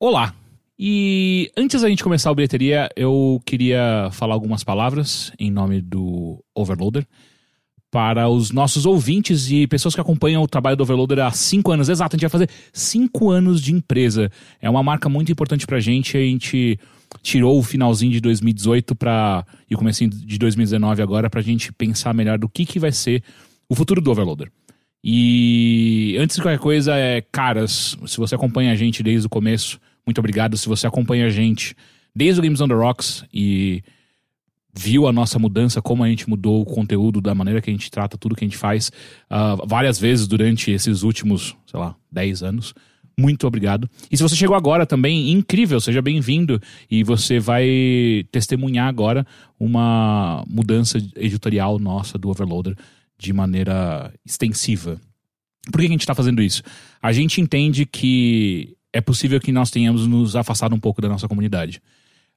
Olá! E antes da gente começar a bilheteria, eu queria falar algumas palavras em nome do Overloader para os nossos ouvintes e pessoas que acompanham o trabalho do Overloader há cinco anos. Exato, a gente vai fazer cinco anos de empresa. É uma marca muito importante pra gente. A gente tirou o finalzinho de 2018 para e o comecinho de 2019 agora pra gente pensar melhor do que, que vai ser o futuro do Overloader. E antes de qualquer coisa, é, caras, se você acompanha a gente desde o começo, muito obrigado. Se você acompanha a gente desde o Games on the Rocks e viu a nossa mudança, como a gente mudou o conteúdo, da maneira que a gente trata tudo que a gente faz uh, várias vezes durante esses últimos, sei lá, 10 anos. Muito obrigado. E se você chegou agora também, incrível, seja bem-vindo. E você vai testemunhar agora uma mudança editorial nossa do Overloader de maneira extensiva. Por que a gente está fazendo isso? A gente entende que é possível que nós tenhamos nos afastado um pouco da nossa comunidade.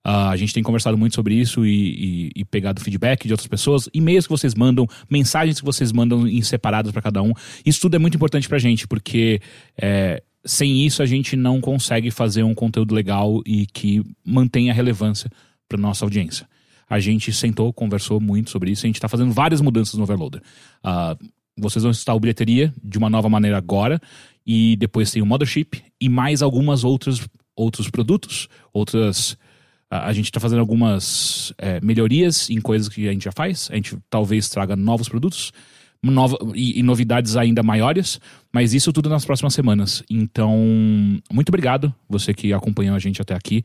Uh, a gente tem conversado muito sobre isso e, e, e, pegado feedback de outras pessoas, e-mails que vocês mandam, mensagens que vocês mandam em separados para cada um. Isso tudo é muito importante pra gente, porque é, sem isso a gente não consegue fazer um conteúdo legal e que mantenha relevância para nossa audiência. A gente sentou, conversou muito sobre isso, a gente está fazendo várias mudanças no Overloader. Uh, vocês vão instalar o bilheteria de uma nova maneira agora, e depois tem o Mothership e mais algumas outras outros produtos, outras a, gente está fazendo algumas é, melhorias em coisas que a gente já faz. A gente talvez traga novos produtos nova, e, e, novidades ainda maiores, mas isso tudo nas próximas semanas. Então, muito obrigado, você que acompanhou a gente até aqui.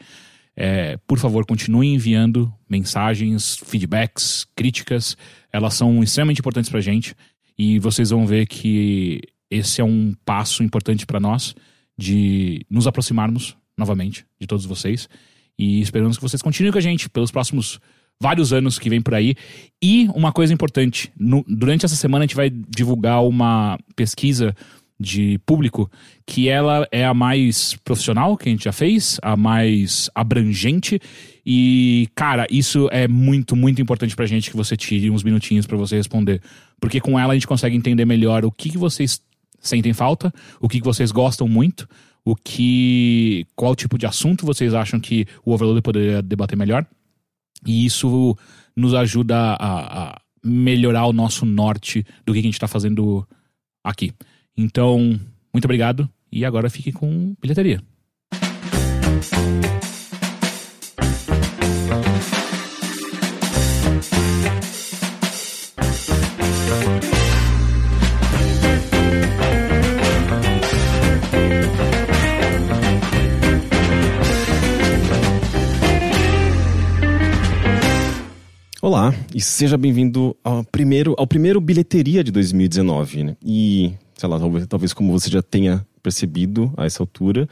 É, por favor, continue enviando mensagens, feedbacks, críticas. Elas são extremamente importantes para a gente. E vocês vão ver que esse é um passo importante para nós de nos aproximarmos novamente de todos vocês. E esperamos que vocês continuem com a gente pelos próximos vários anos que vem por aí. E uma coisa importante: no, durante essa semana a gente vai divulgar uma pesquisa de público que ela é a mais profissional que a gente já fez, a mais abrangente. E, cara, isso é muito, muito importante pra gente que você tire uns minutinhos para você responder. Porque com ela a gente consegue entender melhor o que, que vocês sentem falta, o que, que vocês gostam muito, o que. qual tipo de assunto vocês acham que o Overloader poderia debater melhor. E isso nos ajuda a, a melhorar o nosso norte do que a gente está fazendo aqui. Então, muito obrigado e agora fique com bilheteria. Olá e seja bem-vindo ao primeiro, ao primeiro bilheteria de 2019. Né? E, sei lá, talvez, talvez como você já tenha percebido a essa altura,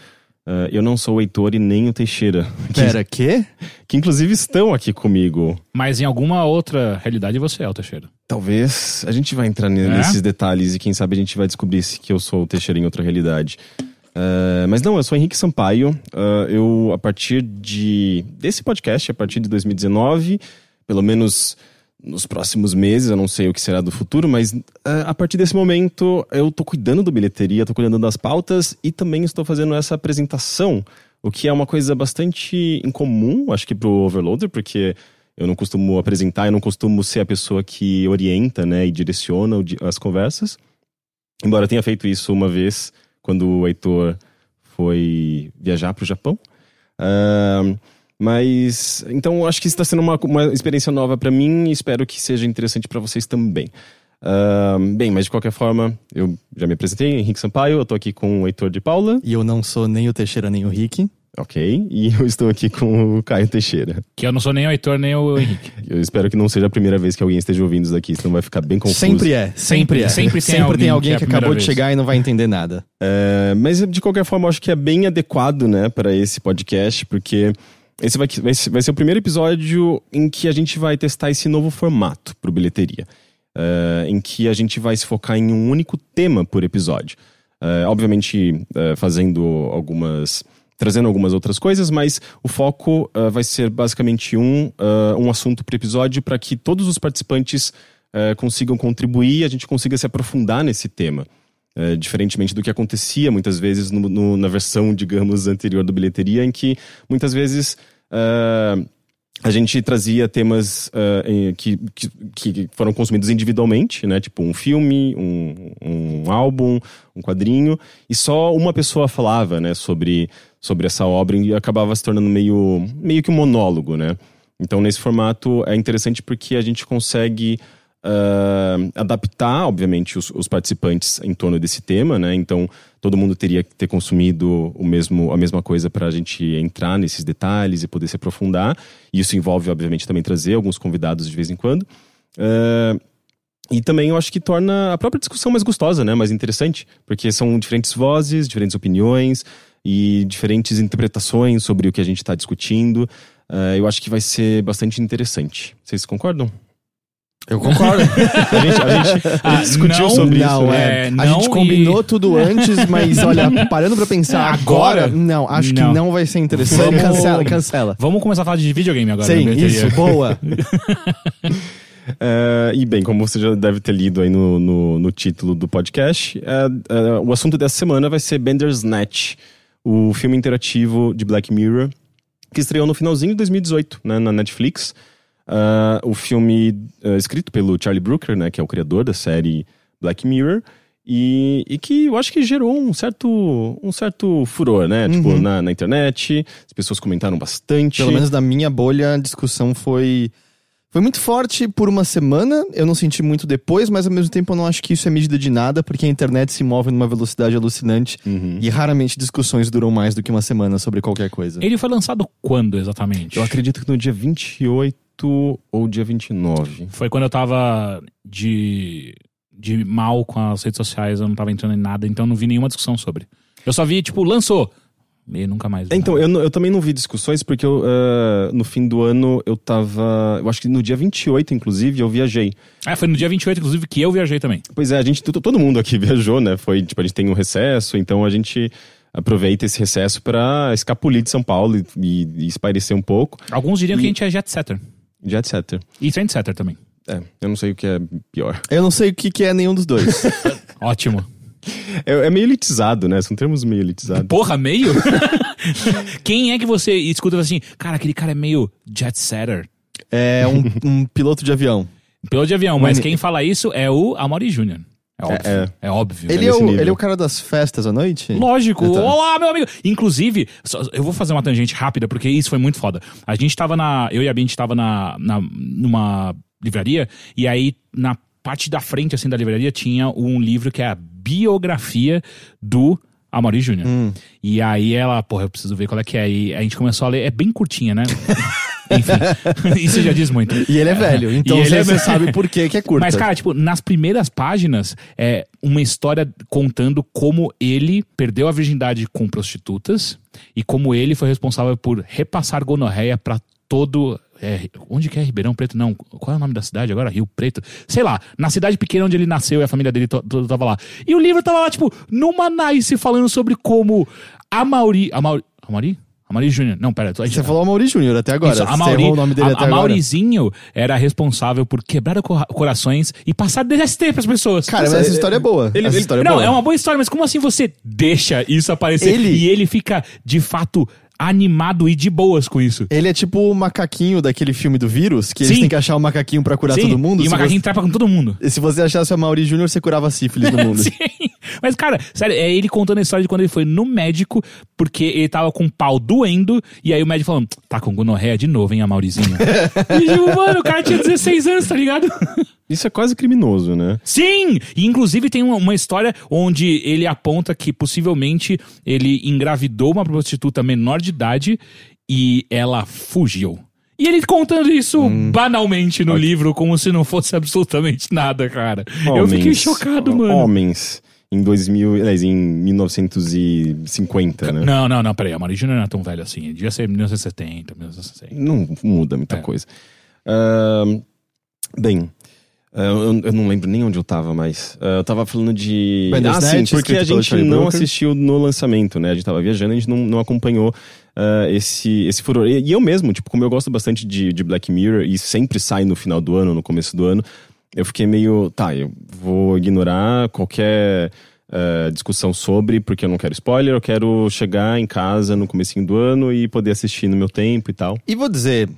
uh, eu não sou o Heitor e nem o Teixeira. Que, Pera, quê? Que inclusive estão aqui comigo. Mas em alguma outra realidade você é o Teixeira. Talvez. A gente vai entrar é? nesses detalhes e quem sabe a gente vai descobrir se que eu sou o Teixeira em outra realidade. Uh, mas não, eu sou Henrique Sampaio. Uh, eu, a partir de desse podcast, a partir de 2019 pelo menos nos próximos meses, eu não sei o que será do futuro, mas uh, a partir desse momento eu tô cuidando do bilheteria, tô cuidando das pautas e também estou fazendo essa apresentação, o que é uma coisa bastante incomum, acho que pro Overloader, porque eu não costumo apresentar, eu não costumo ser a pessoa que orienta, né, e direciona as conversas. Embora eu tenha feito isso uma vez, quando o Heitor foi viajar pro Japão. Uh, mas, então, acho que está sendo uma, uma experiência nova para mim e espero que seja interessante para vocês também. Uh, bem, mas de qualquer forma, eu já me apresentei, Henrique Sampaio, eu tô aqui com o Heitor de Paula. E eu não sou nem o Teixeira nem o Rick. Ok, e eu estou aqui com o Caio Teixeira. Que eu não sou nem o Heitor nem o Henrique. eu espero que não seja a primeira vez que alguém esteja ouvindo isso daqui, senão vai ficar bem confuso. Sempre é, sempre, é. Sempre tem sempre alguém, tem alguém que, que acabou vez. de chegar e não vai entender nada. É, mas de qualquer forma, eu acho que é bem adequado, né, para esse podcast, porque esse vai, vai, vai, ser o primeiro episódio em que a gente vai testar esse novo formato para bilheteria. Uh, em que a gente vai se focar em um único tema por episódio. Uh, obviamente, uh, fazendo algumas. trazendo algumas outras coisas, mas o foco vai ser basicamente um, um assunto por episódio para que todos os participantes consigam contribuir e a gente consiga se aprofundar nesse tema. É, diferentemente do que acontecia muitas vezes no- no- na versão, digamos, anterior do bilheteria, em que muitas vezes ah, a gente trazia temas em- que, que, que foram consumidos individualmente, né? Tipo um filme, um, um álbum, um quadrinho, e só uma pessoa falava, né, sobre, sobre essa obra e acabava se tornando meio, meio que um monólogo, né? Então, nesse formato é interessante porque a gente consegue ah, adaptar, obviamente, os, os participantes em torno desse tema, né? Então, todo mundo teria que ter consumido o mesmo, a mesma coisa para a gente entrar nesses detalhes e poder se aprofundar. Isso envolve, obviamente, também trazer alguns convidados de vez em quando. Ah, e também eu acho que torna a própria discussão mais gostosa, né? Mais interessante, porque são diferentes vozes, diferentes opiniões e diferentes interpretações sobre o que a gente está discutindo. Ah, eu acho que vai ser bastante interessante. Vocês concordam? Eu concordo. A gente, a gente- a gente Ah, discutiu não, sobre não, isso. né? é. a gente e- combinou tudo antes, mas olha, parando pra pensar Agora? agora, não, acho Não. que não vai ser interessante. Vamos- Cancela, cancela. Vamos começar a falar de videogame agora. Sim, bilheteria. isso, boa. É, e bem, como você já deve ter lido aí no, no, no título do podcast, é, é, o assunto dessa semana vai ser Bandersnatch, o filme interativo de Black Mirror, que estreou no finalzinho de 2018, né, na Netflix. Ah, o filme é, escrito pelo Charlie Brooker, né, que é o criador da série Black Mirror, e, e que eu acho que gerou um certo, um certo furor, né? Tipo, na, na internet, as pessoas comentaram bastante. Pelo menos na minha bolha, a discussão foi. Foi muito forte por uma semana, eu não senti muito depois, mas ao mesmo tempo eu não acho que isso é medida de nada, porque a internet se move numa velocidade alucinante Uhum. e raramente discussões duram mais do que uma semana sobre qualquer coisa. Ele foi lançado quando exatamente? Eu acredito que no dia 28 ou dia 29. Foi quando eu tava de, de mal com as redes sociais, eu não tava entrando em nada, então não vi nenhuma discussão sobre. Eu só vi, tipo, lançou. E nunca mais. vi Então, eu, eu também não vi discussões, porque eu, ah, no fim do ano eu tava. Eu acho que no dia 28, inclusive, eu viajei. É, foi no dia 28, inclusive, que eu viajei também. Pois é, a gente, to- todo mundo aqui viajou, né? Foi, tipo, a gente tem um recesso, então a gente aproveita esse recesso pra escapulir de São Paulo e, e, e espairecer um pouco, Alguns diriam que a gente é jet setter. De etc. E trendsetter também. É, eu não sei o que é pior. Eu não sei o que, que é nenhum dos dois. Ótimo. É, é meio elitizado, né? São termos meio elitizados. Porra, meio? Quem é que você escuta assim, cara, aquele cara é meio jet setter? é um, um piloto de avião. Piloto de avião, mas quem fala isso é o Amaury Jr. É óbvio. É, é. óbvio. Ele é, nesse o, nível. ele é o cara das festas à noite? Lógico. Então. Olá, meu amigo. Inclusive, só- eu vou fazer uma tangente rápida, porque isso foi muito foda. A gente tava na. Eu e a Bia, a gente tava na, na, numa livraria, e aí na parte da frente, assim, da livraria, tinha um livro que é a biografia do Amaury Jr. E aí ela, porra, eu preciso ver qual é que é. E a gente começou a ler. É bem curtinha, né? Enfim, isso já diz muito. E ele é velho, então você, é sabe por que que é curta. Mas, cara, tipo, nas primeiras páginas, é uma história contando como ele perdeu a virgindade com prostitutas e como ele foi responsável por repassar gonorreia pra todo. é, onde que é Ribeirão Preto? Não. Qual é o nome da cidade agora? Rio Preto? Sei lá. Na cidade pequena onde ele nasceu e a família dele to- toda tava lá. E o livro tava lá, tipo, numa nice falando sobre como a Mauri. A Mauri. A Mauri? A Mauri Júnior. Não, pera. Você falou a Mauri Júnior até agora. isso, a Você Mauri, errou o nome dele a, até a agora. Maurizinho era responsável por quebrar cor- corações e passar DST pras pessoas. Cara, mas essa história é boa. ele- essa ele- história é não, boa. é uma boa história, mas como assim você deixa isso aparecer Ele- e ele fica, de fato, animado e de boas com isso? Ele é tipo o macaquinho daquele filme do vírus, que eles Sim. têm que achar o macaquinho pra curar Sim, todo mundo. E o Se macaquinho trapa com todo mundo. você, se você achasse a Mauri Júnior, você curava sífilis no mundo. Sim. Mas, cara, sério, é ele contando a história de quando ele foi no médico, porque ele tava com o pau doendo, e aí o médico falando, tá com gonorreia de novo, hein, a Maurizinho. e tipo, mano, o cara tinha 16 anos, tá ligado? Isso é quase criminoso, né? Sim! E inclusive tem uma, uma história onde ele aponta que possivelmente ele engravidou uma prostituta menor de idade e ela fugiu. E ele contando isso banalmente no livro, como se não fosse absolutamente nada, cara. Eu fiquei Homens- chocado, mano. Homens em 2000, aliás, em 1950, né? Não, não, não, peraí. A Mari Júnior não é tão velho assim. Devia ser 1970, 1960. Não muda muita É. coisa. Ahn, bem, ah, eu, eu não lembro nem onde eu tava, mas ah, eu tava falando de. Bandersnatch, ah, sim, porque a gente não Brooker. assistiu no lançamento, né? A gente tava viajando, a gente não, não acompanhou ah, esse, esse furor. E, e eu mesmo, tipo, como eu gosto bastante de, de Black Mirror e sempre sai no final do ano, no começo do ano, eu fiquei meio. Tá, eu vou ignorar qualquer. uh, discussão sobre, porque eu não quero spoiler, eu quero chegar em casa no comecinho do ano e poder assistir no meu tempo e tal. E vou dizer,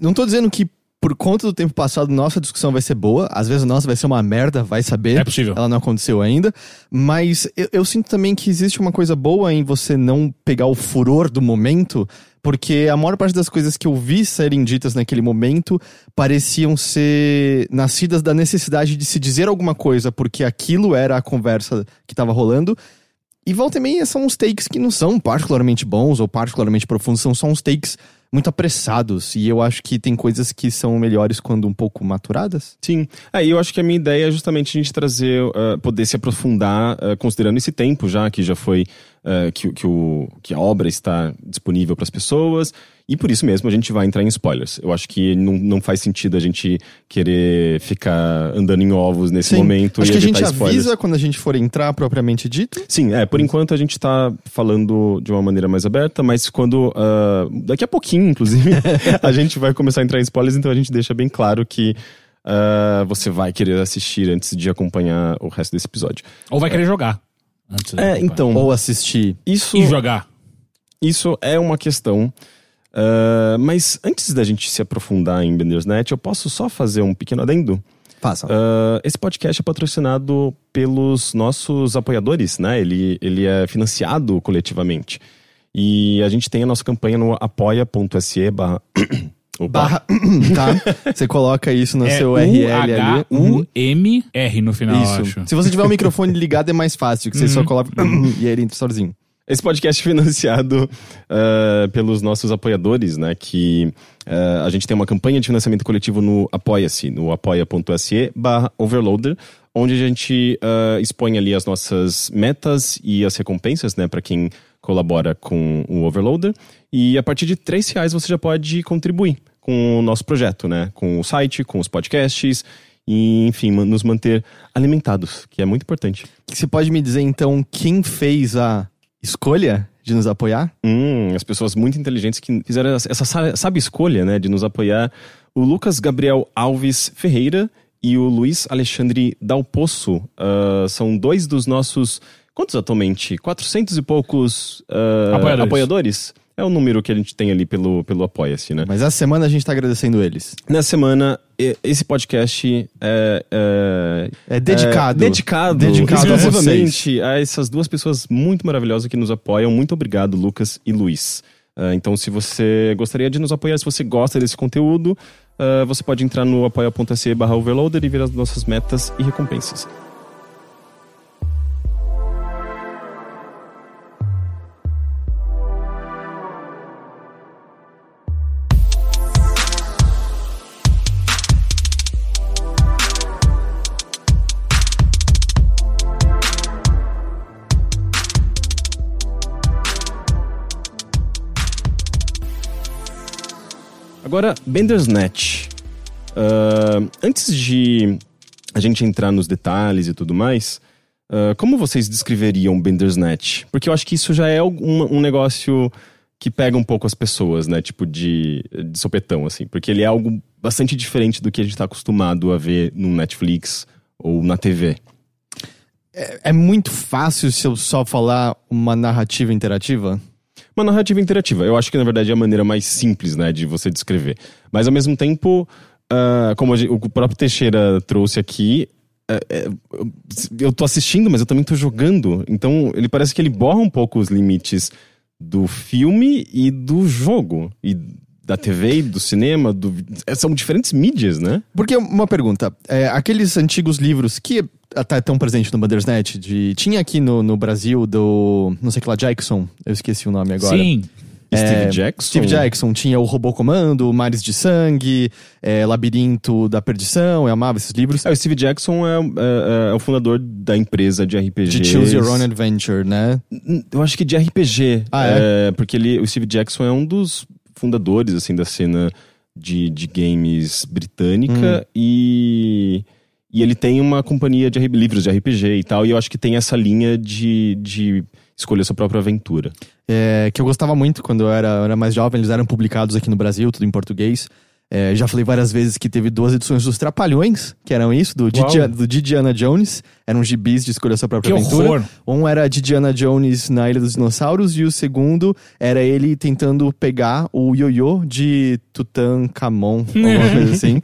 não tô dizendo que por conta do tempo passado, nossa discussão vai ser boa. Às vezes a nossa vai ser uma merda, vai saber. É possível. Ela não aconteceu ainda. Mas eu, eu, sinto também que existe uma coisa boa em você não pegar o furor do momento, porque a maior parte das coisas que eu vi serem ditas naquele momento pareciam ser nascidas da necessidade de se dizer alguma coisa, porque aquilo era a conversa que estava rolando. E volta e meia são uns takes que não são particularmente bons ou particularmente profundos, são só uns takes muito apressados. E eu acho que tem coisas que são melhores quando um pouco maturadas. Sim. Aí é, eu acho que a minha ideia é justamente a gente trazer, uh, poder se aprofundar, uh, considerando esse tempo já, que já foi. Uh, que, que, o, que a obra está disponível para as pessoas. E por isso mesmo a gente vai entrar em spoilers. Eu acho que não, não faz sentido a gente querer ficar andando em ovos nesse Sim. momento. Acho e que a gente spoilers. avisa quando a gente for entrar propriamente dito. Sim, é. Por enquanto a gente tá falando de uma maneira mais aberta, mas quando. Uh, daqui a pouquinho, inclusive, a gente vai começar a entrar em spoilers, então a gente deixa bem claro que. Uh, você vai querer assistir antes de acompanhar o resto desse episódio. Ou vai querer jogar. Antes de É, então. Ou assistir. Isso, E jogar. isso é uma questão. Uh, mas antes da gente se aprofundar em Bendersnet, eu posso só fazer um pequeno adendo? Façam. Uh, esse podcast é patrocinado pelos nossos apoiadores, né? Ele, ele é financiado coletivamente. E a gente tem a nossa campanha no apoia.se barra... Opa. Barra. tá? Você coloca isso no É seu URL ali. Uhum. U-H-U-M-R no final, eu Isso. acho. Se você tiver o microfone ligado, é mais fácil, que você só coloca e aí ele entra sozinho. Esse podcast é financiado uh, pelos nossos apoiadores, né? Que uh, a gente tem uma campanha de financiamento coletivo no Apoia-se, no apoia.se barra overloader, onde a gente uh, expõe ali as nossas metas e as recompensas, né? Para quem colabora com o Overloader. E a partir de três reais você já pode contribuir com o nosso projeto, né? Com o site, com os podcasts e, enfim, nos manter alimentados, que é muito importante. Você pode me dizer, então, quem fez a escolha de nos apoiar? Hum, as pessoas muito inteligentes que fizeram essa essa sa- sabe escolha, né, de nos apoiar. O Lucas Gabriel Alves Ferreira e o Luiz Alexandre Dalpoço ah, são dois dos nossos. Quantos atualmente? 400 e poucos ah, Apoiadores. apoiadores? É o número que a gente tem ali pelo, pelo Apoia-se, né? Mas essa semana a gente tá agradecendo eles. Nessa semana, esse podcast é. é É dedicado. é dedicado, Dedicado a exclusivamente a, essas duas pessoas muito maravilhosas que nos apoiam. Muito obrigado, Lucas e Luiz. Ah, então, se você gostaria de nos apoiar, se você gosta desse conteúdo, ah, você pode entrar no apoia.se barra overloader e ver as nossas metas e recompensas. Agora, Bandersnatch. Ah, antes de a gente entrar nos detalhes e tudo mais, ah, como vocês descreveriam Bandersnatch? Porque eu acho que isso já é um, um negócio que pega um pouco as pessoas, né? Tipo de, de sopetão, assim. Porque ele é algo bastante diferente do que a gente tá acostumado a ver no Netflix ou na TV. É, é muito fácil se eu só falar uma narrativa interativa? Uma narrativa interativa. Eu acho que, na verdade, é a maneira mais simples, né, de você descrever. Mas, ao mesmo tempo, ah, como gente- o próprio Teixeira trouxe aqui, é, eu- tô assistindo, mas eu também tô jogando. Então, ele parece que ele borra um pouco os limites do filme e do jogo. E da TV, do cinema, do... são diferentes mídias, né? Porque uma pergunta, é, aqueles antigos livros que até estão presentes no Bandersnet, de, tinha aqui no, no Brasil do, não sei que lá, Jackson, eu esqueci o nome agora. Sim. Steve Jackson. Steve Jackson tinha o Robô Comando, Mares de Sangue, é, Labirinto da Perdição, eu amava esses livros. É, o Steve Jackson é, é- é o fundador da empresa de RPGs. De Choose Your Own Adventure, né? Eu acho que de RPG. Ah, é? porque ele, o Steve Jackson é um dos fundadores, assim, da cena de, de games britânica e... E ele tem uma companhia de livros de RPG e tal, e eu acho que tem essa linha de, de escolher sua própria aventura. É, que eu gostava muito quando eu era, eu era mais jovem, eles eram publicados aqui no Brasil, tudo em português. É, já falei várias vezes que teve duas edições dos Trapalhões, que eram isso, do, Didi, do Didiana Jones. Eram gibis de escolha sua própria Que aventura. horror. Um era Didiana Jones na Ilha dos Dinossauros, e o segundo era ele tentando pegar o ioiô de Tutankhamon, alguma coisa assim.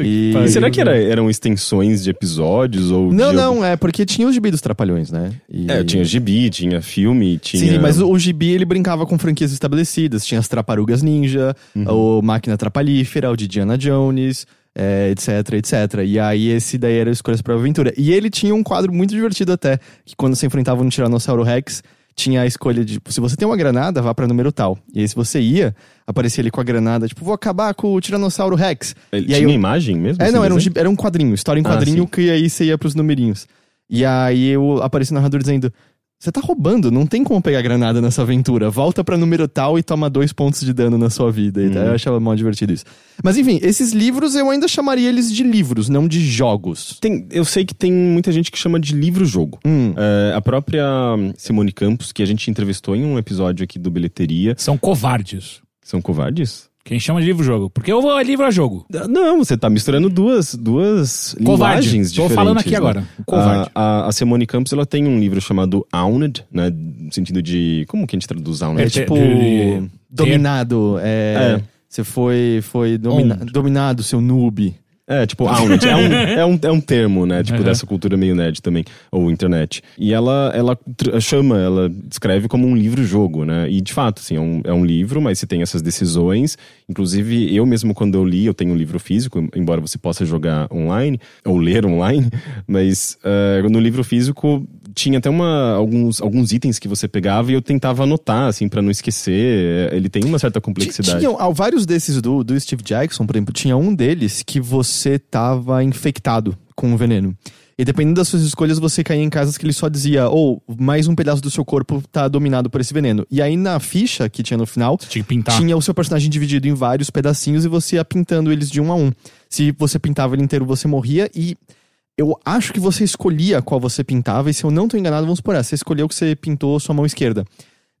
E- E será que era- eram extensões de episódios? ou Não, de não, é porque tinha os gibi dos Trapalhões, né? E- É, tinha gibi, tinha filme, tinha. Sim, mas o, o gibi ele brincava com franquias estabelecidas. Tinha as Traparugas Ninja, o Máquina Trapalífera, o de Diana Jones, é, etc, etc. E aí esse daí era Escolhas para Aventura. E ele tinha um quadro muito divertido até, que quando você enfrentava um Tiranossauro Rex, tinha a escolha de, tipo, se você tem uma granada, vá pra número tal. E aí se você ia, aparecia ele com a granada, tipo, vou acabar com o Tiranossauro Rex. Ele e aí tinha eu- imagem mesmo? é, assim, não, era um, era um quadrinho, história em Ah, quadrinho, sim. que aí você ia pros numerinhos. E aí eu apareci o narrador dizendo: Você tá roubando, não tem como pegar granada nessa aventura. Volta pra número tal e toma dois pontos de dano na sua vida. E tal. Uhum. Eu achava mal divertido isso. Mas enfim, esses livros eu ainda chamaria eles de livros, não de jogos. Tem- eu sei que tem muita gente que chama de livro-jogo. Hum. É, a própria Simone Campos, que a gente entrevistou em um episódio aqui do Bilheteria, São covardes. são covardes? Quem chama de livro-jogo. Porque eu vou livro a jogo. Ah, Não, você tá misturando duas, duas Covarde. linguagens Tô diferentes. falando aqui né? agora. Covarde. A, a, a Simone Campos, ela tem um livro chamado Owned, né? No sentido de... Como que a gente traduz Owned? É de- tipo. de- dominado. É. É. Você foi, foi domina- dominado, seu noob. É, tipo, é, um, é, um, é um termo, né? Tipo, Uhum. dessa cultura meio nerd também, ou internet. E ela, ela chama, ela descreve como um livro-jogo, né? E de fato, assim, é um, é um livro, mas você tem essas decisões. Inclusive, eu mesmo, quando eu li, eu tenho um livro físico, embora você possa jogar online, ou ler online, mas eh, no livro físico tinha até uma, alguns, alguns itens que você pegava e eu tentava anotar, assim, pra não esquecer. Ele tem uma certa complexidade. Tinham ah, vários desses do, do Steve Jackson, por exemplo, tinha um deles que você tava infectado com o veneno. E dependendo das suas escolhas, você caía em casas que ele só dizia, ou mais um pedaço do seu corpo tá dominado por esse veneno. E aí na ficha que tinha no final, Tinha tinha o seu personagem dividido em vários pedacinhos e você ia pintando eles de um a um. Se você pintava ele inteiro, você morria e. Eu acho que você escolhia qual você pintava, e se eu não tô enganado, vamos por essa. Você escolheu que você pintou sua mão esquerda.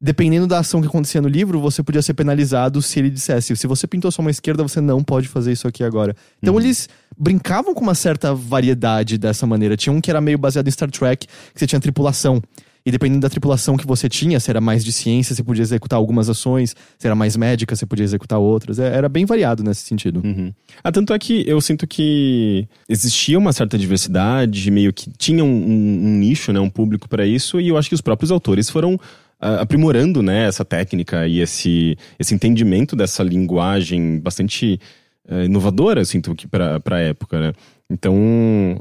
Dependendo da ação que acontecia no livro, você podia ser penalizado se ele dissesse: se você pintou sua mão esquerda, você não pode fazer isso aqui agora. Então eles brincavam com uma certa variedade dessa maneira. Tinha um que era meio baseado em Star Trek, que você tinha tripulação. E dependendo da tripulação que você tinha, se era mais de ciência, você podia executar algumas ações, se era mais médica, você podia executar outras. É- Era bem variado nesse sentido. Uhum. Ah, tanto é que eu sinto que existia uma certa diversidade, meio que tinha um, um- um nicho, né, um público para isso, e eu acho que os próprios autores foram ah, aprimorando, né, essa técnica e esse, esse entendimento dessa linguagem bastante eh, inovadora, eu sinto que para a época, né. Então,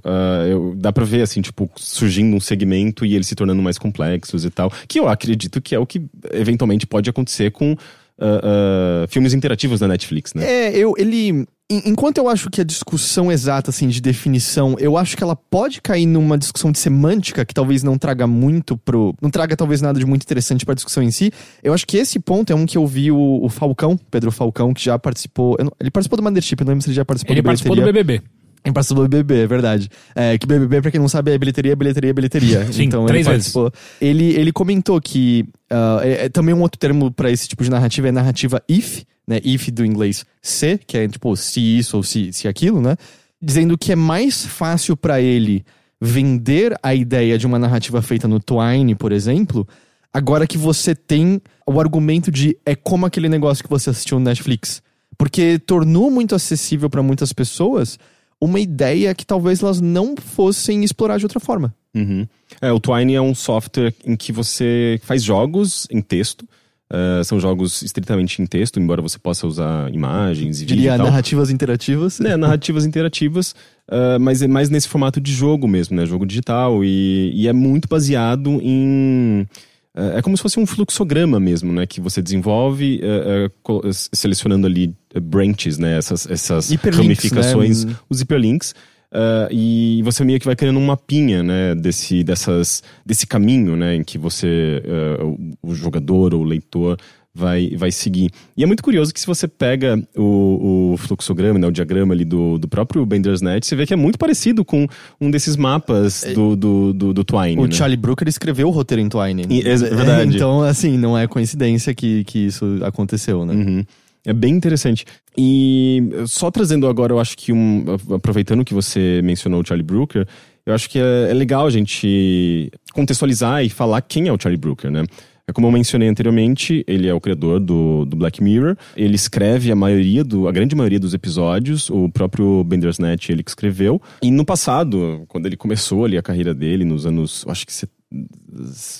ah, eu- dá pra ver, assim, tipo, surgindo um segmento e eles se tornando mais complexos e tal. Que eu acredito que é o que eventualmente pode acontecer com ah, ah, filmes interativos da Netflix, né? É, eu, ele. en- Enquanto eu acho que a discussão exata, assim, de definição, eu acho que ela pode cair numa discussão de semântica que talvez não traga muito pro. Não traga talvez nada de muito interessante pra discussão em si. Eu acho que esse ponto é um que eu vi o, o Falcão, Pedro Falcão, que já participou. não- ele participou do Mothership, eu não lembro se ele já participou Ele do participou do. BBB. Ele participou do BBB, é verdade. É, que BBB, pra quem não sabe, é bilheteria, bilheteria, bilheteria. Sim, então três ele vezes. Ele, ele comentou que ah, é, é também um outro termo pra esse tipo de narrativa é narrativa if, né? If do inglês se, que é tipo se isso ou se, se aquilo, né? Dizendo que é mais fácil pra ele vender a ideia de uma narrativa feita no Twine, por exemplo, agora que você tem o argumento de é como aquele negócio que você assistiu no Netflix. Porque tornou muito acessível pra muitas pessoas uma ideia que talvez elas não fossem explorar de outra forma. Uhum. É, o Twine é um software em que você faz jogos em texto. Uh, são jogos estritamente em texto, embora você possa usar imagens e Diria e narrativas interativas. Né, narrativas interativas, uh, mas é mais nesse formato de jogo mesmo, né? Jogo digital. E, e é muito baseado em. Uh, é como se fosse um fluxograma mesmo, né? Que você desenvolve uh, uh, co- selecionando ali uh, branches, né? Essas, essas Hiperlinks, ramificações, né? os hiperlinks. uh, e você meio que vai criando um mapinha, né, desse, dessas, desse caminho, né, em que você, uh, o, o jogador ou o leitor vai, vai seguir. E é muito curioso que se você pega o, o fluxograma, né, o diagrama ali do, do próprio Bandersnatch, você vê que é muito parecido com um desses mapas do, do, do, do Twine, O né? Charlie Brooker escreveu o roteiro em Twine. E- é verdade. Então, assim, não é coincidência que, que isso aconteceu, né? Uhum. É bem interessante. E só trazendo agora, eu acho que um. Aproveitando que você mencionou o Charlie Brooker, eu acho que é, é legal a gente contextualizar e falar quem é o Charlie Brooker, né? É como eu mencionei anteriormente, ele é o criador do, do Black Mirror. Ele escreve a maioria do, a grande maioria dos episódios. O próprio Bandersnatch ele que escreveu. E no passado, quando ele começou ali a carreira dele nos anos, acho que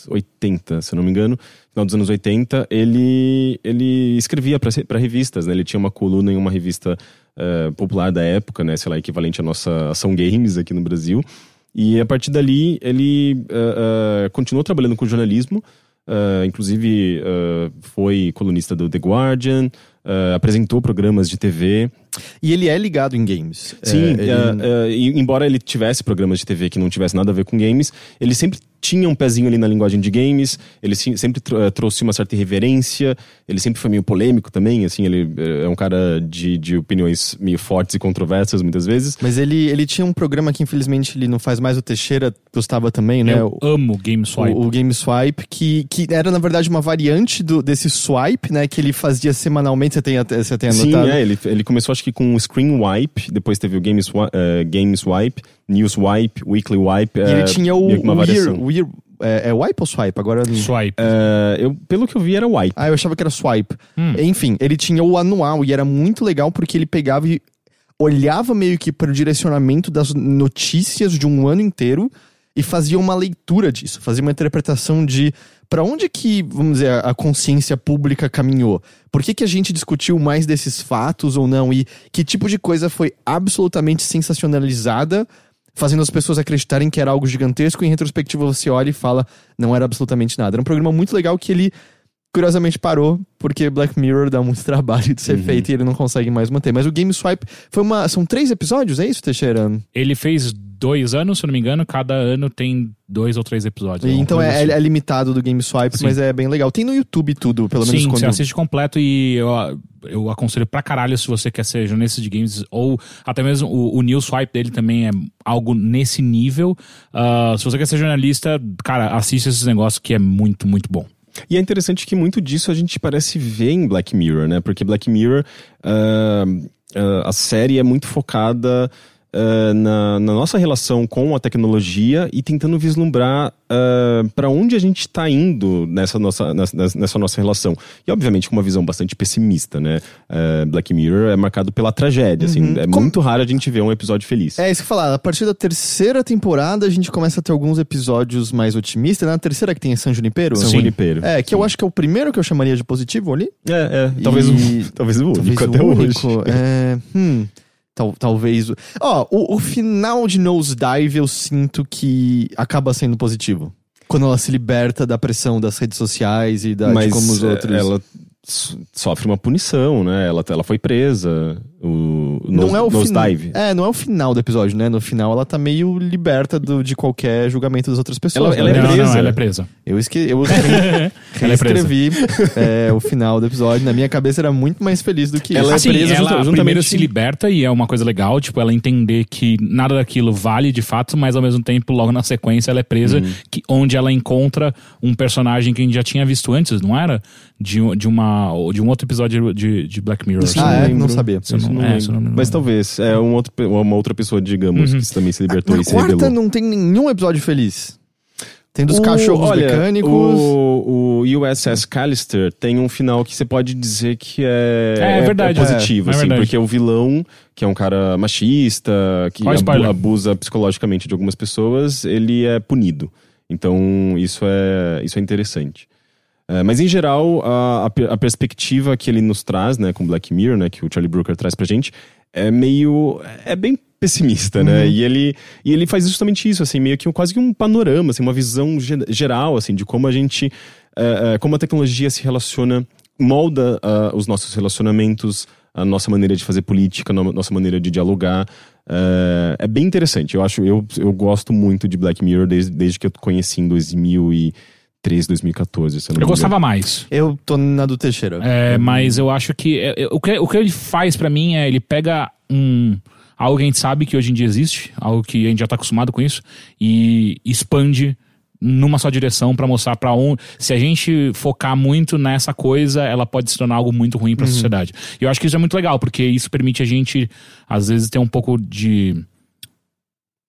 80, se eu não me engano, final dos anos 80, ele ele escrevia para revistas, né? Ele tinha uma coluna em uma revista uh, popular da época, né? Sei lá, equivalente à nossa Ação Games aqui no Brasil. E a partir dali ele uh, uh, continuou trabalhando com jornalismo, Uh, inclusive, uh, foi colunista do The Guardian, uh, apresentou programas de TV. E ele é ligado em games. Sim, é, ele... embora ele tivesse programas de TV que não tivesse nada a ver com games, ele sempre tinha um pezinho ali na linguagem de games, ele sempre trouxe uma certa irreverência, ele sempre foi meio polêmico também, assim, ele uh, é um cara de, de opiniões meio fortes e controversas muitas vezes. Mas ele, ele tinha um programa que infelizmente ele não faz mais, o Teixeira gostava também, né? Eu amo Game Swipe. O, o Game Swipe, que, que era na verdade uma variante do, desse swipe, né, que ele fazia semanalmente, você tem, você tem anotado? Sim, é, ele, ele começou acho que com o Screen Wipe, depois teve o Game, uh, Game Swipe, News Wipe, Weekly Wipe. E ele tinha o, o o year é, é, Wipe ou Swipe? Agora Swipe. Uh, eu, pelo que eu vi, era Wipe. Ah, eu achava que era Swipe. Hum. Enfim, ele tinha o anual e era muito legal porque ele pegava e olhava meio que para o direcionamento das notícias de um ano inteiro e fazia uma leitura disso, fazia uma interpretação de para onde que, vamos dizer, a consciência pública caminhou? Por que, que a gente discutiu mais desses fatos ou não? E que tipo de coisa foi absolutamente sensacionalizada fazendo as pessoas acreditarem que era algo gigantesco, e em retrospectiva você olha e fala, não era absolutamente nada. Era um programa muito legal que ele curiosamente parou, porque Black Mirror dá muito trabalho de ser uhum. feito e ele não consegue mais manter. Mas o Game Swipe foi uma. São três episódios, é isso, Teixeira? Ele fez dois anos, se eu não me engano, cada ano tem dois ou três episódios. E, então é, assim. é, limitado do Game Swipe, Sim. mas é bem legal. Tem no YouTube tudo, pelo menos Sim, quando... você assiste completo e eu, eu aconselho pra caralho se você quer ser jornalista de games, ou até mesmo o, o News Swipe dele também é algo nesse nível. Uh, se você quer ser jornalista, cara, assiste esses negócios que é muito, muito bom. E é interessante que muito disso a gente parece ver em Black Mirror, né? Porque Black Mirror, uh, uh, a série é muito focada uh, na, na, nossa relação com a tecnologia e tentando vislumbrar uh, ah, para onde a gente está indo nessa nossa, nessa, nessa, nossa relação. E, obviamente, com uma visão bastante pessimista, né? Uh, Black Mirror é marcado pela tragédia, assim. uhum. assim. É Como... muito raro a gente ver um episódio feliz. É isso que eu falar. A partir da terceira temporada, a gente começa a ter alguns episódios mais otimistas. Na terceira que tem San Junipero? San Junipero. É, que Sim. eu acho que é o primeiro que eu chamaria de positivo ali. É, é. Talvez, e... o, talvez o único talvez até o único. hoje. É, hum... Tal, talvez. Ó, o, o final de Nosedive eu sinto que acaba sendo positivo. Quando ela se liberta da pressão das redes sociais e da, Mas, de como os é, outros. Ela sofre uma punição, né? Ela, ela foi presa. O, não é o dive. É, não é o final do episódio, né? No final ela tá meio liberta do, de qualquer julgamento das outras pessoas. Ela, ela é presa. Não, não, ela é presa. Eu, esque, eu escrevi, é, é, o final do episódio. Na minha cabeça era muito mais feliz do que ela isso. Assim, é presa ela juntamente... primeiro se liberta e é uma coisa legal, tipo, ela entender que nada daquilo vale de fato, mas ao mesmo tempo, logo na sequência, ela é presa, uhum. que, onde ela encontra um personagem que a gente já tinha visto antes, não era? De, de uma de um outro episódio de, de Black Mirror. Ah, é? Não sabia. Isso não, não, é, não, não, Mas talvez. É um outro, uma outra pessoa, digamos, uhum. que também se libertou e se quarta revelou. não tem nenhum episódio feliz. Tem dos o, cachorros olha, mecânicos. O, o USS Callister tem um final que você pode dizer que é, é, é verdade, é positivo, é, assim, porque o vilão, que é um cara machista, que abu abusa psicologicamente de algumas pessoas, ele é punido. Então, isso é, isso é interessante. É, mas em geral, a, a, perspectiva que ele nos traz, né, com Black Mirror, né, que o Charlie Brooker traz pra gente, é meio. é bem pessimista, né? uhum. né? E ele, e ele faz justamente isso, assim, meio que um, quase que um panorama, assim, uma visão geral, assim, de como a gente. Uh, uh, como a tecnologia se relaciona, molda uh, os nossos relacionamentos, a nossa maneira de fazer política, a nossa maneira de dialogar. é bem interessante. Eu acho, eu, eu gosto muito de Black Mirror desde, desde que eu conheci em 2000 e 2013, 2014. Se eu, eu gostava mais. Eu tô na do Teixeira. É, mas eu acho que, é, é, o que. O que ele faz para mim é ele pega um. Algo que a gente sabe que hoje em dia existe, algo que a gente já tá acostumado com isso, e expande numa só direção para mostrar para um. Se a gente focar muito nessa coisa, ela pode se tornar algo muito ruim para a sociedade. E eu acho que isso é muito legal, porque isso permite a gente, às vezes, ter um pouco de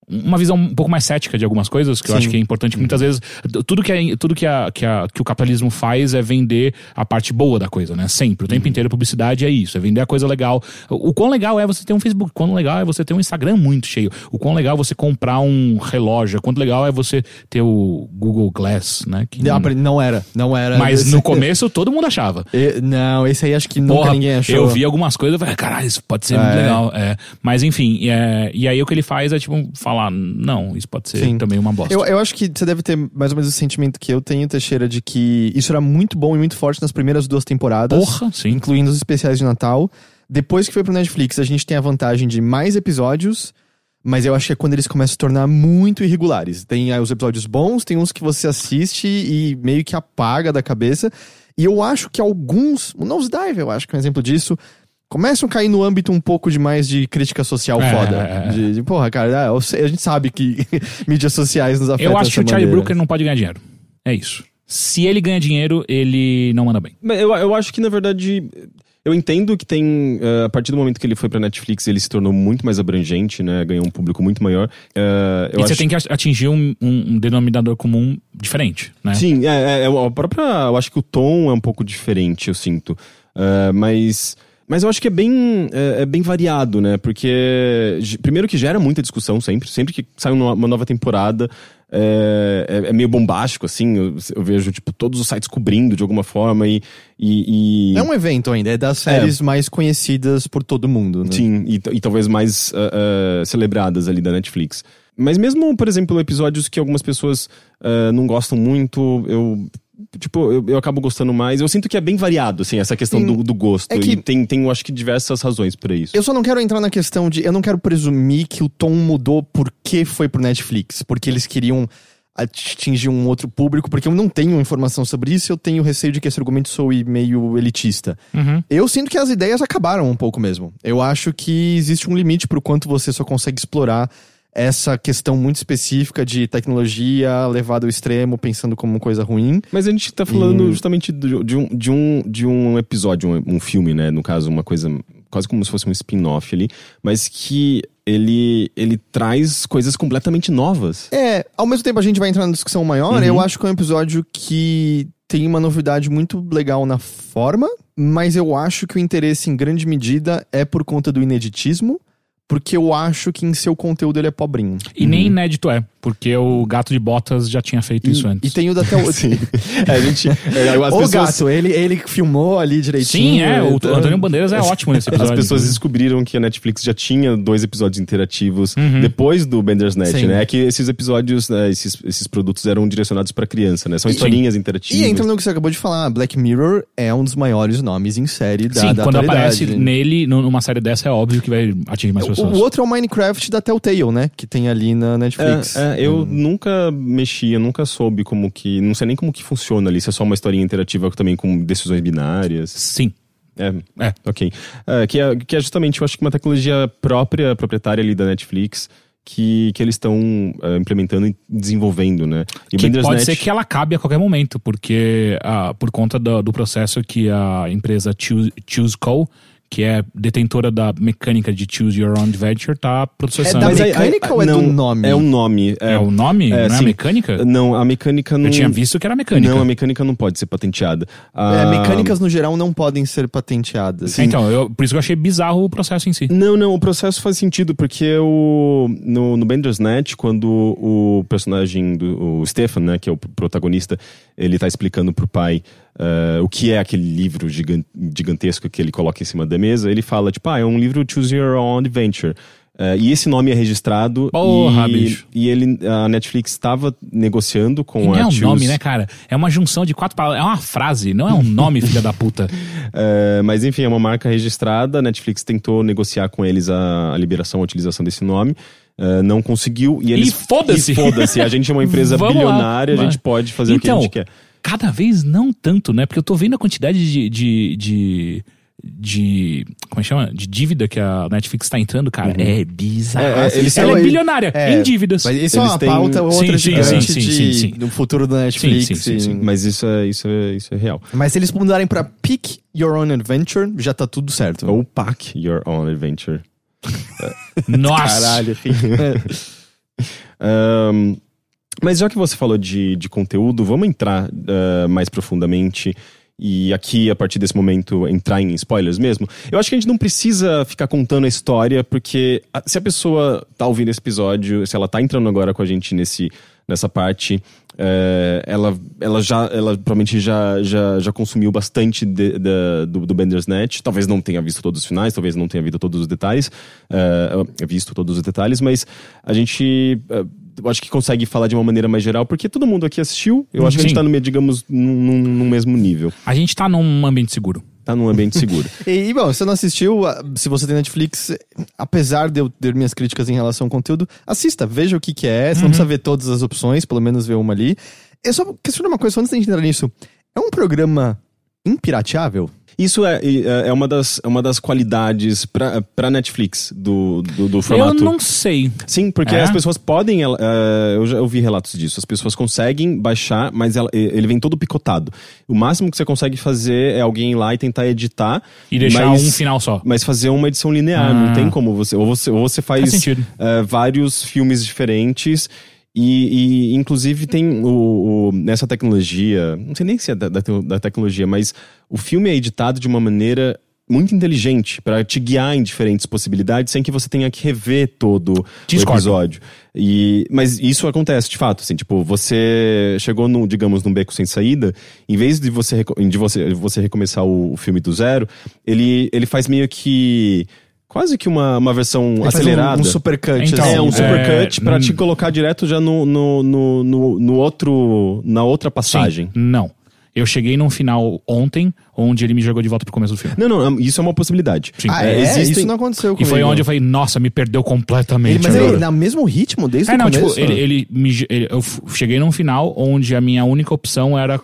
uma visão um pouco mais cética de algumas coisas, que eu Sim. acho que é importante. Muitas vezes, tudo, que, é, tudo que, a, que, a, que o capitalismo faz é vender a parte boa da coisa, né? Sempre. O tempo inteiro a publicidade é isso, é vender a coisa legal. O, o quão legal é você ter um Facebook, o quão legal é você ter um Instagram muito cheio, o quão legal é você comprar um relógio, o quanto legal é você ter o Google Glass, né? Que, Não, não era, não era. mas Esse- no começo todo mundo achava. E- Não, esse aí acho que nunca Porra, ninguém achou. eu vi algumas coisas e falei, caralho, isso pode ser muito É. legal. É. Mas enfim, é, e aí o que ele faz é tipo falar, não, isso pode ser Sim. também uma bosta. Eu, eu acho que você deve ter mais ou menos o sentimento que eu tenho, Teixeira, de que isso era muito bom e muito forte nas primeiras duas temporadas. Porra, sim. Incluindo os especiais de Natal. Depois que foi pro Netflix, a gente tem a vantagem de mais episódios. Mas eu acho que é quando eles começam a se tornar muito irregulares. Tem aí os episódios bons, tem uns que você assiste e meio que apaga da cabeça. E eu acho que alguns. O Nosedive, eu acho que é um exemplo disso. Começam a cair no âmbito um pouco de mais de crítica social É, foda. é, é. De, de, porra, cara, sei- a gente sabe que mídias sociais nos afetam Eu acho que o Charlie. Brooker não pode ganhar dinheiro. É isso. Se ele ganha dinheiro, ele não manda bem. Eu, eu acho que, na verdade, eu entendo que tem. eh, a partir do momento que ele foi pra Netflix, ele se tornou muito mais abrangente, né? Ganhou um público muito maior. Eu e você acho- tem que atingir um, um- denominador comum diferente, né? Sim, é, é, é a própria. Eu acho que o tom é um pouco diferente, eu sinto. Eh, mas. Mas eu acho que é bem, é, é bem variado, né? Porque, primeiro que gera muita discussão sempre. Sempre que sai uma, nova temporada, é, é- é meio bombástico, assim. Eu, eu vejo, tipo, todos os sites cobrindo de alguma forma e... e, e- É um evento ainda, é das séries mais conhecidas por todo mundo, né? Sim, e, e talvez mais ah, ah, celebradas ali da Netflix. Mas mesmo, por exemplo, episódios que algumas pessoas ah, não gostam muito, eu. Tipo, eu, eu acabo gostando mais. Eu sinto que é bem variado, assim, essa questão Sim. do, do gosto. É que- E tem, tem, eu acho que, diversas razões pra isso. Eu só não quero entrar na questão de. Eu não quero presumir que o tom mudou porque foi pro Netflix. Porque eles queriam atingir um outro público. Porque eu não tenho informação sobre isso. Eu tenho receio de que esse argumento soe meio elitista. Uhum. Eu sinto que as ideias acabaram um pouco mesmo. Eu acho que existe um limite pro quanto você só consegue explorar essa questão muito específica de tecnologia levada ao extremo, pensando como coisa ruim. Mas a gente tá falando justamente do- de, um, de, um, de um episódio, um, um filme, né? No caso, uma coisa quase como se fosse um spin-off ali, mas que ele, ele traz coisas completamente novas. É, ao mesmo tempo a gente vai entrar na discussão maior, Uhum. eu acho que é um episódio que tem uma novidade muito legal na forma, mas eu acho que o interesse em grande medida é por conta do ineditismo, porque eu acho que em seu conteúdo ele é pobrinho. E nem inédito é, porque o Gato de Botas já tinha feito isso E, antes. e tem o da Tel... Sim. É, a gente. é, as O pessoas- gato, ele, ele filmou ali direitinho. Sim, é, o então- Antônio Bandeiras é ótimo nesse As episódio. pessoas descobriram que a Netflix já tinha dois episódios interativos Uhum. depois do Bandersnatch, Sim. né? É que esses episódios, né, esses, esses produtos eram direcionados pra criança, né? São Sim. historinhas interativas. E entra no que você acabou de falar, Black Mirror é um dos maiores nomes em série da, Sim, da quando atualidade. aparece nele, nu- numa série dessa, é óbvio que vai atingir mais pessoas. O outro é o Minecraft da Telltale, né? Que tem ali na Netflix. É, é, eu nunca mexi, eu nunca soube como que. Não sei nem como que funciona ali, se é só uma historinha interativa também com decisões binárias. Sim. É, É. ok. É, que, é, que é justamente, eu acho que uma tecnologia própria, proprietária ali da Netflix, que, que eles estão é, implementando e desenvolvendo, né? E Que pode ser que ela acabe a qualquer momento, porque ah, por conta do, do processo que a empresa Choose, Choose Co., que é detentora da mecânica de Choose Your Own Adventure, tá processando. É da mecânica aí- ou é do não, nome? É um nome. É o nome? é, não é a sim. mecânica? Não, a mecânica não. Eu tinha visto que era mecânica. Não, a mecânica não pode ser patenteada. É, Ah, mecânicas no geral não podem ser patenteadas. Então, eu, por isso que eu achei bizarro o processo em si. Não, não, o processo faz sentido, porque o, no, no Bandersnatch, quando o personagem do o Stefan, né, que é o protagonista, ele tá explicando pro pai eh, o que é aquele livro gigan- gigantesco que ele coloca em cima da mesa, ele fala, tipo, ah, é um livro Choose Your Own Adventure. Eh, e esse nome é registrado Porra, e, bicho. e ele, a Netflix estava negociando com E não a é um Choose. nome, né, cara? É uma junção de quatro palavras. É uma frase, não é um nome, filha da puta. É, mas enfim, é uma marca registrada. A Netflix tentou negociar com eles a, a liberação, a utilização desse nome. É, não conseguiu. E, eles, E foda-se. E foda-se. A gente é uma empresa Vamos lá. bilionária, a gente pode fazer o que a Então, gente quer. Cada vez não tanto, né? Porque eu tô vendo a quantidade de, de, de, de. Como é que chama? De dívida que a Netflix tá entrando, cara, é bizarro. É, é, eles Ela são- é bilionária é, em dívidas. Mas isso é Eles uma têm- pauta outra Sim, sim, gigante sim, sim, de, sim, do futuro da Netflix. Sim, sim, sim, Mas isso é, isso é, isso é real. Mas se eles mudarem pra Pick Your Own Adventure, já tá tudo certo. Ou pack your own adventure. Nossa! Caralho. Ahn, mas já que você falou de, de conteúdo, vamos entrar ah, mais profundamente e aqui, a partir desse momento, entrar em spoilers mesmo. Eu acho que a gente não precisa ficar contando a história, porque a- se a pessoa tá ouvindo esse episódio, se ela tá entrando agora com a gente nesse, nessa parte, eh, ela, ela já ela provavelmente já, já, já consumiu bastante de- da- do, do Net. Talvez não tenha visto todos os finais, talvez não tenha visto todos os detalhes, eh, visto todos os detalhes, mas a gente. eu acho que consegue falar de uma maneira mais geral, porque todo mundo aqui assistiu. Eu acho que a gente Sim. tá, no, meio, digamos, num, num- mesmo nível. A gente tá num ambiente seguro. Tá num ambiente seguro. E, bom, se você não assistiu, se você tem Netflix, apesar de eu ter minhas críticas em relação ao conteúdo, assista, veja o que, que é. Você não precisa ver todas as opções, pelo menos ver uma ali. Eu só questiono uma coisa, antes da gente entrar nisso. É um programa impirateável? Isso é, é é uma, das, é uma das qualidades pra, pra Netflix do, do, do formato. Eu não sei. Sim, porque É? as pessoas podem. eu já ouvi relatos disso. As pessoas conseguem baixar, mas ela- ele vem todo picotado. O máximo que você consegue fazer é alguém ir lá e tentar editar. E deixar mas- um final só. Mas fazer uma edição linear, Ah. não tem como você. Ou você, ou você faz, Faz vários filmes diferentes. E, e, inclusive tem o, o- nessa tecnologia, não sei nem se é da, da, da tecnologia, mas o filme é editado de uma maneira muito inteligente para te guiar em diferentes possibilidades sem que você tenha que rever todo o Discordo. episódio. E, mas isso acontece de fato, assim, tipo, você chegou no, digamos, num beco sem saída, em vez de você de você, você recomeçar o, o filme do zero, ele, ele faz meio que quase que uma, uma versão Ele acelerada. Um, um supercut, Então, É, um assim. supercut é, pra hum. te colocar direto já no, no, no, no, no outro, na outra passagem. Sim. Não. Eu cheguei num final ontem, onde ele me jogou de volta pro começo do filme. Não, não, isso é uma possibilidade. Sim. Ah, É, é? existem- Isso não aconteceu E comigo. foi onde eu falei, nossa, me perdeu completamente. Ele, mas agora. ele, no mesmo ritmo, desde É, o não, começo? tipo, ele, ele me, ele- eu cheguei num final onde a minha única opção era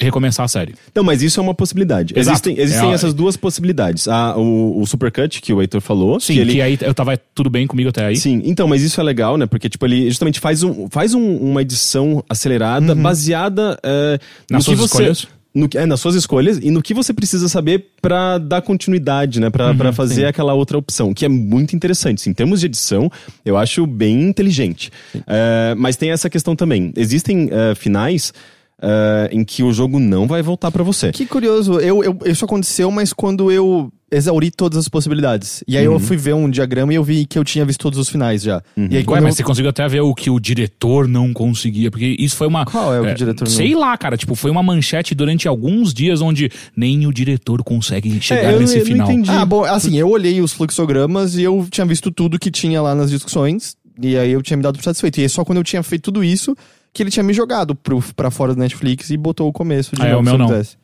recomeçar a série. Não, mas isso é uma possibilidade. Exato. Existem, existem É, essas duas possibilidades. Ah, o, o supercut, que o Heitor falou. Sim, que que, ele, aí eu tava tudo bem comigo até aí. Sim, então, mas isso é legal, né? Porque, tipo, ele justamente faz, um, faz um- uma edição acelerada, baseada é, Uhum. Nas no que suas você. escolhas. No, que- é, nas suas escolhas e no que você precisa saber pra dar continuidade, né? Pra, Uhum, pra fazer aquela outra opção, que é muito interessante. Assim, em termos de edição, eu acho bem inteligente. É, mas tem essa questão também. Existem é, finais é, em que o jogo não vai voltar pra você. Que curioso, eu, eu- isso aconteceu, mas quando eu exauri todas as possibilidades. E aí Uhum. eu fui ver um diagrama e eu vi que eu tinha visto todos os finais já. Uhum. E aí Ué, mas eu... você conseguiu até ver o que o diretor não conseguia, porque isso foi uma. Qual é o que o diretor não- Sei lá, cara, tipo, foi uma manchete durante alguns dias onde nem o diretor consegue chegar É, eu- nesse eu não final. entendi. Ah, bom, assim, eu olhei os fluxogramas e eu tinha visto tudo que tinha lá nas discussões. E aí eu tinha me dado por satisfeito. E é só quando eu tinha feito tudo isso que ele tinha me jogado pro, pra fora do Netflix e botou o começo de Ah, é, novo, o meu não. quisesse.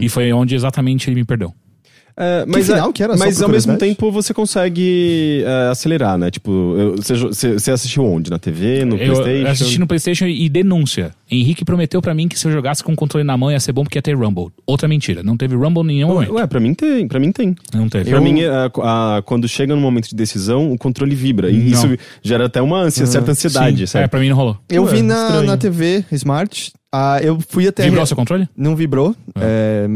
E foi onde exatamente ele me perdeu. É, mas final é- que era? Mas ao mesmo tempo você consegue é, acelerar, né? Tipo, eu- você, você- assistiu onde? Na TV, no Eu PlayStation? assisti no PlayStation e denúncia. Henrique prometeu pra mim que se eu jogasse com o controle na mão ia ser bom porque ia ter Rumble. Outra mentira. Não teve Rumble nenhum momento. Ué, pra mim tem, pra mim tem. Não teve. Pra mim, a- a- quando chega no momento de decisão, o controle vibra. E Não. isso gera até uma ansia, certa ansiedade, Sim. É, pra mim não rolou. Eu Ué, vi na, estranho. na TV Smart. Ah, eu fui até. Vibrou seu controle? Não vibrou. É,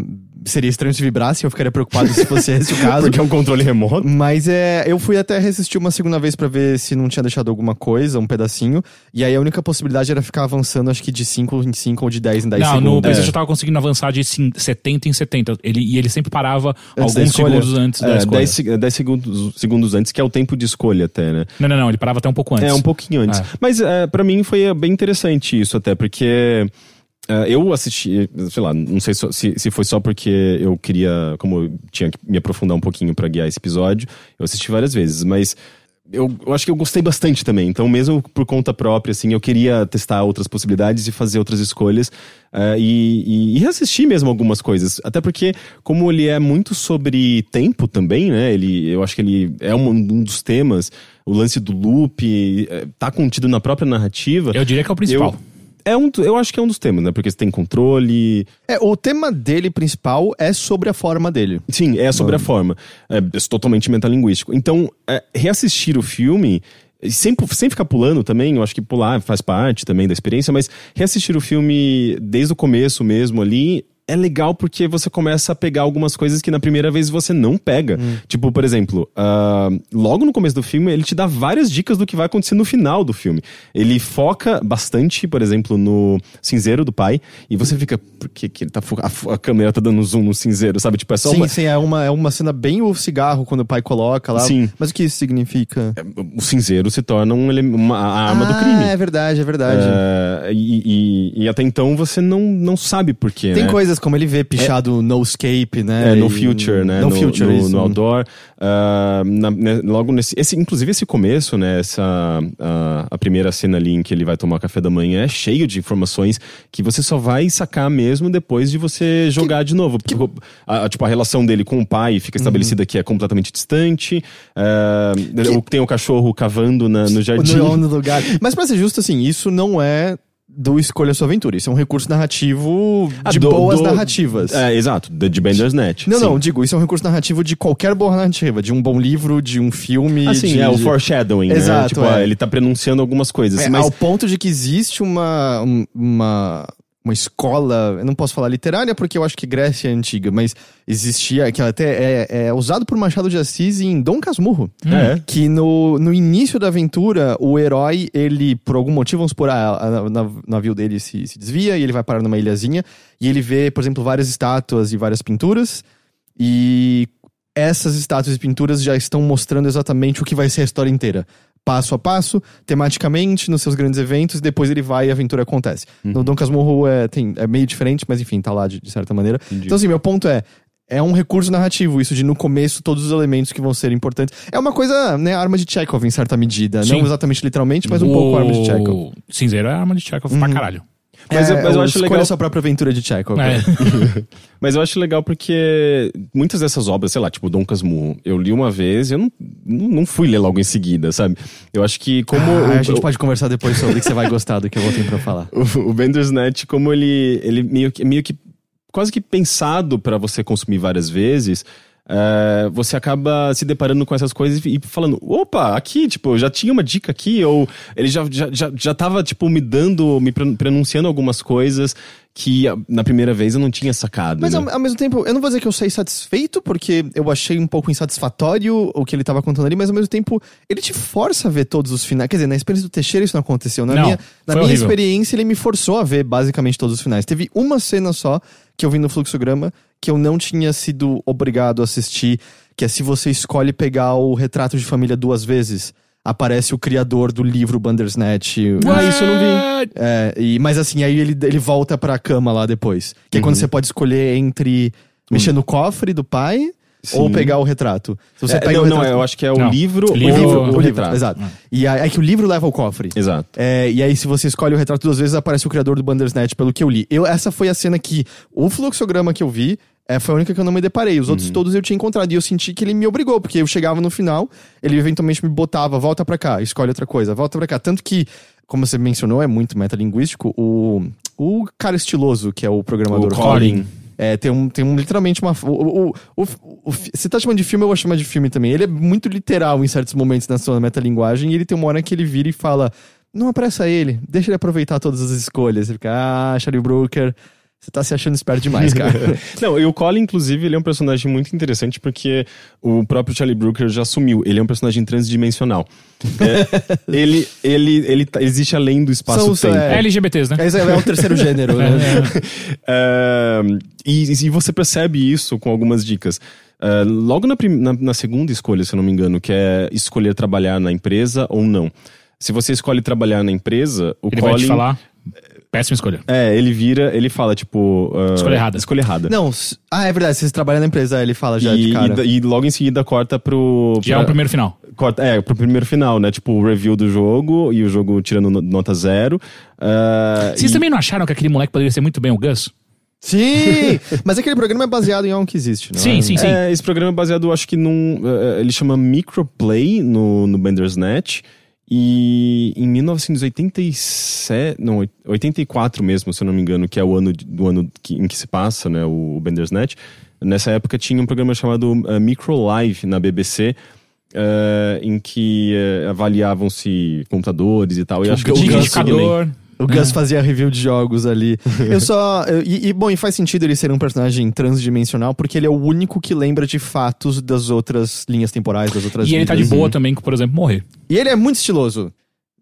seria estranho se vibrasse, eu ficaria preocupado se fosse esse o caso. Porque é um controle remoto. Mas é, eu fui até reassistir uma segunda vez pra ver se não tinha deixado alguma coisa, um pedacinho. E aí a única possibilidade era ficar avançando, acho que de 5 em 5 ou de 10 em 10 não, segundos. no PlayStation É. eu tava conseguindo avançar de cin- 70 em 70. Ele, e ele sempre parava Antes da alguns segundos antes da É, escolha. 10, se- 10 segundos, segundos antes, que é o tempo de escolha até, né? Não, não, não. Ele parava até um pouco antes. É, um pouquinho antes. É. Mas é, para mim foi bem interessante isso até, porque é, eu assisti, sei lá, não sei se, se foi só porque eu queria, como eu tinha que me aprofundar um pouquinho pra guiar esse episódio, eu assisti várias vezes, mas eu, eu acho que eu gostei bastante também. Então, mesmo por conta própria, assim, eu queria testar outras possibilidades e fazer outras escolhas é, e, e, e reassistir mesmo algumas coisas. Até porque, como ele é muito sobre tempo também, né? Ele, eu acho que ele é um, um dos temas, o lance do loop, é, tá contido na própria narrativa. Eu diria que é o principal. Eu- é um, eu acho que é um dos temas, né? Porque você tem controle. É, o tema dele principal é sobre a forma dele. Sim, é sobre a forma. É, é totalmente metalinguístico. Então, é, reassistir o filme. Sem, sem ficar pulando também, eu acho que pular faz parte também da experiência, mas reassistir o filme desde o começo mesmo ali é legal porque você começa a pegar algumas coisas que na primeira vez você não pega. Hum. Tipo, por exemplo, uh, logo no começo do filme, ele te dá várias dicas do que vai acontecer no final do filme. Ele foca bastante, por exemplo, no cinzeiro do pai, e você fica, por que, que ele tá a, a, câmera tá dando zoom no cinzeiro, sabe? Tipo, é só sim, uma... sim, é uma, é uma cena bem o cigarro quando o pai coloca lá. Sim. Mas o que isso significa? É, o cinzeiro se torna um, uma, a arma ah, do crime. É verdade, é verdade. Uh, e, e, e, até então você não, não sabe por quê. Tem né? coisas como ele vê pichado é, no escape, né? É, no future, né? No, no future, no, isso. no outdoor. Uh, na, né, logo nesse. Esse, inclusive, esse começo, né? Essa, uh, a primeira cena ali em que ele vai tomar café da manhã é cheio de informações que você só vai sacar mesmo depois de você jogar que, de novo. Que... A, a, tipo, a relação dele com o pai fica estabelecida uhum. que é completamente distante. Uh, que... Tem o cachorro cavando na, no jardim. No, no lugar. Mas pra ser justo, assim, isso não é do Escolha Sua Aventura. Isso é um recurso narrativo ah, de do, boas do, narrativas. É, exato, de Bender's Net. Não, sim. não, digo, isso é um recurso narrativo de qualquer boa narrativa, de um bom livro, de um filme. Assim, de, é o foreshadowing, né? Exato, né? Tipo, é. ele tá pronunciando algumas coisas. É, mas... Ao ponto de que existe uma, uma uma escola, eu não posso falar literária porque eu acho que Grécia é antiga, mas existia, que até é, é usado por Machado de Assis em Dom Casmurro. Hum. É. Que no, no início da aventura, o herói, ele, por algum motivo, vamos supor, a, o navio dele se, se desvia e ele vai parar numa ilhazinha e ele vê, por exemplo, várias estátuas e várias pinturas e essas estátuas e pinturas já estão mostrando exatamente o que vai ser a história inteira passo a passo, tematicamente, nos seus grandes eventos, e depois ele vai e a aventura acontece. Uhum. No Dom Casmurro é, tem, é meio diferente, mas enfim, tá lá de, de certa maneira. Entendi. Então, assim, meu ponto é. É um recurso narrativo, isso de no começo todos os elementos que vão ser importantes. É uma coisa, né, arma de Chekhov em certa medida. Sim. Não exatamente literalmente, mas um o... pouco arma de Chekhov. Cinzeiro é arma de Chekhov uhum. pra caralho. Mas, é, eu, mas eu acho legal. a sua própria aventura de Chekhov. É. mas eu acho legal porque muitas dessas obras, sei lá, tipo Dom Casmurro, eu li uma vez e eu não, não fui ler logo em seguida, sabe? Eu acho que como. Ah, o, a gente o, pode conversar depois sobre que você vai gostar do que eu vou ter pra falar. O, o Bender's Net, como ele, ele meio, que, meio que. quase que pensado para você consumir várias vezes. Uh, você acaba se deparando com essas coisas e falando, opa, aqui, tipo, já tinha uma dica aqui, ou ele já, já, já, já tava, tipo, me dando, me pronunciando algumas coisas que na primeira vez eu não tinha sacado. Mas né? ao, ao, mesmo tempo, eu não vou dizer que eu saí satisfeito, porque eu achei um pouco insatisfatório o que ele tava contando ali, mas ao mesmo tempo, ele te força a ver todos os finais. Quer dizer, na experiência do Teixeira isso não aconteceu. Na não, minha, na minha experiência, ele me forçou a ver basicamente todos os finais. Teve uma cena só que eu vi no fluxograma que eu não tinha sido obrigado a assistir, que é se você escolhe pegar o retrato de família duas vezes, aparece o criador do livro Bandersnatch. Ah, isso eu não vi. É, e, mas assim, aí ele, ele volta pra cama lá depois. Que é quando uhum. você pode escolher entre mexer no cofre do pai Sim. ou pegar o retrato. Se você é, pega não, o retrato... não, eu acho que é o não. livro, livro ou o, o, o retrato. Exato. Hum. E aí é que o livro leva o cofre. Exato. É, e aí, se você escolhe o retrato duas vezes, aparece o criador do Bandersnatch, pelo que eu li. Eu, essa foi a cena que o fluxograma que eu vi. É, foi a única que eu não me deparei. Os uhum. outros todos eu tinha encontrado. E eu senti que ele me obrigou, porque eu chegava no final, ele eventualmente me botava, volta pra cá, escolhe outra coisa, volta pra cá. Tanto que, como você mencionou, é muito metalinguístico. O, o cara estiloso, que é o programador o Colin. É, tem um, tem um literalmente uma. O, o, o, você tá chamando de filme, eu vou chamar de filme também. Ele é muito literal em certos momentos na sua metalinguagem, e ele tem uma hora que ele vira e fala: Não apressa ele, deixa ele aproveitar todas as escolhas. Ele fica, ah, Charlie Brooker. Você tá se achando esperto demais, cara. Não, e o Colin, inclusive, ele é um personagem muito interessante porque o próprio Charlie Brooker já assumiu. Ele é um personagem transdimensional. É, ele, ele, ele tá, existe além do espaço-tempo. É, é LGBTs, né? É, é o terceiro gênero, né? É, e, e você percebe isso com algumas dicas. Uh, logo na, na, na, segunda escolha, se eu não me engano, que é escolher trabalhar na empresa ou não. Se você escolhe trabalhar na empresa, o Ele Colin. Péssima escolha. É, ele vira, ele fala, tipo. Uh, escolha errada. Escolha errada. Não, ah, é verdade, você trabalha na empresa, ele fala já e, de cara. E, e, logo em seguida corta pro. Já pra, é o primeiro final. Corta, é, pro primeiro final, né? Tipo, o review do jogo e o jogo tirando nota zero. Uh, Vocês e... também não acharam que aquele moleque poderia ser muito bem o Gus? Sim! Mas aquele programa é baseado em algo que existe, não sim, é? Sim, sim, é, esse programa é baseado, acho que num. Uh, ele chama Microplay no, no Bandersnatch. E em 1987, não, 84 mesmo, se eu não me engano, que é o ano do ano que- em que se passa, né, o, o Bandersnatch. Nessa época tinha um programa chamado uh, Micro Live na BBC, uh, em que uh, avaliavam-se computadores e tal. E acho que o Liquidificador. O Gus fazia review de jogos ali. Eu só. eu- e, e, bom, e faz sentido ele ser um personagem transdimensional, porque ele é o único que lembra de fatos das outras linhas temporais, das outras E ele tá de boa também com, por exemplo, morrer. E ele é muito estiloso.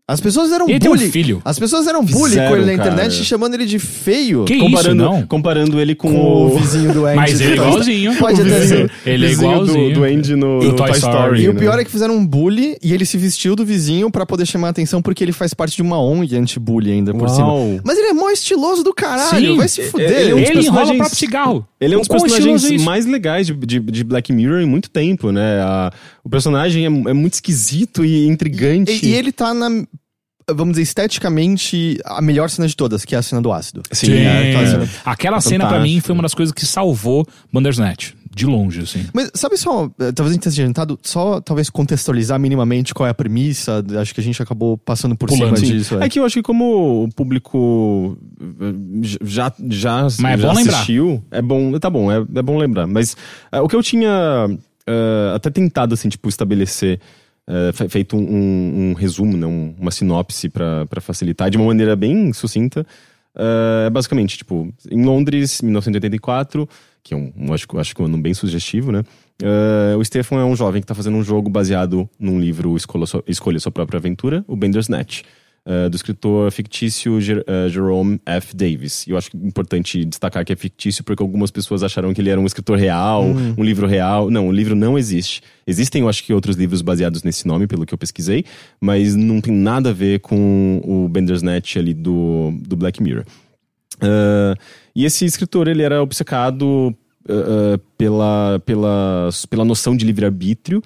As pessoas eram Ele tem um bullying. filho. As pessoas eram bullying com Fizeram, ele na internet, cara. chamando ele de feio. Que comparando, isso, não? comparando ele com, Com o o, vizinho do Andy. Mas ele é igualzinho. Pode o até ser. Ele é igualzinho. do, do Andy no, no Toy Toy Story. Story. E o né? pior é que fizeram um bully e ele se vestiu do vizinho pra poder chamar a atenção porque ele faz parte de uma ONG anti-bully ainda por Uau. cima. Mas ele é mó estiloso do caralho, Sim. vai se fuder. Ele é um dos Ele enrola o personagens- próprio cigarro. Ele é um dos personagens é mais legais de, de, de Black Mirror em muito tempo, né? A- o personagem é, é muito esquisito e intrigante. E, e ele tá na. Vamos dizer, esteticamente, a melhor cena de todas, que é a cena do ácido. Sim, Sim. é, aquela cena- Aquela é cena pra mim foi uma das coisas que salvou Bandersnatch. De longe, assim. Mas sabe só, eh, talvez a gente tenha se adiantado, só talvez contextualizar minimamente qual é a premissa, acho que a gente acabou passando por Pulando, cima sim. disso. É que eu acho que como o público eh, já, já, Mas é já bom lembrar. assistiu, é bom, tá bom, é, é bom lembrar. Mas eh, o que eu tinha até tentado, assim, tipo, estabelecer, fe- feito um, um- um resumo, né, um- uma sinopse pra facilitar, de uma maneira bem sucinta, eh, é basicamente, tipo, em Londres, 1984, que é um, acho, acho que um ano bem sugestivo, né? eh, o Stefan é um jovem que tá fazendo um jogo baseado num livro Escolha Sua, Escolha Sua Própria Aventura, o Bandersnatch uh, do escritor fictício Jer- uh, Jerome F. Davis. E eu acho importante destacar que é fictício porque algumas pessoas acharam que ele era um escritor real, um livro real. Não, o livro não existe. Existem, eu acho que, outros livros baseados nesse nome, pelo que eu pesquisei, mas não tem nada a ver com o Bandersnatch ali do, do Black Mirror. Uh, e esse escritor, ele era obcecado uh, uh, pela, pela, pela noção de livre-arbítrio.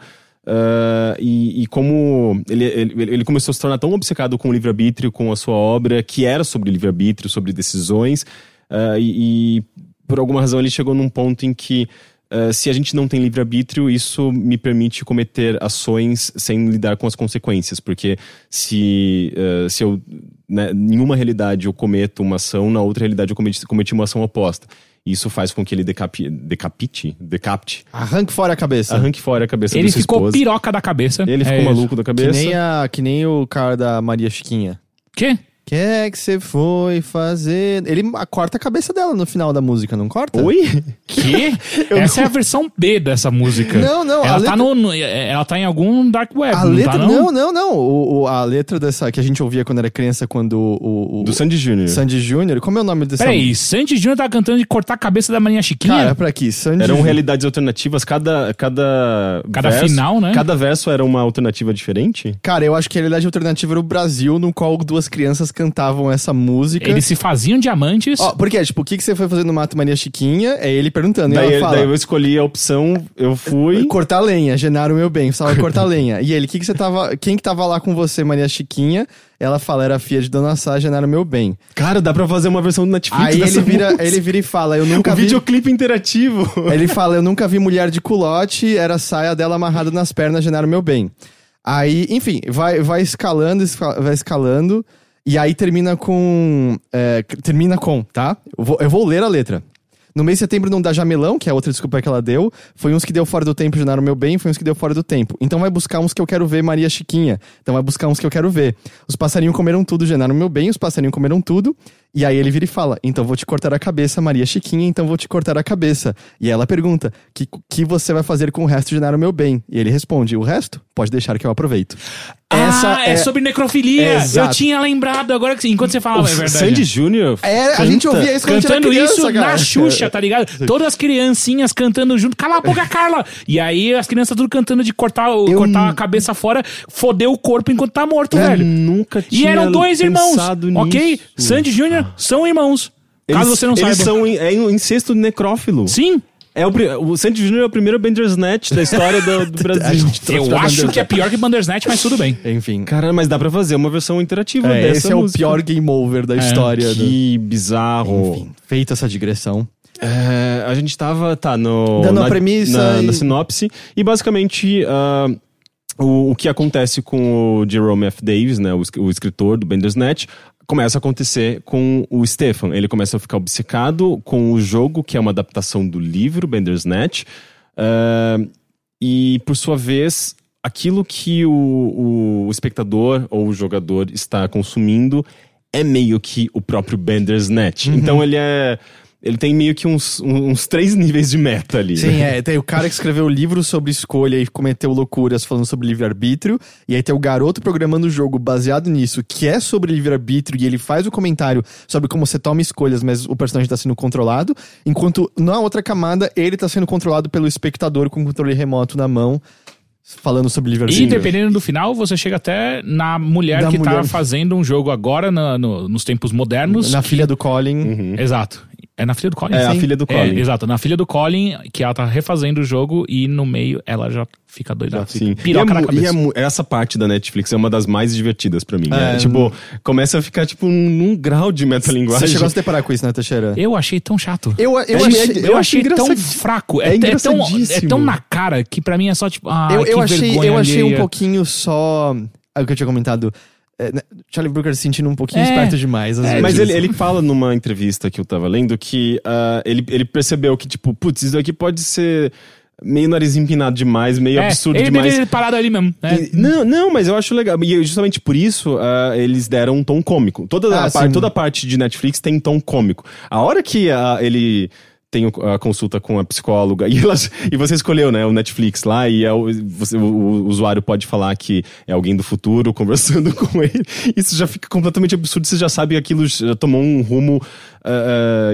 Uh, e, e como ele, ele, ele começou a se tornar tão obcecado com o livre-arbítrio, com a sua obra, que era sobre livre-arbítrio, sobre decisões, uh, e, e por alguma razão ele chegou num ponto em que Uh, se a gente não tem livre-arbítrio, isso me permite cometer ações sem lidar com as consequências. Porque se, se eu, né, em uma realidade eu cometo uma ação, na outra realidade eu cometi, cometi uma ação oposta. Isso faz com que ele decapi, decapite, decapite, Arranque fora a cabeça. arranque fora a cabeça Ele ficou esposa. piroca da cabeça. Ele ficou É isso. maluco da Que cabeça. nem, a, que nem o cara da Maria Chiquinha. Quê? Que é que você foi fazer? Ele corta a cabeça dela no final da música, não corta? Oi? Que? Essa é a versão B dessa música. Não, não, a Ela, letra- tá, no, no- ela tá em algum dark web, A não letra, tá não, não? não, não. O, o- a letra dessa que a gente ouvia quando era criança, quando o, o, Do Sandy Jr. Sandy Júnior. Como é o nome dessa Peraí, Sandy Júnior tá cantando de cortar a cabeça da Marinha Chiquinha? Cara, pra aqui, Sandy Eram Júnior. realidades alternativas, cada. Cada, Cada verso- final, né? Cada verso era uma alternativa diferente? Cara, eu acho que a realidade alternativa era o Brasil, no qual duas crianças cantavam essa música. Eles se faziam diamantes. Ó, porque, tipo, o que, que você foi fazer no Mato Maria Chiquinha? É ele perguntando. e Daí, ela fala, daí eu escolhi a opção, eu fui. Cortar lenha, Genaro meu bem, precisava cortar lenha. E ele, que que você tava. Quem que tava lá com você, Maria Chiquinha? Ela fala, era a filha de Dona Sá, Genaro meu bem. Cara, dá pra fazer uma versão do Netflix Aí dessa ele vira, música. ele vira e fala, eu nunca Um vi. videoclipe interativo. Ele fala, eu nunca vi mulher de culote, era a saia dela amarrada nas pernas, Genaro meu bem. Aí, enfim, vai, vai escalando, esca- vai escalando. E aí termina com. é, termina com, tá? Eu vou, eu vou ler a letra. No mês de setembro não dá jamelão, que é a outra desculpa que ela deu. Foi uns que deu fora do tempo, Genaro meu bem, foi uns que deu fora do tempo. Então vai buscar uns que eu quero ver, Maria Chiquinha. Então vai buscar uns que eu quero ver. Os passarinhos comeram tudo, Genaro meu bem, os passarinhos comeram tudo. E aí ele vira e fala: Então vou te cortar a cabeça, Maria Chiquinha, então vou te cortar a cabeça. E ela pergunta: Que que você vai fazer com o resto, Genaro meu bem? E ele responde: O resto? Pode deixar que eu aproveito. Ah, é, sobre necrofilia. Exato. Eu tinha lembrado agora que enquanto você falava, é verdade. Sandy Jr. É, a gente ouvia isso quando Cantando criança, isso cara. na Xuxa, tá ligado? Todas as criancinhas cantando junto. Cala a boca, Carla! E aí as crianças tudo cantando de cortar, o- Eu cortar a cabeça fora, foder o corpo enquanto tá morto, Eu velho. nunca E tinha eram dois irmãos, pensado ok? nisso. Sandy Jr. são irmãos. Eles, Caso você não eles saiba. são in- é um incesto necrófilo. Sim, É o, o Sandy Jr. é o primeiro Bandersnatch da história do, do Brasil. eu acho que é pior que Bandersnatch, mas tudo bem. Enfim. Cara, mas dá pra fazer uma versão interativa É, dessa esse é o música. pior game over da história. do- Que bizarro. Enfim, feita essa digressão. É, a gente tava, tá, no... Dando a na, premissa Na, e- na sinopse. E basicamente... ah, o, o que acontece com o Jerome F. Davis, né, o, o escritor do Bandersnatch, começa a acontecer com o Stefan. Ele começa a ficar obcecado com o jogo, que é uma adaptação do livro Bandersnatch. ah, e, por sua vez, aquilo que o, o espectador ou o jogador está consumindo é meio que o próprio Bandersnatch. Então ele é. Ele tem meio que uns, uns três níveis de meta ali. Sim, é. Tem o cara que escreveu o livro sobre escolha e cometeu loucuras falando sobre livre-arbítrio. E aí tem o garoto programando o jogo baseado nisso, que é sobre livre-arbítrio, e ele faz o comentário sobre como você toma escolhas, mas o personagem tá sendo controlado. Enquanto na outra camada, ele tá sendo controlado pelo espectador com o controle remoto na mão, falando sobre E livre-arbítrio. dependendo do final, você chega até na mulher Da que tá mulher. fazendo um jogo agora na- no- nos tempos modernos. Na que- filha do Colin. Exato. É na filha do Colin? É, a Sim. filha do É, Colin. exato, na filha do Colin, que ela tá refazendo o jogo e no meio ela já fica doida. Sim. Piroca e é, na cabeça. e é essa parte da Netflix é uma das mais divertidas pra mim. né? É. Tipo, começa a ficar tipo num, grau de Você metalinguagem. chegou a se deparar com isso, né, Teixeira? Eu achei tão chato. Eu, eu, Eu achei, Eu achei tão fraco. é É, é tão, é tão na cara que pra mim é só tipo. Ah, eu, que eu achei, vergonha eu achei um alheia. pouquinho só. É o que eu tinha comentado. É, né, Charlie Brooker se sentindo um pouquinho É. esperto demais. Às É, vezes. Mas ele, ele fala numa entrevista que eu tava lendo que ah, ele, ele percebeu que, tipo, putz, isso aqui pode ser meio nariz empinado demais, meio É, absurdo ele demais. ter parado ali mesmo. né? E- Não, não, mas eu acho legal. E justamente por isso ah, eles deram um tom cômico. Toda, Ah, a par- sim. toda a parte de Netflix tem tom cômico. A hora que ah, ele tem o- a consulta com a psicóloga e, elas, e você escolheu, né, o Netflix lá e é o, você- o- o usuário pode falar que é alguém do futuro conversando com ele. Isso já fica completamente absurdo. Você já sabe que aquilo já tomou um rumo, ah,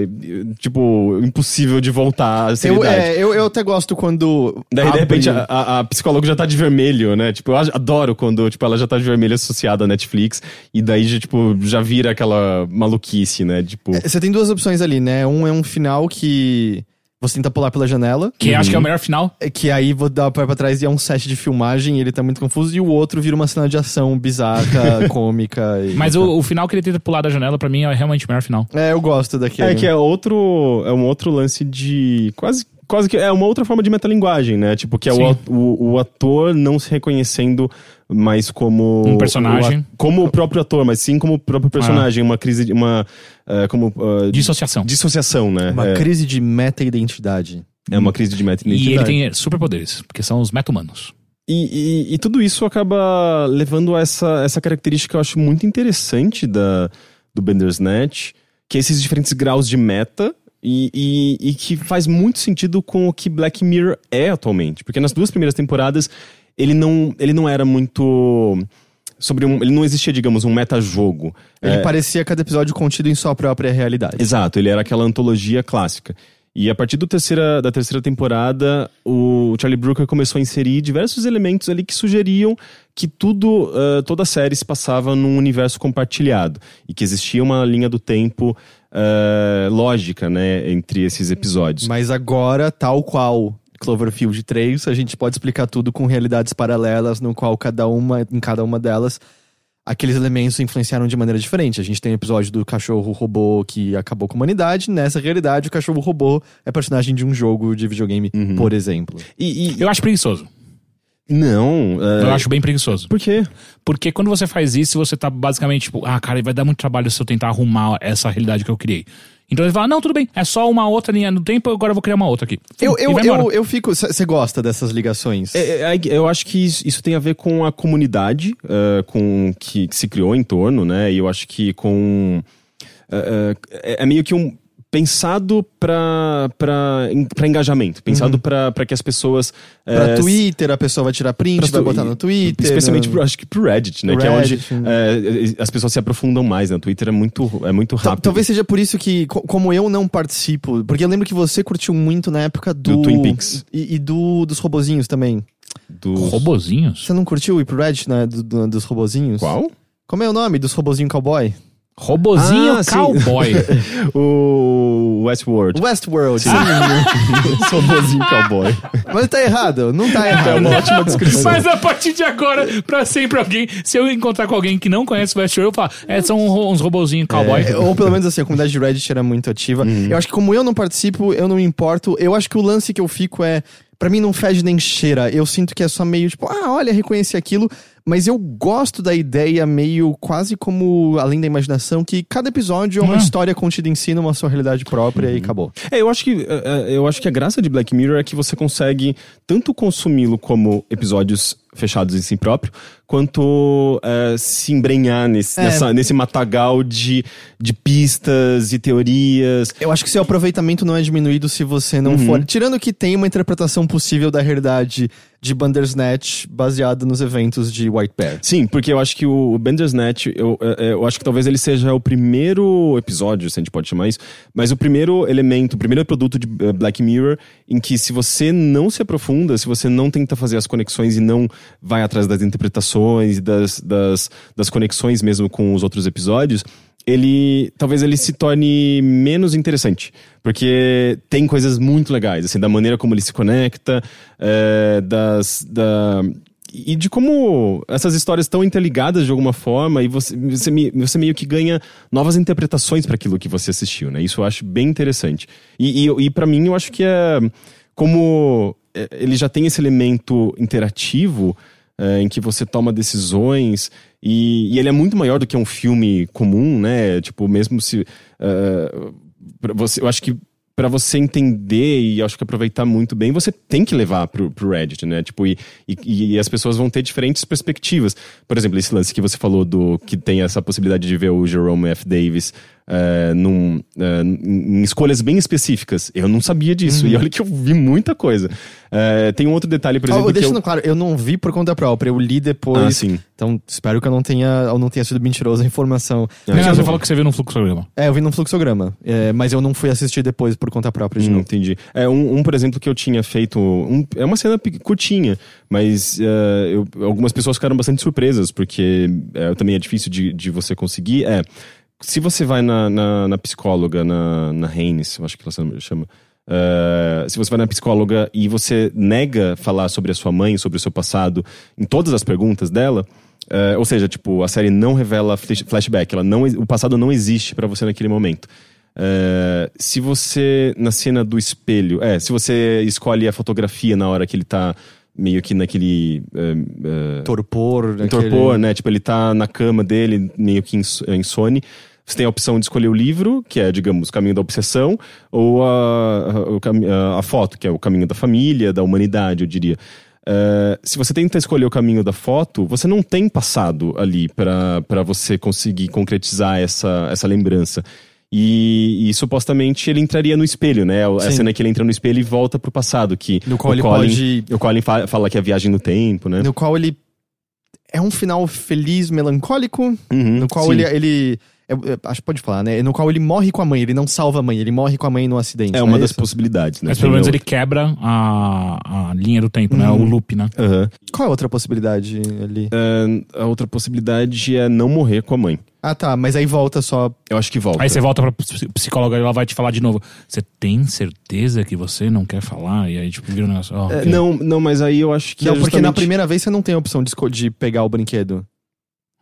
tipo, impossível de voltar à Eu, é, eu, eu até gosto quando. Daí, de abre- repente, a, a- a psicóloga já tá de vermelho, né? Tipo, eu adoro quando, tipo, ela já tá de vermelho associada à Netflix. E daí, já, tipo, já vira aquela maluquice, né? Tipo... Você tem duas opções ali, né? Um é um final que você tenta pular pela janela. Que acho que é o melhor final. é Que aí vou dar o pé pra trás e é um set de filmagem e ele tá muito confuso. E o outro vira uma cena de ação bizarra, cômica. E... Mas o, o final que ele tenta pular da janela, pra mim, é realmente o melhor final. É, eu gosto daquele. É que é outro... É um outro lance de... Quase... Quase que é uma outra forma de metalinguagem, né? Tipo, que é o, o, o ator não se reconhecendo mais como... Um personagem. o como o próprio ator, mas sim como o próprio personagem. Uma crise... de- Uma... eh, como... ah, Dissociação. dissociação, né? Uma é, crise de meta-identidade. é uma crise de meta E ele tem superpoderes, porque são os meta-humanos. E, e- e tudo isso acaba levando a essa, essa característica que eu acho muito interessante da, do Bandersnatch, que é esses diferentes graus de meta. E, e- e que faz muito sentido com o que Black Mirror é atualmente. Porque nas duas primeiras temporadas, ele não, ele não era muito. Sobre um, ele não existia, digamos, um metajogo. Ele É, parecia cada episódio contido em sua própria realidade. Exato, ele era aquela antologia clássica. E a partir do terceira, da terceira temporada, o Charlie Brooker começou a inserir diversos elementos ali que sugeriam que tudo, ah, toda a série se passava num universo compartilhado. E que existia uma linha do tempo ah, lógica, né, entre esses episódios. Mas agora, tal qual Cloverfield 3, a gente pode explicar tudo com realidades paralelas, no qual cada uma, em cada uma delas, aqueles elementos influenciaram de maneira diferente. A gente tem o episódio do cachorro robô que acabou com a humanidade. Nessa realidade, o cachorro robô é personagem de um jogo de videogame, por exemplo. E, e- Eu acho preguiçoso. Não, ah, Eu acho bem preguiçoso. por quê? Porque quando você faz isso, você tá basicamente tipo, ah, cara, vai dar muito trabalho se eu tentar arrumar essa realidade que eu criei. Então ele fala, não, tudo bem, é só uma outra linha no tempo, agora eu vou criar uma outra aqui. Eu, eu, eu, eu fico. Você gosta dessas ligações? É, é, eu acho que isso, isso tem a ver com a comunidade ah, com que, que se criou em torno, né? E eu acho que com. ah, é, é meio que um. Pensado para engajamento, pensado pra para que as pessoas. Pra eh, Twitter, a pessoa vai tirar print, vai botar no Twitter. Especialmente, né? pro, acho que pro Reddit, né? Pro que é onde Reddit, né? eh, as pessoas se aprofundam mais, né? O Twitter é muito, é muito Tal- rápido. Talvez seja por isso que, co- como eu não participo, porque eu lembro que você curtiu muito na época do. Do Twin Peaks. E, e do, dos robozinhos também. Do... Robozinhos? Você não curtiu ir pro Reddit, né? do- do- dos robozinhos? Qual? Como é o nome dos robozinhos cowboy? Robozinho Ah, cowboy. o Westworld. Westworld. Sim. Sobozinho cowboy. Mas tá errado, não tá É errado. uma ótima descrição. Mas a partir de agora, pra sempre alguém, se eu encontrar com alguém que não conhece o Westworld, eu falo, é, são uns robozinhos cowboy. É, ou pelo menos assim, a comunidade de Reddit era muito ativa. Uhum. Eu acho que como eu não participo, eu não me importo. Eu acho que o lance que eu fico é. Pra mim não fede nem cheira. Eu sinto que é só meio tipo, ah, olha, reconheci aquilo. Mas eu gosto da ideia meio quase como além da imaginação, que cada episódio é uma Uhum. história contida em si numa sua realidade própria e acabou. É, eu acho que é, é, eu acho que a graça de Black Mirror é que você consegue tanto consumi-lo como episódios fechados em si próprio, quanto é, se embrenhar nesse, É. nessa- nesse matagal de, de pistas e teorias. Eu acho que seu aproveitamento não é diminuído se você não Uhum. for. Tirando que tem uma interpretação possível da realidade de Bandersnatch baseada nos eventos de White Bear. Sim, porque eu acho que o Bandersnatch, eu, é, é, eu acho que talvez ele seja o primeiro episódio, se a gente pode chamar isso, mas o primeiro elemento, o primeiro produto de eh, Black Mirror em que se você não se aprofunda, se você não tenta fazer as conexões e não vai atrás das interpretações das, das, das conexões mesmo com os outros episódios, ele talvez ele se torne menos interessante. Porque tem coisas muito legais, assim, da maneira como ele se conecta, é, das. Da, e de como essas histórias estão interligadas de alguma forma e você, você, você meio que ganha novas interpretações para aquilo que você assistiu, né? Isso eu acho bem interessante. E, e, e para mim, eu acho que é. Como é, ele já tem esse elemento interativo é, em que você toma decisões e, e ele é muito maior do que um filme comum, né? Tipo, mesmo se. pra você, eu acho que para você entender e acho que aproveitar muito bem, você tem que levar pro, pro Reddit, né? Tipo, e, e, e as pessoas vão ter diferentes perspectivas. Por exemplo, esse lance que você falou do que tem essa possibilidade de ver o Jerome F. Davis é, num, é, em escolhas bem específicas. Eu não sabia disso. E olha que eu vi muita coisa. É, tem um outro detalhe, por exemplo, Oh, que deixando eu... claro, eu não vi por conta própria, eu li depois. Ah, sim. Então, espero que eu não tenha, eu não tenha sido mentirosa a informação. Não, Ah, você eu- falou que você viu no fluxograma. É, eu vi num fluxograma, é, mas eu não fui assistir depois por conta própria de Hum, novo. entendi. É, um, um, por exemplo, que eu tinha feito. um- é uma cena curtinha, mas eu- algumas pessoas ficaram bastante surpresas, porque é, também é difícil de, de você conseguir. É. Se você vai na, na, na psicóloga, na, na Haynes, eu acho que ela se chama. é, se você vai na psicóloga e você nega falar sobre a sua mãe, sobre o seu passado, em todas as perguntas dela, é, ou seja, tipo, a série não revela flash- flashback, ela não, o passado não existe pra você naquele momento. É, se você, na cena do espelho, é, se você escolhe a fotografia na hora que ele tá meio que naquele. Torpor, em torpor, né? Tipo, ele tá na cama dele, meio que ins- insone. Você tem a opção de escolher o livro, que é, digamos, o caminho da obsessão, ou a, a, a- foto, que é o caminho da família, da humanidade, eu diria. É, se você tenta escolher o caminho da foto, você não tem passado ali para você conseguir concretizar essa, essa lembrança. E, e supostamente ele entraria no espelho, né? A Sim. cena que ele entra no espelho e volta pro passado, que No qual o ele Colin, pode- o Colin fa- fala que é viagem no tempo, né? no qual ele é um final feliz, melancólico, Uhum, no qual sim. ele, ele é- é- acho que pode falar, né? No qual ele morre com a mãe, ele não salva a mãe, ele morre com a mãe no acidente. É uma das isso? possibilidades, né? Mas pelo menos ele quebra a, a linha do tempo, né? O loop, né? Aham. Qual é a outra possibilidade ali? É, a outra possibilidade é não morrer com a mãe. Ah, tá, mas aí volta só. Eu acho que volta. Aí você volta pra ps- psicóloga e ela vai te falar de novo. Você tem certeza que você não quer falar? E aí, tipo, vira um negócio. ó, É, não, não, mas aí eu acho que não, é porque na justamente- primeira vez você não tem a opção de, de pegar o brinquedo.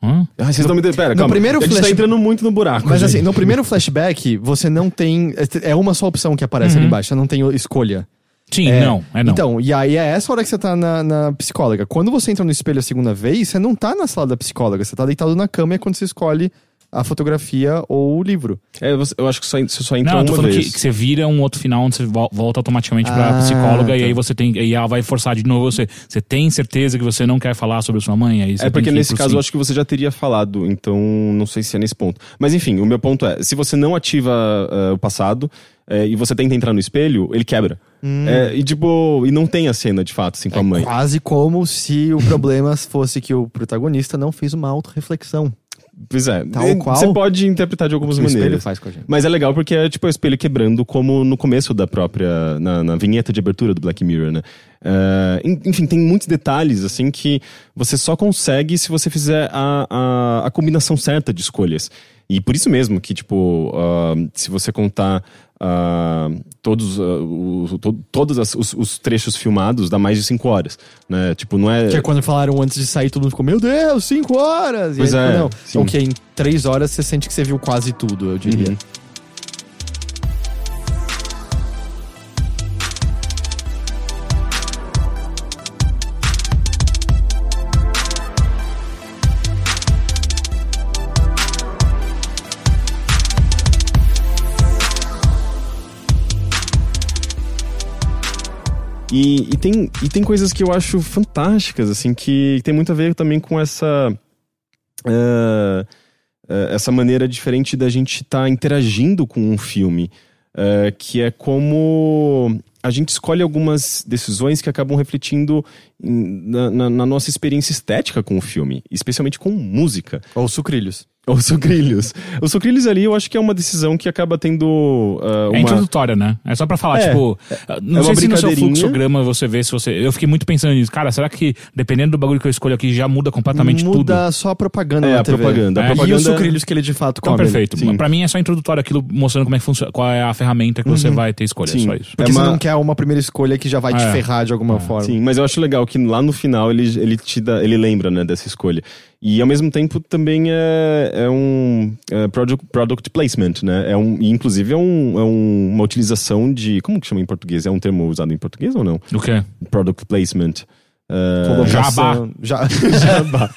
Hã? Ah, vocês estão me... Pera, no calma. primeiro a gente flash- tá entrando muito no buraco. Mas gente. assim, no primeiro flashback, você não tem. É uma só opção que aparece ali embaixo, você não tem escolha. Sim, É, não. É não. Então, e aí é essa hora que você tá na, na psicóloga. Quando você entra no espelho a segunda vez, você não tá na sala da psicóloga, você tá deitado na cama e é quando você escolhe a fotografia ou o livro. É, eu acho que só, você só entra Não, eu tô uma falando que, vez. que você vira um outro final onde você vol- volta automaticamente pra Ah, psicóloga e tá. aí você tem. E ela vai forçar de novo você. Você tem certeza que você não quer falar sobre sua mãe? Aí você É porque que nesse caso sim. eu acho que você já teria falado, então não sei se é nesse ponto. Mas enfim, o meu ponto é: se você não ativa ah, o passado eh, e você tenta entrar no espelho, ele quebra. É, e tipo, e não tem a cena de fato, assim, com a mãe. Quase como se o problema fosse que o protagonista não fez uma autorreflexão. Pois é. Tal qual Você pode interpretar de algumas que o espelho maneiras. faz com a gente. Mas é legal porque é tipo o espelho quebrando, como no começo da própria. na, na vinheta de abertura do Black Mirror, né? En- enfim, tem muitos detalhes, assim, que você só consegue se você fizer a, a, a combinação certa de escolhas. E por isso mesmo que, tipo, ah, se você contar ah, todos, ah, o- to- todos as- os, os trechos filmados, dá mais de 5 horas, né? Tipo, não é... Que é quando falaram antes de sair, todo mundo ficou, meu Deus, cinco horas! Pois e aí, é, não. sim. Ok, em três horas você sente que você viu quase tudo, eu diria. Uhum. E, e, tem, e tem coisas que eu acho fantásticas, assim, que tem muito a ver também com essa. Uh, essa maneira diferente da gente estar tá interagindo com um filme. Uh, que é como a gente escolhe algumas decisões que acabam refletindo na, na, na, nossa experiência estética com o filme, especialmente com música. Ou sucrilhos. Ou sucrilhos. o sucrilhos ali eu acho que é uma decisão que acaba tendo. Uh, uma... É introdutória, né? É só pra falar, é, tipo. É não é sei se no seu fluxograma você vê se você. Eu fiquei muito pensando nisso. Cara, será que dependendo do bagulho que eu escolho aqui já muda completamente muda tudo? Muda só a propaganda é, na a TV. propaganda. É. A propaganda... E os sucrilhos que ele de fato come. Então, perfeito. Sim. Pra mim é só introdutório aquilo mostrando como é que funciona, qual é a ferramenta que uhum. você vai ter escolha. Sim. Só isso. Porque é uma... você não quer uma primeira escolha que já vai te é. ferrar de alguma forma. Sim, mas eu acho legal que lá no final ele, ele te dá, ele lembra, né, dessa escolha. E ao mesmo tempo também é, é um é product, product placement, né? É um, inclusive é, um, é um, uma utilização de. Como que chama em português? É um termo usado em português ou não? O quê? Product placement. Uh, jabá. Ja, jabá.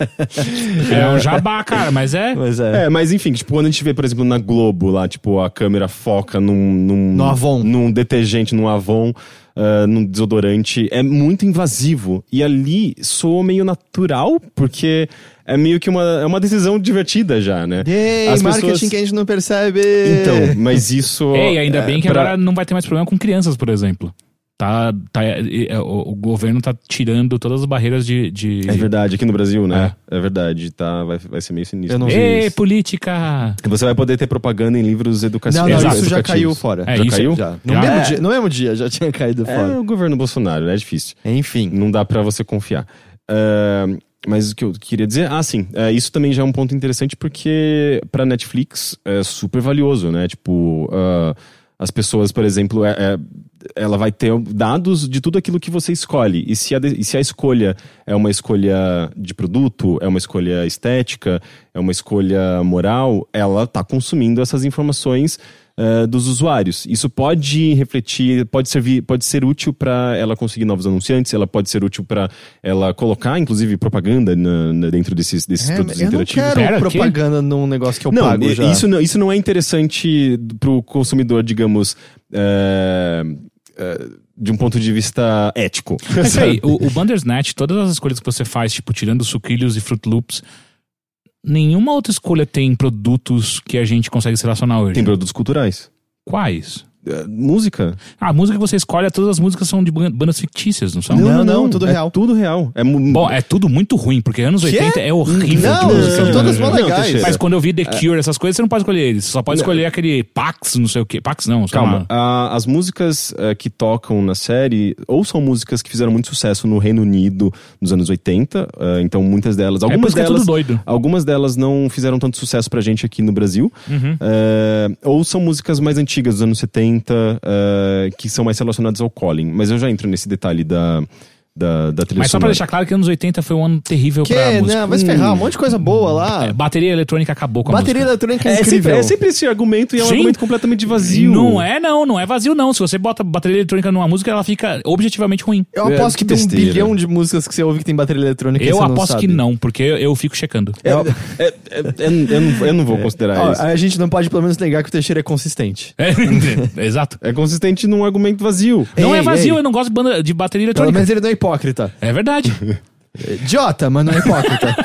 é um jabá, cara, mas é. Mas é. é. mas enfim, tipo, quando a gente vê, por exemplo, na Globo, lá, tipo, a câmera foca num. num no Avon. Num detergente, num Avon uh, num desodorante é muito invasivo. E ali soa meio natural, porque é meio que uma, é uma decisão divertida já, né? Yay, As marketing pessoas... que a gente não percebe! Então, mas isso. Ei, ainda é, bem que pra... agora não vai ter mais problema com crianças, por exemplo. Tá, tá, é, o, governo tá tirando todas as barreiras de, de... É verdade, aqui no Brasil, né? É, é verdade, tá, vai, vai ser meio sinistro. Eu não Ei, política! Você vai poder ter propaganda em livros educacionais. Não, não, isso já caiu fora. É, já isso, caiu? Já. No, já? Mesmo dia, no mesmo dia, já tinha caído é fora. É o governo Bolsonaro, é difícil. Enfim. Não dá para você confiar. Uh, mas o que eu queria dizer, ah, sim, é, isso também já é um ponto interessante porque para Netflix é super valioso, né? Tipo, uh, as pessoas, por exemplo, é, é, ela vai ter dados de tudo aquilo que você escolhe. E se, a, e se a escolha é uma escolha de produto, é uma escolha estética, é uma escolha moral, ela está consumindo essas informações uh, dos usuários. Isso pode refletir, pode servir, pode ser útil para ela conseguir novos anunciantes, ela pode ser útil para ela colocar, inclusive, propaganda na, na, dentro desses, desses é, produtos eu interativos. Eu não quero Pera, propaganda que? num negócio que eu não, pago já. Isso não, isso não é interessante para o consumidor, digamos... Uh, de um ponto de vista ético. Mas aí, o, o Bandersnatch, todas as escolhas que você faz, tipo, tirando sucrilhos e Fruit Loops, nenhuma outra escolha tem produtos que a gente consegue se relacionar hoje. Tem produtos culturais. Quais? Uh, música. Ah, a música que você escolhe, todas as músicas são de bandas fictícias, não são? Não, não, não tudo é real. Tudo real. É Bom, é tudo muito ruim, porque anos que 80 é, é horrível. Não, são todas mó legais. Mas quando eu vi The é. Cure, essas coisas, você não pode escolher eles. Você só pode não. escolher aquele Pax, não sei o quê. Pax não, Calma. Uh, as músicas uh, que tocam na série, ou são músicas que fizeram muito sucesso no Reino Unido nos anos 80, uh, então muitas delas. É, algumas é delas. É doido. Algumas delas não fizeram tanto sucesso pra gente aqui no Brasil. Uhum. ou são músicas mais antigas, dos anos 70. Uh, que são mais relacionados ao Colin. Mas eu já entro nesse detalhe da, da, da trilha Mas só pra deixar claro que anos 80 foi um ano terrível que? pra música. Não, vai se ferrar, um monte de coisa boa lá. É, bateria eletrônica acabou com bateria a música. Bateria eletrônica é, é incrível. Sempre, é sempre esse argumento e é um Sim. argumento completamente vazio. Não é não, não é vazio não. Se você bota bateria eletrônica numa música, ela fica objetivamente ruim. Eu é, aposto é, que, que tem um bilhão de músicas que você ouve que tem bateria eletrônica Eu aposto não que não, porque eu, eu fico checando. É, eu, não, eu, não, vou considerar isso. A gente não pode pelo menos negar que o Teixeira é consistente. exato. É consistente num argumento vazio. Não ei, é vazio, ei. eu não gosto de, banda, de bateria eletrônica. Pelo menos ele não é hipócrita. É verdade idiota, mas não é hipócrita.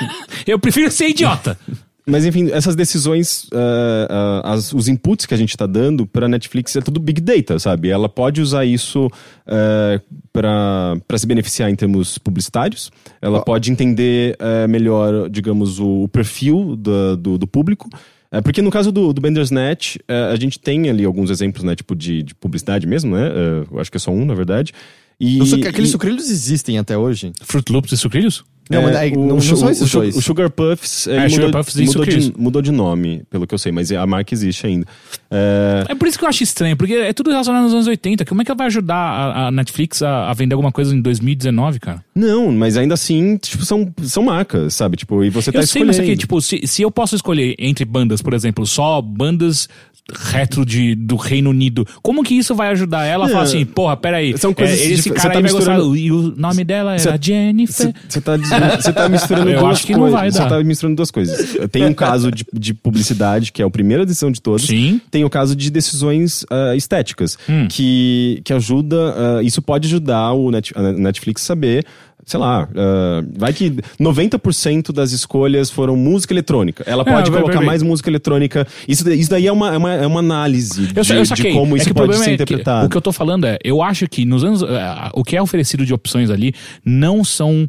Eu prefiro ser idiota. Mas enfim, essas decisões, uh, uh, as, os inputs que a gente está dando para Netflix é tudo big data, sabe? Ela pode usar isso uh, para se beneficiar em termos publicitários. Ela oh. pode entender uh, melhor, digamos, o, o perfil do, do, do público. É, porque no caso do, do Bandersnatch, a gente tem ali alguns exemplos, né? Tipo de, de publicidade mesmo, né? eu acho que é só um, na verdade. E, aqueles e... sucrilhos existem até hoje? Fruit Loops e sucrilhos? Não, é, mas, o, não, são esses o, dois. O Sugar Puffs, é, mudou, Sugar Puffs mudou, de, mudou de nome, pelo que eu sei, mas a marca existe ainda. É... é por isso que eu acho estranho, porque é tudo relacionado aos anos 80. Como é que ela vai ajudar a, a Netflix a, a, vender alguma coisa em 2019, cara? Não, mas ainda assim, tipo, são, são marcas, sabe? Tipo, e você tá eu sei, escolhendo. mas aqui, tipo, se, se eu posso escolher entre bandas, por exemplo, só bandas retro de, do Reino Unido. Como que isso vai ajudar ela a falar É. assim, porra, peraí, São coisas é, esse você cara tá aí vai gostar, misturando- e o nome dela era Jennifer. Você tá, cê tá misturando Eu duas acho que não coisas. vai Você dar. tá misturando duas coisas. Tem um caso de, de publicidade, que é a primeira decisão de todos. Sim. Tem o caso de decisões ah, estéticas, Hum. que, que ajuda. ah, isso pode ajudar o Net- a Netflix a saber. Sei lá, ah, vai que 90% das escolhas foram música eletrônica. Ela pode É, colocar mais música eletrônica. Isso, daí- isso daí é uma, é uma, é uma análise Eu, de, de como É isso que pode ser é que interpretado. o que eu tô falando é, eu acho que nos anos. eh, o que é oferecido de opções ali não são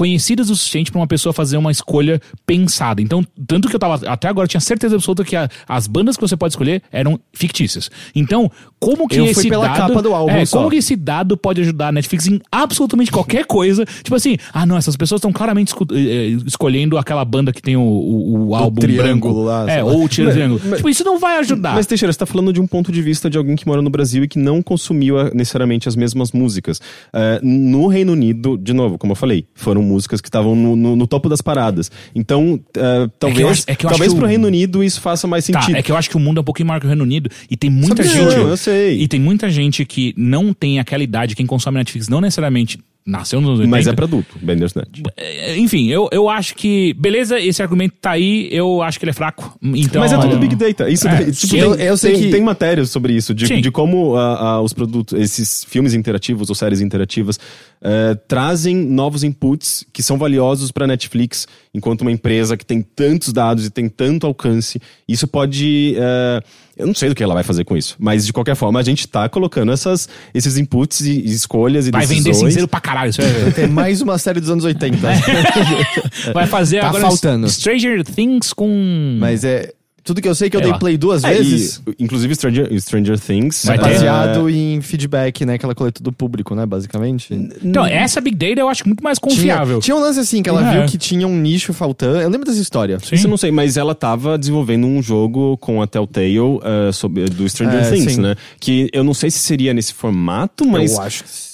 conhecidas o suficiente pra uma pessoa fazer uma escolha pensada. Então, tanto que eu tava. Até agora eu tinha certeza absoluta que a- as bandas que você pode escolher eram fictícias. Então, como que Eu esse pela dado. capa do álbum é, como que esse dado pode ajudar a Netflix em absolutamente qualquer coisa? Tipo assim, ah, não, essas pessoas estão claramente eh, eh, escolhendo aquela banda que tem o, o, o álbum triângulo branco. lá, É, ou o triângulo. mas- tipo, isso não vai ajudar. Mas, Teixeira, você tá falando de um ponto de vista de alguém que mora no Brasil e que não consumiu ah, necessariamente as mesmas músicas. Eh, no Reino Unido, de novo, como eu falei, foram músicas que estavam no, no- no topo das paradas. Então, eh, talvez, é que eu acho talvez que pro o- Reino Unido isso faça mais Tá, sentido. é que eu acho que o mundo é um pouquinho maior que o Reino Unido e tem muita Sabe- gente. Não, eu sei. E tem muita gente que não tem aquela idade, quem consome Netflix não necessariamente nasceu nos anos 80. Mas é pra adulto, Bandersnatch. É, Enfim, eu, eu acho que. Beleza, esse argumento tá aí, eu acho que ele é fraco. Então, Mas é tudo Big Data. Isso É, tipo, Eu- eu sei tem, que- tem matérias sobre isso, de, Sim. de como ah, ah, os produtos, esses filmes interativos ou séries interativas eh, trazem novos inputs que são valiosos para Netflix, enquanto uma empresa que tem tantos dados e tem tanto alcance. Isso pode. eh, eu não sei do que ela vai fazer com isso, mas de qualquer forma a gente tá colocando essas, esses inputs e, e escolhas e Vai vender decisões. cinzeiro pra caralho. Isso é, Tem mais uma série dos anos 80. vai fazer Tá agora faltando. Stranger Things com. Mas é. Tudo que eu sei é que eu dei lá. play duas É, e, vezes. inclusive Stranger, Stranger Things. Vai ter- Baseado em feedback, né? Que ela coleta do público, né? Basicamente. Então, essa Big Data eu acho muito mais confiável. Tinha, tinha um lance assim, que ela É. viu que tinha um nicho faltando. Eu lembro dessa história. Sim. Isso eu não sei, mas ela tava desenvolvendo um jogo com a Telltale eh, sobre, do Stranger É, Things, sim. né? Que eu não sei se seria nesse formato, mas. Eu acho que.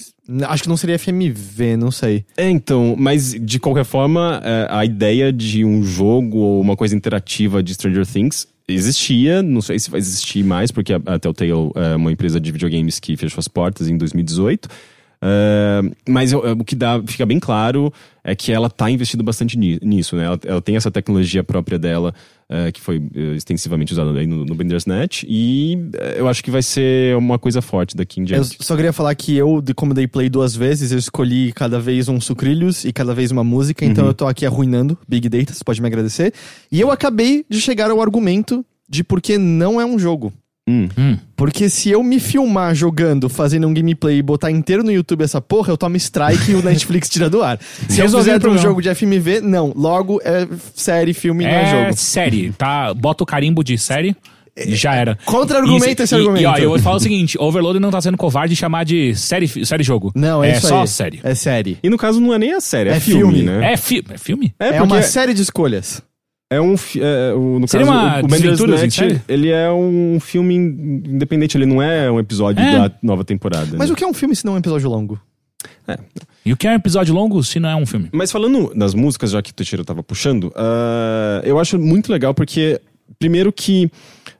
Acho que não seria FMV, não sei. É, então, mas de qualquer forma, eh, a ideia de um jogo ou uma coisa interativa de Stranger Things existia, não sei se vai existir mais, porque a Telltale é uma empresa de videogames que fechou as portas em 2018. Eh, mas eu- o que dá, fica bem claro é que ela está investindo bastante ni- nisso, né? Ela, ela tem essa tecnologia própria dela, eh, que foi eh, extensivamente usada aí no, no Bandersnatch, e eh, eu acho que vai ser uma coisa forte daqui em Eu diante. só queria falar que eu, de como dei play duas vezes, eu escolhi cada vez uns sucrilhos e cada vez uma música, então Uhum. eu tô aqui arruinando Big Data, você pode me agradecer. E eu acabei de chegar ao argumento de por que não é um jogo. Hum. Hum. Porque se eu me filmar jogando, fazendo um gameplay e botar inteiro no YouTube essa porra, eu tomo strike e o Netflix tira do ar. Se eu fizer pra um jogo de FMV, não. Logo é série, filme, não é É jogo. série, tá? Bota o carimbo de série. E já era. Contra-argumento esse e- argumento. E, ó, eu falar o seguinte: Overload não tá sendo covarde de chamar de série, série jogo. Não, é, é isso só aí. série. É série. E no caso não é nem a série, é, É filme, filme. né? É, fi é filme? É, porque uma série de escolhas. É um. É, o, no Seria caso, uma o, o Bandersnatch, série? ele é um filme independente, ele não é um episódio É. da nova temporada. Mas né? o que é um filme se não um episódio longo? E o que é um episódio longo se não é um filme? Mas falando das músicas, já que o Teixeira tava puxando, ah, eu acho muito legal porque, primeiro que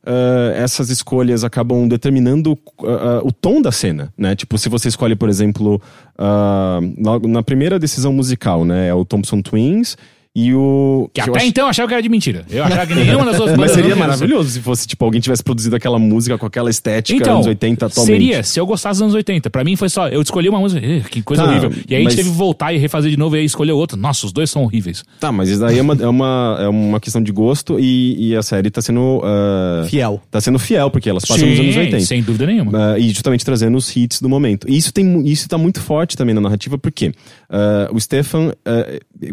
ah, essas escolhas acabam determinando ah, o tom da cena, né? Tipo, se você escolhe, por exemplo, logo na primeira decisão musical, né? É o Thompson Twins e o... Que eu até acho- então eu achava que era de mentira. Eu achava que nenhuma das duas Mas seria maravilhoso se fosse, tipo, alguém tivesse produzido aquela música com aquela estética Então, anos 80 atualmente. seria, se eu gostasse dos anos 80. Pra mim foi só, eu escolhi uma música, que coisa Tá, horrível. E aí a mas- gente teve que voltar e refazer de novo e aí escolher outra. Nossa, os dois são horríveis. Tá, mas isso daí é uma, é uma, é uma questão de gosto e, e a série tá sendo... ah, Fiel. tá sendo fiel, porque elas passam nos anos 80. sem dúvida nenhuma. Ah, e justamente trazendo os hits do momento. E isso, tem, isso tá muito forte também na narrativa, porque ah, o Stefan,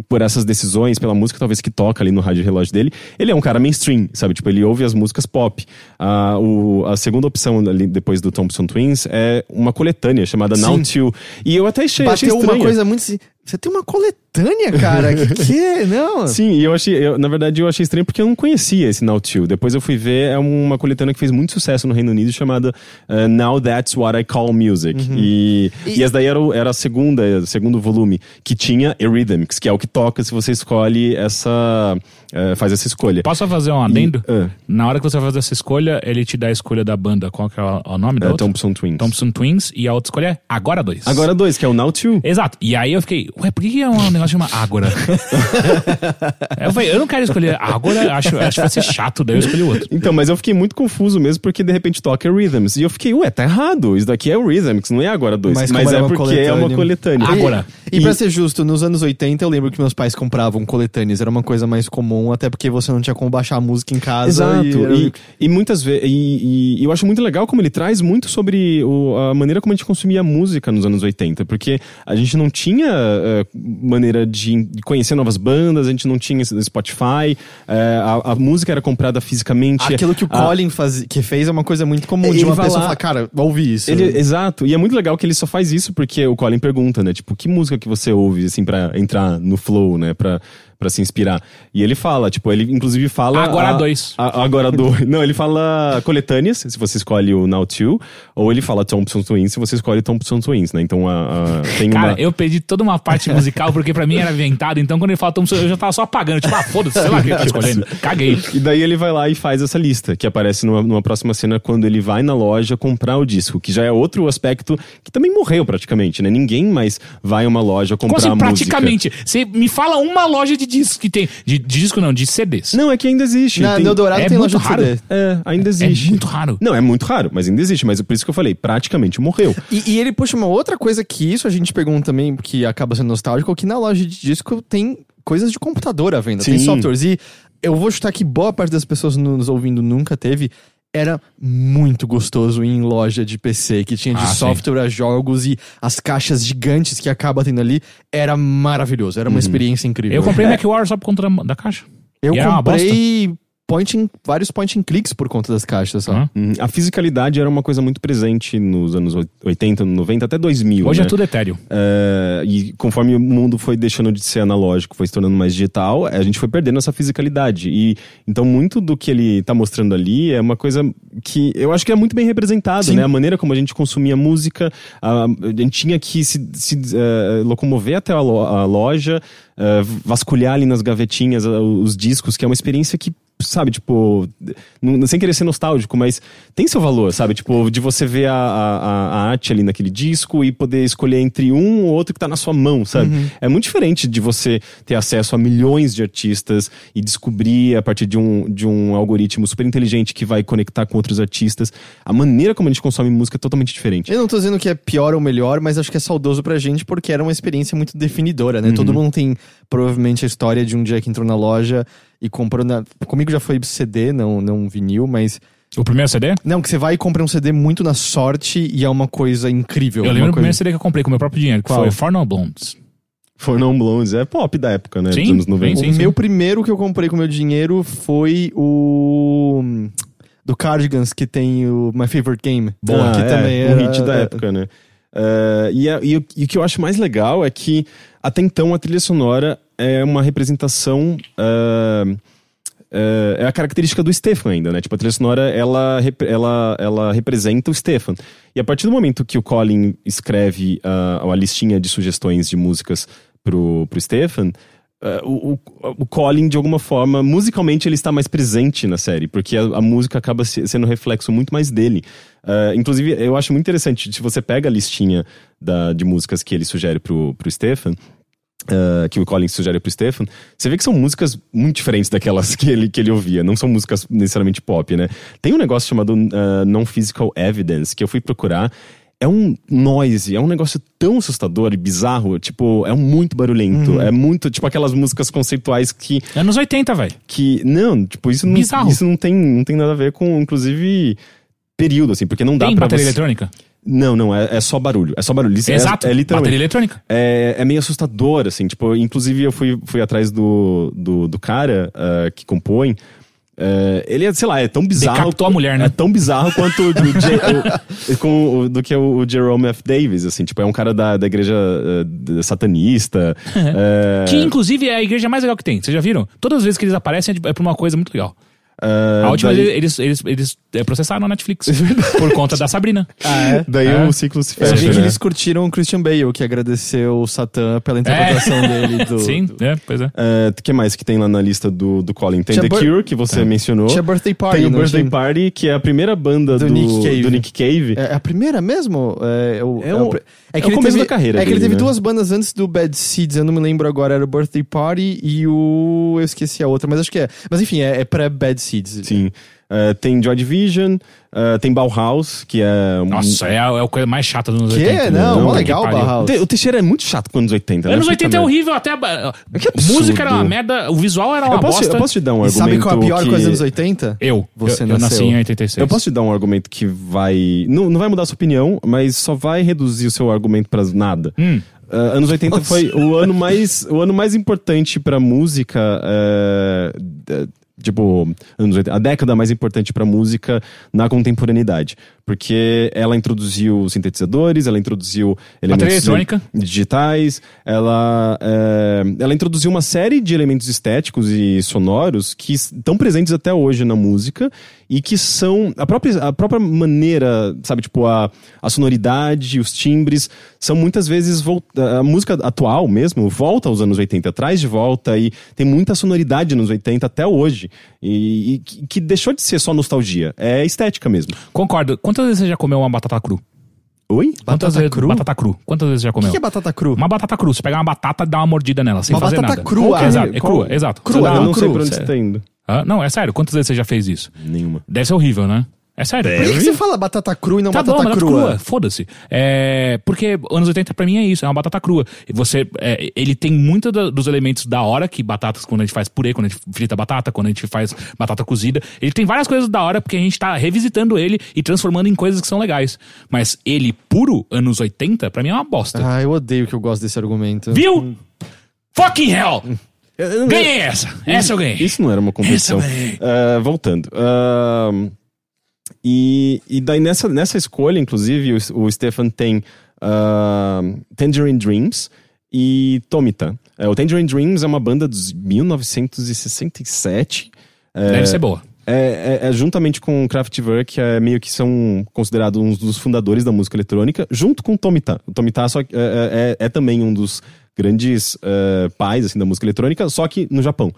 por essas decisões, pela música talvez que toca ali no rádio relógio dele, ele é um cara mainstream, sabe? Tipo, ele ouve as músicas pop. Ah, o- a segunda opção ali, depois do Thompson Twins é uma coletânea chamada Now Sim. To. E eu até achei, achei Bateu uma estranha. coisa muito. Você tem uma coletânea, cara. que que é? Não. Sim, e eu achei, eu, na verdade eu achei estranho porque eu não conhecia esse Now 2. Depois eu fui ver, é uma coletânea que fez muito sucesso no Reino Unido chamada uh, Now That's What I Call Music. Uhum. E, e, essa daí era, o- era a segunda, o segundo volume, que tinha Eurythmics, que é o que toca se você escolhe essa. Eh, faz essa escolha. Posso só fazer um adendo? E- ah. Na hora que você vai fazer essa escolha, ele te dá a escolha da banda. Qual que é o, o nome da É, outra? Thompson Twins. Thompson Twins. E a outra escolha é Agora 2. Agora dois, que é o Now 2. Exato. E aí eu fiquei, ué, por que, que é um negócio chama Ágora? eu falei, eu não quero escolher Ágora, acho, acho que vai ser chato, daí eu escolhi o outro. Então, mas eu fiquei muito confuso mesmo, porque de repente toca Rhythms. E eu fiquei, ué, tá errado. Isso daqui é o Rhythms, não é agora dois. Mas Mas, é uma porque é uma coletânea. Agora. E, pra ser justo, nos anos 80 eu lembro que meus pais compravam coletâneas, era uma coisa mais comum, até porque você não tinha como baixar a música em casa. Exato. E, E, e muitas vezes. E, e eu acho muito legal como ele traz muito sobre o- a maneira como a gente consumia música nos anos 80. Porque a gente não tinha eh, maneira de conhecer novas bandas, a gente não tinha Spotify, eh, a, a música era comprada fisicamente. Aquilo que o A- Colin faz, que fez é uma coisa muito comum de uma vai pessoa lá- falar, cara, ouvi isso. Ele, exato, e é muito legal que ele só faz isso porque o Colin pergunta, né? Tipo, que música que você ouve, assim, pra entrar no flow, né? Pra, pra se inspirar. E ele fala, tipo, ele inclusive fala. Agora a- dois. a- agora dois. Não, ele fala coletâneas, se você escolhe o Now 2, ou ele fala Thompson Twins, se você escolhe Thompson Twins, né? Então a, a- tem Cara, uma. eu perdi toda uma parte musical, porque pra mim era inventado, então quando ele fala Thompson, eu já tava só apagando. Tipo, ah, foda-se, sei lá o que ele tá escolhendo. Caguei. E daí ele vai lá e faz essa lista, que aparece numa, numa próxima cena quando ele vai na loja comprar o disco, que já é outro aspecto que também morreu praticamente, né? Ninguém mais vai a uma loja Como comprar assim, música. praticamente? Você me fala uma loja de discos que tem. De, de disco não, de CDs. Não, é que ainda existe. Na, Tem- no Eldorado é tem muito loja de raro. CD. É, ainda existe. É muito raro. Não, é muito raro, mas ainda existe. Mas é por isso que eu falei, praticamente morreu. E, e ele puxa uma outra coisa que isso a gente pergunta também, que acaba sendo nostálgico, que na loja de disco tem coisas de computador à venda, tem Sim. softwares. E eu vou chutar que boa parte das pessoas nos ouvindo nunca teve. Era muito gostoso ir em loja de PC, que tinha de Ah, sim. software a jogos e as caixas gigantes que acaba tendo ali. Era maravilhoso, era uma experiência incrível. Eu comprei Mac War só por conta da, da caixa. Eu E comprei point and- vários point and clicks por conta das caixas só. Hã? Uhum. A fisicalidade era uma coisa muito presente nos anos 80, 90, até 2000. Hoje né? é tudo etéreo. É, e conforme o mundo foi deixando de ser analógico, foi se tornando mais digital, a gente foi perdendo essa fisicalidade. E então muito do que ele tá mostrando ali é uma coisa que eu acho que é muito bem representado, Sim. né? A maneira como a gente consumia música, a, a gente tinha que se, se, eh, locomover até a, lo- a loja, eh, vasculhar ali nas gavetinhas os discos, que é uma experiência que sabe, tipo, não- sem querer ser nostálgico, mas tem seu valor, sabe? Tipo, de você ver a, a, a arte ali naquele disco e poder escolher entre um ou outro que tá na sua mão, sabe? É muito diferente de você ter acesso a milhões de artistas e descobrir a partir de um, de um algoritmo super inteligente que vai conectar com outros artistas. A maneira como a gente consome música é totalmente diferente. Eu não tô dizendo que é pior ou melhor, mas acho que é saudoso pra gente porque era uma experiência muito definidora, né? Todo mundo tem provavelmente a história de um dia que entrou na loja e comprou na... Comigo já foi CD, não, não vinil, mas... O primeiro CD? Não, que você vai e compra um CD muito na sorte e é uma coisa incrível. Eu lembro do coisa... primeiro CD que eu comprei com meu próprio dinheiro, que Qual? foi For No Blondes. For Non Blondes é pop da época, né? Sim, Dos anos 90. sim, o sim. meu primeiro que eu comprei com meu dinheiro foi o... Do Cardigans, que tem o My Favorite Game. Boa, que é, também um era... hit da época, né? Eh, e, a- e o- e o que eu acho mais legal é que até então a trilha sonora é uma representação. ah, eh, é a característica do Stefan ainda, né? Tipo, a trilha sonora ela, ela, ela representa o Stefan. E a partir do momento que o Colin escreve ah, a listinha de sugestões de músicas pro, pro Stefan, ah, o, o, Colin, de alguma forma, musicalmente ele está mais presente na série, porque a, a música acaba se- sendo reflexo muito mais dele. Ah, inclusive, eu acho muito interessante, se você pega a listinha da, de músicas que ele sugere pro, pro Stefan, ah, que o Colin sugere pro Stefan, você vê que são músicas muito diferentes daquelas que ele, que ele ouvia, não são músicas necessariamente pop, né? Tem um negócio chamado ah, Non-Physical Evidence, que eu fui procurar, é um noise, é um negócio tão assustador e bizarro, tipo, é muito barulhento, é muito, tipo, aquelas músicas conceituais que, Anos 80, velho. que não, tipo, isso não, Bizarro. isso não tem, não tem nada a ver com, inclusive, período, assim, porque não dá Tem pra bateria você... eletrônica? Não, não, é, é só barulho, é só barulho, é- Exato. é, literalmente... Bateria eletrônica. É, é meio assustador, assim, tipo, inclusive eu fui, fui atrás do, do, do cara ah, que compõe, É, ele é, sei lá, é tão bizarro. Decapitou a mulher, né? É tão bizarro quanto o, do, J- o- com o- do que o, o Jerome F. Davis, assim. Tipo, é um cara da, da igreja eh, satanista. é, Que, inclusive, é a igreja mais legal que tem. Vocês já viram? Todas as vezes que eles aparecem é de- é pra uma coisa muito legal. É, a última daí, vez eles, eles, eles é, processaram a Netflix por conta da Sabrina. Ah, é? daí É. o ciclo se Eu fecha, vi que né? eles curtiram o Christian Bale, que agradeceu o Satã pela interpretação dele do. Sim, do- é, pois é. É, O que mais que tem lá na lista do, do Colin? Tem Tinha The Cure, que você mencionou. Tinha Birthday Party, Tem o Birthday tinha? Party, que é a primeira banda do, Do Nick Cave. do Nick Cave. É a primeira mesmo? É, o, É o- é o ele começo teve- da carreira É que ele teve né? duas bandas antes do Bad Seeds, eu não me lembro agora, era o Birthday Party e o. Eu esqueci a outra, mas acho que é. Mas enfim, é, é pré-Bad Seeds. Sim. É, tem Joy Division, é, tem Bauhaus, que é... um- Nossa, é a, é a coisa mais chata dos anos Que? 80. Não, Não, que legal o. Bauhaus. O Teixeira é muito chato com anos 80, né? Anos Puta 80 é horrível, até a, absurdo. música era uma merda, o visual era uma Eu posso, bosta. eu posso te dar um E sabe argumento qual é a pior que... coisa dos anos 80? Eu, Você eu, eu nasci em 86. Eu posso te dar um argumento que vai... Não, não vai mudar a sua opinião, mas só vai reduzir o seu argumento pra nada. Hum. Uh, anos 80 Nossa. foi o ano mais, o ano mais importante pra música. é, é, tipo, anos 80, a década mais importante pra música na contemporaneidade. Porque ela introduziu sintetizadores, ela introduziu elementos eletrônica. digitais, ela, é, ela introduziu uma série de elementos estéticos e sonoros que estão presentes até hoje na música e que são a própria, a própria maneira, sabe, tipo, a, a sonoridade, os timbres, são muitas vezes vol- a música atual mesmo volta aos anos 80, traz de volta e tem muita sonoridade nos 80 até hoje e, e que que deixou de ser só nostalgia, é estética mesmo. Concordo. Quantas vezes você já comeu uma batata cru? Oi? Quantas Batata vezes, cru? Batata cru. Quantas vezes você já O comeu? que, que é batata cru? Uma batata cru. Você pega uma batata e dá uma mordida nela, sem Uma fazer batata nada. crua? É, exato, é Qual- crua, exato. crua, eu não sei cru, pra onde você tá indo. Ah, não, é sério. Quantas vezes você já fez isso? Nenhuma. Deve ser horrível, né? É sério. Por que, que você fala batata crua e não Tá bom, batata batata crua? crua. Foda-se. É, porque anos 80 pra mim é isso, é uma batata crua. Você, é, ele tem muitos dos elementos da hora, que batatas, quando a gente faz purê, quando a gente frita batata, quando a gente faz batata cozida. Ele tem várias coisas da hora, porque a gente tá revisitando ele e transformando em coisas que são legais. Mas ele puro, anos 80, pra mim é uma bosta. Ah, eu odeio que eu gosto desse argumento. Viu? Fucking hell! Ganhei essa! Essa eu ganhei. Isso não era uma competição. Ah, voltando. Ah, e, e daí nessa, nessa escolha, inclusive, o, o Stefan tem ah, Tangerine Dreams e Tomita. É, o Tangerine Dreams é uma banda dos 1967. É, Deve ser boa. é, é- é juntamente com Kraftwerk, é meio que são considerados uns dos fundadores da música eletrônica, junto com Tomita. O Tomita só, que, é, é- é também um dos grandes é, pais assim, da música eletrônica, só que no Japão.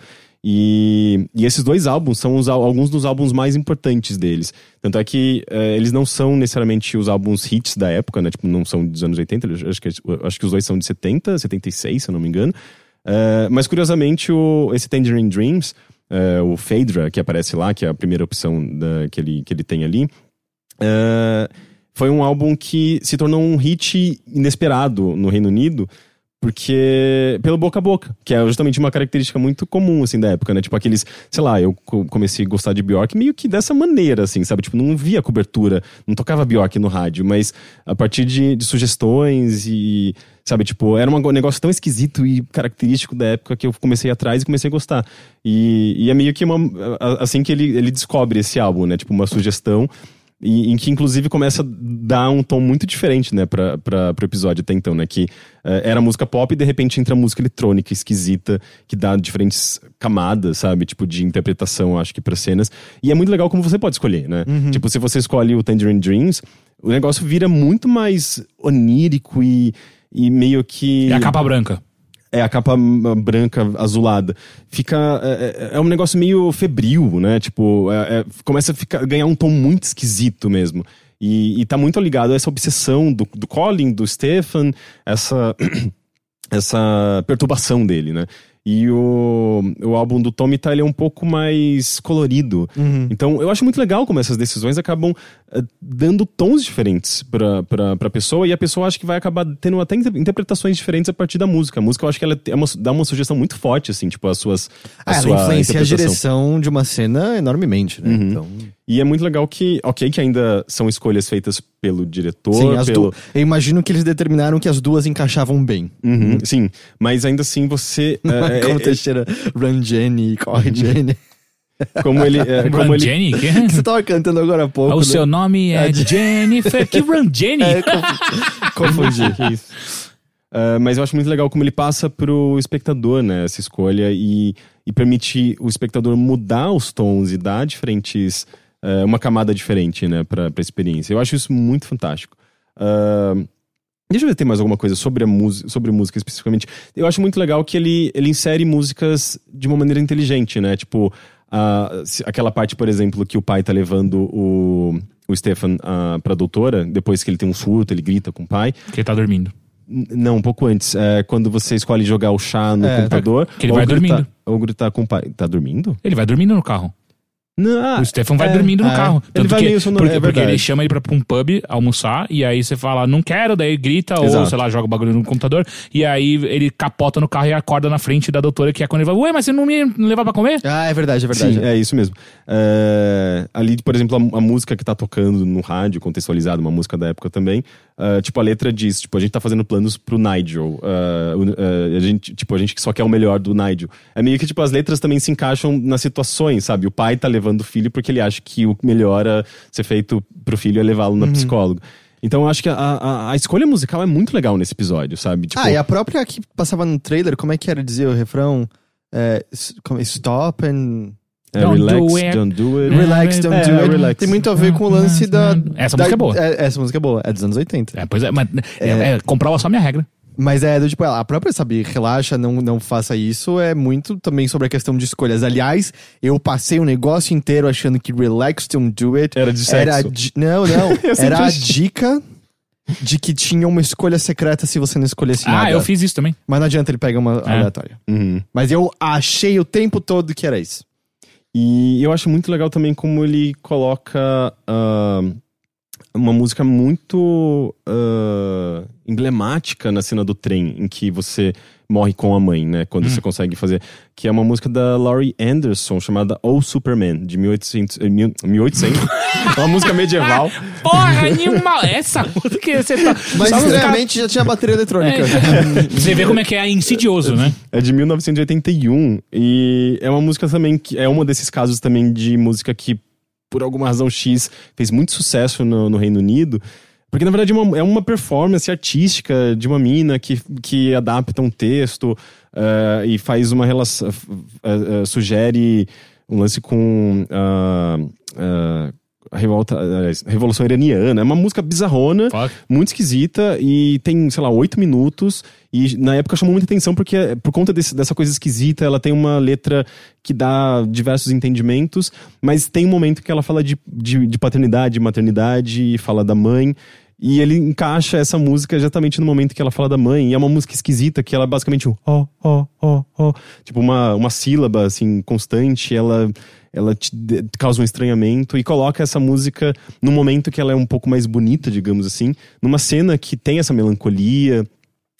E, e esses dois álbuns são os al- alguns dos álbuns mais importantes deles. Tanto é que é, eles não são necessariamente os álbuns hits da época, né? Tipo, não são dos anos 80, eu acho que, acho que os dois são de 70, 76, se eu não me engano. É, mas curiosamente, o, esse Tangerine Dreams, é, o Phaedra, que aparece lá, que é a primeira opção da- que, ele, que ele tem ali, foi um álbum que se tornou um hit inesperado no Reino Unido, porque pelo boca a boca, que é justamente uma característica muito comum assim da época, né? Tipo aqueles, sei lá, eu co- comecei a gostar de Bjork meio que dessa maneira assim, sabe? Tipo, não via cobertura, não tocava Bjork no rádio, mas a partir de, de sugestões e sabe, tipo, era um negócio tão esquisito e característico da época que eu comecei atrás e comecei a gostar. E, e é meio que uma, assim que ele, ele descobre esse álbum, né? Tipo, uma sugestão e, em que inclusive começa a dar um tom muito diferente, né, pra, pra, pro episódio até então, né, que eh, era música pop e de repente entra música eletrônica esquisita, que dá diferentes camadas, sabe, tipo de interpretação, acho que pra cenas, e é muito legal como você pode escolher, né, tipo, se você escolhe o Tangerine Dreams, o negócio vira muito mais onírico e, e meio que... E a capa branca. É, a capa branca, azulada. Fica. É, é- é um negócio meio febril, né? Tipo, é- é- começa a ficar, ganhar um tom muito esquisito mesmo. E, e tá muito ligado a essa obsessão do, do Colin, do Stefan, essa, essa perturbação dele, né? E o, o álbum do Tommy tá, ele é um pouco mais colorido. Então, eu acho muito legal como essas decisões acabam eh, dando tons diferentes pra, pra, pra pessoa e a pessoa acha que vai acabar tendo até inter- interpretações diferentes a partir da música. A música eu acho que ela é uma- dá uma sugestão muito forte, assim, tipo, as suas. A Ah, ela sua influencia a direção de uma cena enormemente, né? Uhum. Então, E é muito legal que, ok, que ainda são escolhas feitas pelo diretor, sim, as pelo. du- eu imagino que eles determinaram que as duas encaixavam bem. Uhum, sim, mas ainda assim você. É é, como é- Teixeira run Jenny, corre Jenny. Como ele. É, como Run ele Jenny? Que? Que você tava cantando agora há pouco. O né? seu nome é Jennifer. Que Run Jenny? É, confu- confundi. Que isso. Ah, mas eu acho muito legal como ele passa pro espectador, né, essa escolha e, e permite o espectador mudar os tons e dar diferentes, ah, uma camada diferente, né, pra, pra experiência. Eu acho isso muito fantástico. Ah, deixa eu ver se tem mais alguma coisa sobre a música, sobre música especificamente. Eu acho muito legal que ele, ele insere músicas de uma maneira inteligente, né, tipo, se- aquela parte, por exemplo, que o pai tá levando o, o Stefan ah, pra doutora, depois que ele tem um surto, ele grita com o pai. Que ele tá dormindo. Não, um pouco antes. É quando você escolhe jogar o chá no É, computador. que ele vai gritar, dormindo. Ou gritar com o pai. Tá dormindo? Ele vai dormindo no carro. Não, o Stefan vai é, dormindo no é. carro. Ele Tanto vai que, meio sono- porque, é porque ele chama ele pra um pub almoçar, e aí você fala, não quero, daí grita, ou Exato. sei lá, joga o bagulho no computador, e aí ele capota no carro e acorda na frente da doutora, que é quando ele vai, ué, mas você não me levar pra comer? Ah, é verdade, é verdade. Sim, é isso mesmo. É, ali, por exemplo, a, a música que tá tocando no rádio, contextualizada, uma música da época também. ah, tipo, a letra diz, tipo, a gente tá fazendo planos pro Nigel. o- ah, a gente, tipo, a gente só quer o melhor do Nigel. É meio que, tipo, as letras também se encaixam nas situações, sabe? O pai tá levando o filho porque ele acha que o melhor a ser feito pro filho é levá-lo Uhum. na psicólogo. Então eu acho que a, a, a escolha musical é muito legal nesse episódio, sabe? Tipo, Ah, e a própria que passava no trailer, como é que era dizer o refrão? É, como- stop and é, Don't relax, do it. don't do it. relax, don't É, do it. relax. Tem muito a ver com o lance da. Essa da- música é boa. essa música é boa, é dos anos 80. É, pois é, mas é, é, comprova só minha regra. Mas é do tipo, a própria, sabe, relaxa, não, não faça isso, é muito também sobre a questão de escolhas. Aliás, eu passei o negócio inteiro achando que relax, don't do it. Era de Era sexo. di- Não, não. Era a dica de que tinha uma escolha secreta se você não escolhesse nada. Ah, eu fiz isso também. Mas não adianta ele pegar uma É. aleatória. Uhum. Mas eu achei o tempo todo que era isso. E eu acho muito legal também como ele coloca ah, uma música muito ah, emblemática na cena do trem, em que você morre com a mãe, né? Quando você consegue fazer. Que é uma música da Laurie Anderson, chamada Oh Superman, de 1800. eh, mil- 1800? É uma música medieval. Porra, animal! Essa música você tá. Mas os estranhamente já tinha bateria eletrônica. caras- Você vê como é que é insidioso, né? É de 1981 e é uma música também que é uma desses casos também de música que por alguma razão X fez muito sucesso no, no Reino Unido. Porque na verdade é uma, é uma performance artística de uma mina que, que adapta um texto eh, e faz uma relação. eh, eh, sugere um lance com ah, ah, revolta, a Revolução Iraniana. É uma música bizarrona Fuck. muito esquisita e tem, sei lá, oito minutos. E na época chamou muita atenção porque, por conta desse- dessa coisa esquisita, ela tem uma letra que dá diversos entendimentos, mas tem um momento que ela fala de, de, de paternidade, maternidade, e fala da mãe. E ele encaixa essa música exatamente no momento que ela fala da mãe. E é uma música esquisita que ela é basicamente um ó, ó, ó, ó. Tipo uma, uma sílaba, assim, constante. Ela, ela te causa um estranhamento e coloca essa música num momento que ela é um pouco mais bonita, digamos assim. Numa cena que tem essa melancolia,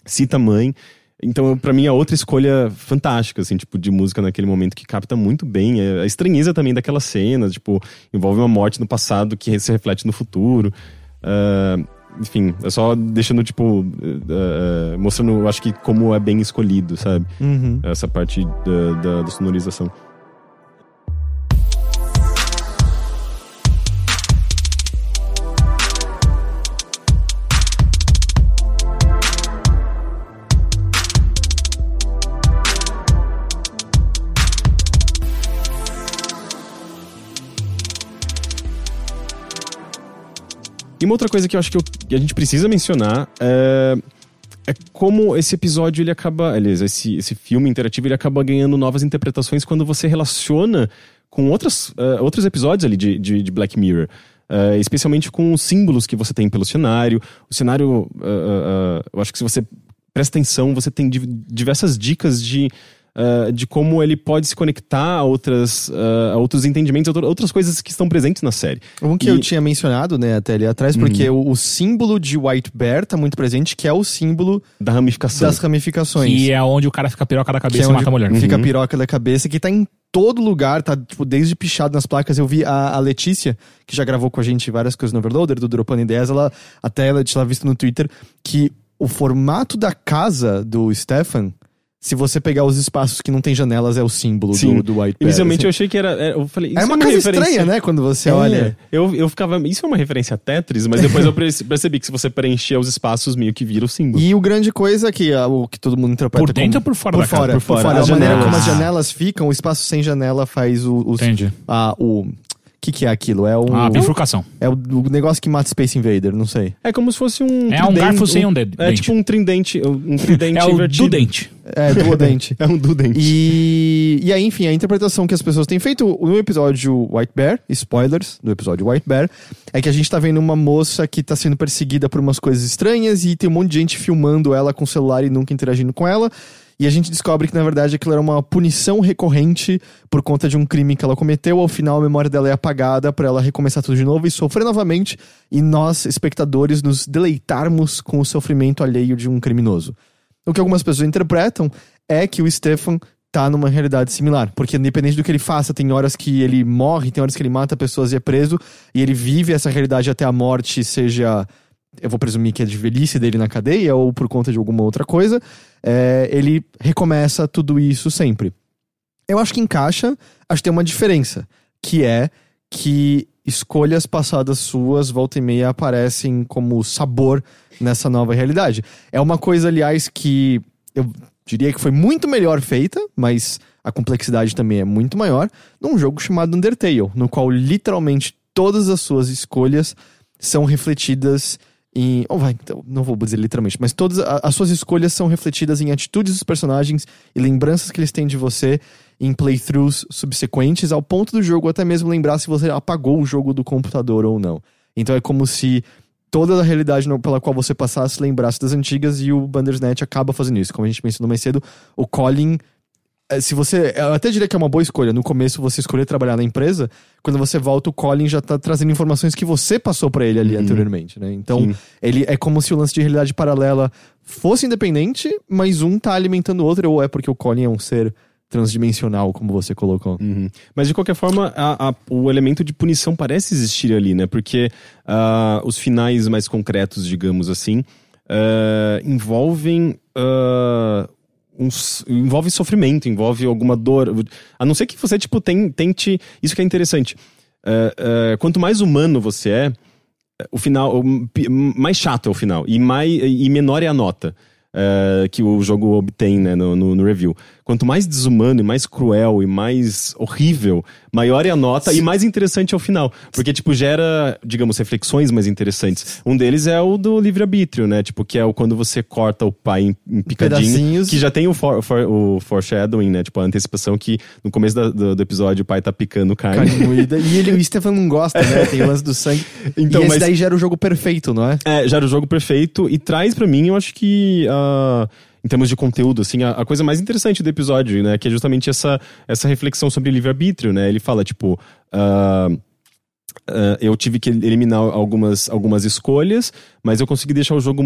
cita a mãe. Então, pra mim, é outra escolha fantástica, assim, tipo, de música naquele momento que capta muito bem. É a estranheza também daquela cena, tipo, envolve uma morte no passado que se reflete no futuro. Ah, enfim, é só deixando, tipo, eh, mostrando, acho que como é bem escolhido, sabe? Uhum. Essa parte da, da, da sonorização. E uma outra coisa que eu acho que, eu- que a gente precisa mencionar é, é como esse episódio ele acaba, aliás, esse, esse filme interativo ele acaba ganhando novas interpretações quando você relaciona com outras, eh, outros episódios ali de, de, de Black Mirror. Eh, especialmente com os símbolos que você tem pelo cenário. O cenário, eh, eu acho que se você presta atenção, você tem div- diversas dicas de, eh, de como ele pode se conectar a, outras, eh, a outros entendimentos, a outra- outras coisas que estão presentes na série. Um que E- eu tinha mencionado, né, até ali atrás, porque o, o símbolo de White Bear tá muito presente, que é o símbolo Da ramificação. das ramificações. Que é onde o cara fica piroca da que cabeça é e mata a mulher. Fica a Uhum. piroca da cabeça, que tá em todo lugar, tá, tipo, desde pichado nas placas. Eu vi a, a Letícia, que já gravou com a gente várias coisas no Overloader, do Dropando Ideias, ela até ela tinha visto no Twitter que o formato da casa do Stefan se você pegar os espaços que não tem janelas, é o símbolo Sim. do, do White. Inicialmente eu achei que era. é, Eu falei, isso É uma, referência- coisa estranha, né? Quando você É, olha. Eu, eu ficava. Isso é uma referência a Tetris, mas depois eu perce- percebi que se você preencher os espaços, meio que vira o símbolo. E o grande coisa que ah, o que todo mundo interpreta Por dentro como- ou por fora por da casa? fora, Por por fora. fora. As A maneira janelas. como as janelas ficam, o espaço sem janela faz o, os, Entendi. ah, o que que é aquilo? É um A bifurcação. é o, o negócio que mata Space Invader, não sei. É como se fosse um. É um garfo sem um dedo- É dente. tipo um tridente. Um tridente É o invertido. do dente. É duodente. É um dudente. E, e aí, enfim, a interpretação que as pessoas têm feito no episódio White Bear, spoilers do episódio White Bear, é que a gente tá vendo uma moça que tá sendo perseguida por umas coisas estranhas e tem um monte de gente filmando ela com o celular e nunca interagindo com ela. E a gente descobre que, na verdade, aquilo era uma punição recorrente por conta de um crime que ela cometeu. Ao final, a memória dela é apagada pra ela recomeçar tudo de novo e sofrer novamente. E nós, espectadores, nos deleitarmos com o sofrimento alheio de um criminoso. O que algumas pessoas interpretam é que o Stefan tá numa realidade similar. Porque independente do que ele faça, tem horas que ele morre, tem horas que ele mata pessoas e é preso, e ele vive essa realidade até a morte, seja. Eu vou presumir que é de velhice dele na cadeia ou por conta de alguma outra coisa. é, ele recomeça tudo isso sempre. Eu acho que encaixa, acho que tem uma diferença, que é que escolhas passadas suas, volta e meia, aparecem como sabor nessa nova realidade. É uma coisa, aliás, que eu diria que foi muito melhor feita, mas a complexidade também é muito maior, num jogo chamado Undertale, no qual literalmente todas as suas escolhas são refletidas em. Oh, vai, então, não vou dizer literalmente, mas todas a- as suas escolhas são refletidas em atitudes dos personagens e lembranças que eles têm de você em playthroughs subsequentes, ao ponto do jogo até mesmo lembrar se você apagou o jogo do computador ou não. Então é como se toda a realidade pela qual você passasse lembrasse das antigas e o Bandersnatch acaba fazendo isso. Como a gente mencionou mais cedo, o Colin. Eh, Se você. Eu até diria que é uma boa escolha. No começo você escolher trabalhar na empresa, quando você volta, o Colin já tá trazendo informações que você passou pra ele ali anteriormente, né? Então, Sim. ele é como se o lance de realidade paralela fosse independente, mas um tá alimentando o outro, ou é porque o Colin é um ser transdimensional, como você colocou. Uhum. Mas de qualquer forma, a- a- o elemento de punição parece existir ali, né? Porque ah, os finais mais concretos, digamos assim, ah, envolvem. ah, uns- envolve sofrimento, envolve alguma dor. A não ser que você, tipo, tem- tente. Isso que é interessante. Ah, ah, quanto mais humano você é, o final. mais chato é o final. E, mais, e menor é a nota. eh, que o jogo obtém né, no, no- no review. Quanto mais desumano e mais cruel e mais horrível, maior é a nota e mais interessante é o final. Porque, tipo, gera, digamos, reflexões mais interessantes. Um deles é o do livre-arbítrio, né? Tipo, que é o quando você corta o pai em, em picadinho. Pedacinhos. Que já tem o, for, for- o foreshadowing, né? Tipo, a antecipação que no começo da- do, do episódio o pai tá picando carne. Carne moída. E ele, o Stefan não gosta, né? Tem o lance do sangue. Então, e esse mas- daí gera o jogo perfeito, não é? É, já era o jogo perfeito e traz pra mim, eu acho que ah, em termos de conteúdo, assim, a, a coisa mais interessante do episódio, né, que é justamente essa, essa reflexão sobre livre-arbítrio, né? Ele fala, tipo, ah, ah, eu tive que eliminar algumas, algumas escolhas, mas eu consegui deixar o jogo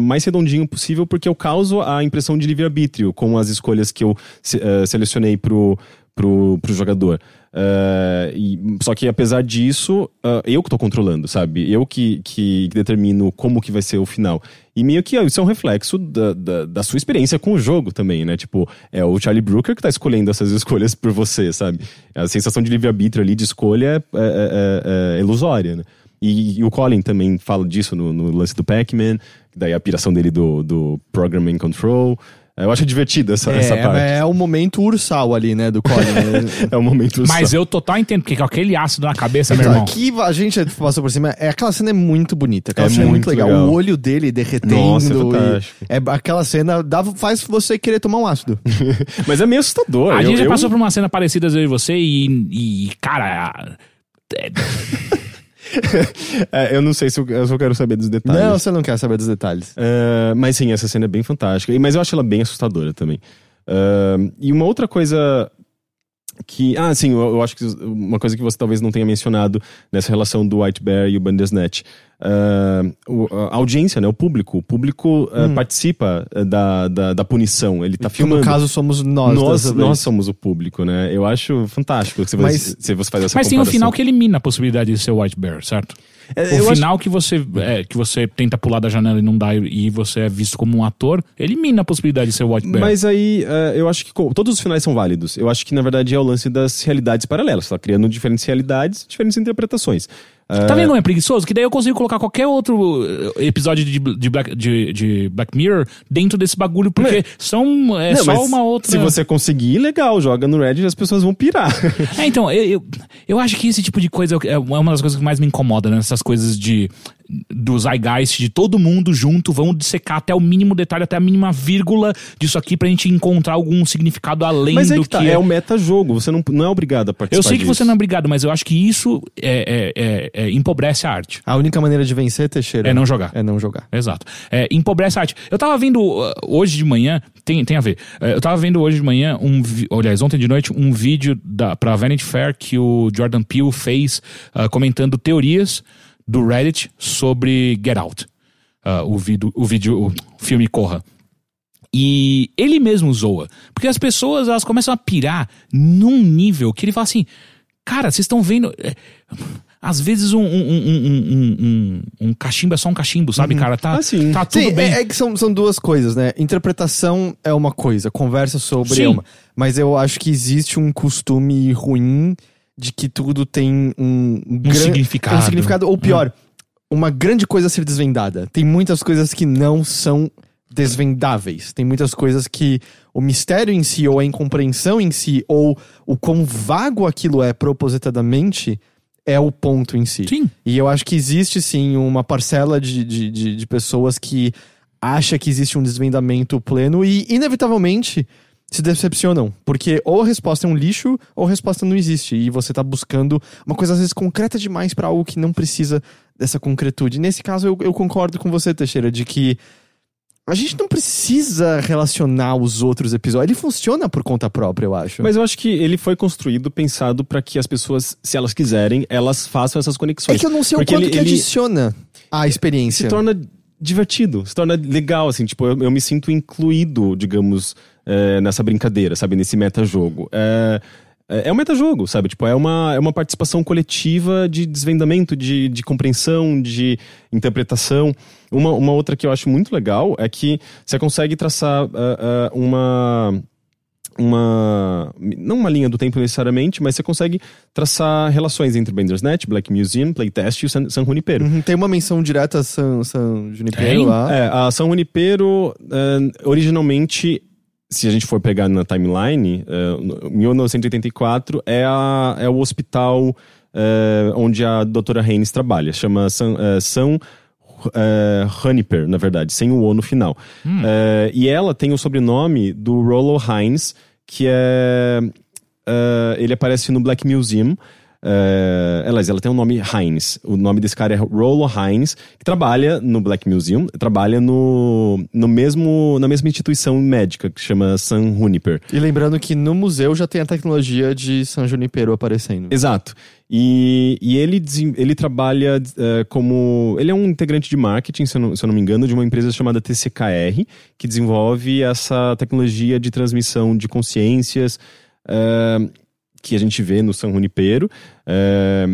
mais redondinho possível porque eu causo a impressão de livre-arbítrio com as escolhas que eu se- ah, selecionei pro, pro, pro jogador. Ah, e- só que apesar disso, ah, eu que tô controlando, sabe? Eu que, que determino como que vai ser o final. E meio que ah, isso é um reflexo da, da, da sua experiência com o jogo também, né? Tipo, é o Charlie Brooker que tá escolhendo essas escolhas por você, sabe? A sensação de livre-arbítrio ali, de escolha, é, é- é- é ilusória, né? E, e o Colin também fala disso no, no lance do Pac-Man, daí a piração dele do, do Programming Control. Eu acho divertida essa, essa é, parte. é o momento ursal ali, né, do Colin. né? É um momento Mas só. eu total entendo, porque com aquele ácido na cabeça, meu Então, irmão. aqui a gente passou por cima. É, aquela cena é muito bonita. Aquela É cena é muito muito legal. legal. O olho dele derretendo. Nossa, é fantástico. é, aquela cena dá, faz você querer tomar um ácido. Mas é meio assustador. A Eu- gente já eu- passou por uma cena parecida eu e você e, e cara, é- É, eu não sei se eu, eu só quero saber dos detalhes. Não, você não quer saber dos detalhes. É, mas sim, essa cena é bem fantástica. E- Mas eu acho ela bem assustadora também. É, e uma outra coisa que. Ah, sim, eu, eu acho que uma coisa que você talvez não tenha mencionado nessa relação do White Bear e o Bandersnatch. Uh, a audiência, né? O público. O público uh, hum. participa da, da, da, punição. Ele tá e filmando. No caso, somos nós. Nós, nós somos o público, né? Eu acho fantástico se, mas, você, se você faz essa Mas tem um final que elimina a possibilidade de ser o White Bear, certo? É, o final acho... que você é, que você tenta pular da janela e não dá e você é visto como um ator, elimina a possibilidade de ser o White Bear. Mas aí, uh, eu acho que todos os finais são válidos. Eu acho que, na verdade, é o lance das realidades paralelas. Você tá criando diferentes realidades, diferentes interpretações. Tá vendo como é preguiçoso? Que daí eu consigo colocar qualquer outro eh, episódio de, de, Black, de, de Black Mirror dentro desse bagulho, porque não, são é não, só uma outra. Se você conseguir, legal, joga no Reddit e as pessoas vão pirar. É, então, eu, eu, eu, acho que esse tipo de coisa é uma das coisas que mais me incomoda, né? Essas coisas de do Zeitgeist, de todo mundo junto, vão dissecar até o mínimo detalhe, até a mínima vírgula disso aqui pra gente encontrar algum significado além mas é do que, tá, que é... é o metajogo, você não, não é obrigado a participar Eu sei que disso. você não é obrigado, mas eu acho que isso é, é, é, é, empobrece a arte. A única maneira de vencer, Teixeira... É não jogar. É não jogar. Exato. É, empobrece a arte. Eu tava vendo uh, hoje de manhã, tem, tem a ver, uh, eu tava vendo hoje de manhã, um aliás, ontem de noite, um vídeo da, pra Vanity Fair que o Jordan Peele fez uh, comentando teorias do Reddit sobre Get Out. Uh, o, vídeo, o vídeo, o filme Corra. E ele mesmo zoa. Porque as pessoas elas começam a pirar num nível que ele fala assim: Cara, vocês estão vendo. Às vezes um, um, um, um, um, cachimbo é só um cachimbo, sabe, uhum. cara? Tá, ah, tá tudo sim, bem. É, é, que são, são duas coisas, né? Interpretação é uma coisa, conversa sobre sim. é uma. Mas eu acho que existe um costume ruim de que tudo tem um, um gran... significado. Um significado, ou pior, hum. uma grande coisa a ser desvendada. Tem muitas coisas que não são desvendáveis. Tem muitas coisas que o mistério em si, ou a incompreensão em si, ou o quão vago aquilo é propositadamente, é o ponto em si. Sim. E eu acho que existe sim uma parcela de, de, de, de pessoas que acha que existe um desvendamento pleno e, inevitavelmente, se decepcionam. Porque ou a resposta é um lixo, ou a resposta não existe. E você tá buscando uma coisa, às vezes, concreta demais para algo que não precisa dessa concretude. Nesse caso, eu, eu concordo com você, Teixeira, de que a gente não precisa relacionar os outros episódios. Ele funciona por conta própria, eu acho. Mas eu acho que ele foi construído pensado para que as pessoas, se elas quiserem, elas façam essas conexões. É que eu não sei Porque o quanto ele, que adiciona à experiência. Se torna divertido, se torna legal, assim, tipo, eu, eu me sinto incluído, digamos, é, nessa brincadeira, sabe? Nesse metajogo. É, é, é um metajogo, sabe? Tipo, é uma, é uma participação coletiva de desvendamento, de, de compreensão, de interpretação. Uma, uma outra que eu acho muito legal é que você consegue traçar uh, uh, uma uma. Não uma linha do tempo necessariamente, mas você consegue traçar relações entre Bandersnatch, Black Museum, Playtest e o San, San Junipero. Uhum, tem uma menção direta a San, San Junipero tem? lá. É, a San Junipero, uh, originalmente se a gente for pegar na timeline, uh, 1984 é, a, é o hospital uh, onde a doutora Haynes trabalha. Chama uh, São uh, Huniper, na verdade, sem o O no final. Hum. Uh, e ela tem o sobrenome do Rollo Hines, que é. Uh, ele aparece no Black Museum. Uh, ela tem o um nome Hines. O nome desse cara é Rollo Hines, que trabalha no Black Museum, trabalha no, no mesmo, na mesma instituição médica que chama San Juniper. E lembrando que no museu já tem a tecnologia de San Junipero aparecendo. Exato. E, e ele, ele trabalha uh, como. Ele é um integrante de marketing, se eu, não, se eu não me engano, de uma empresa chamada TCKR, que desenvolve essa tecnologia de transmissão de consciências. Uh, que a gente vê no São Junipero. É,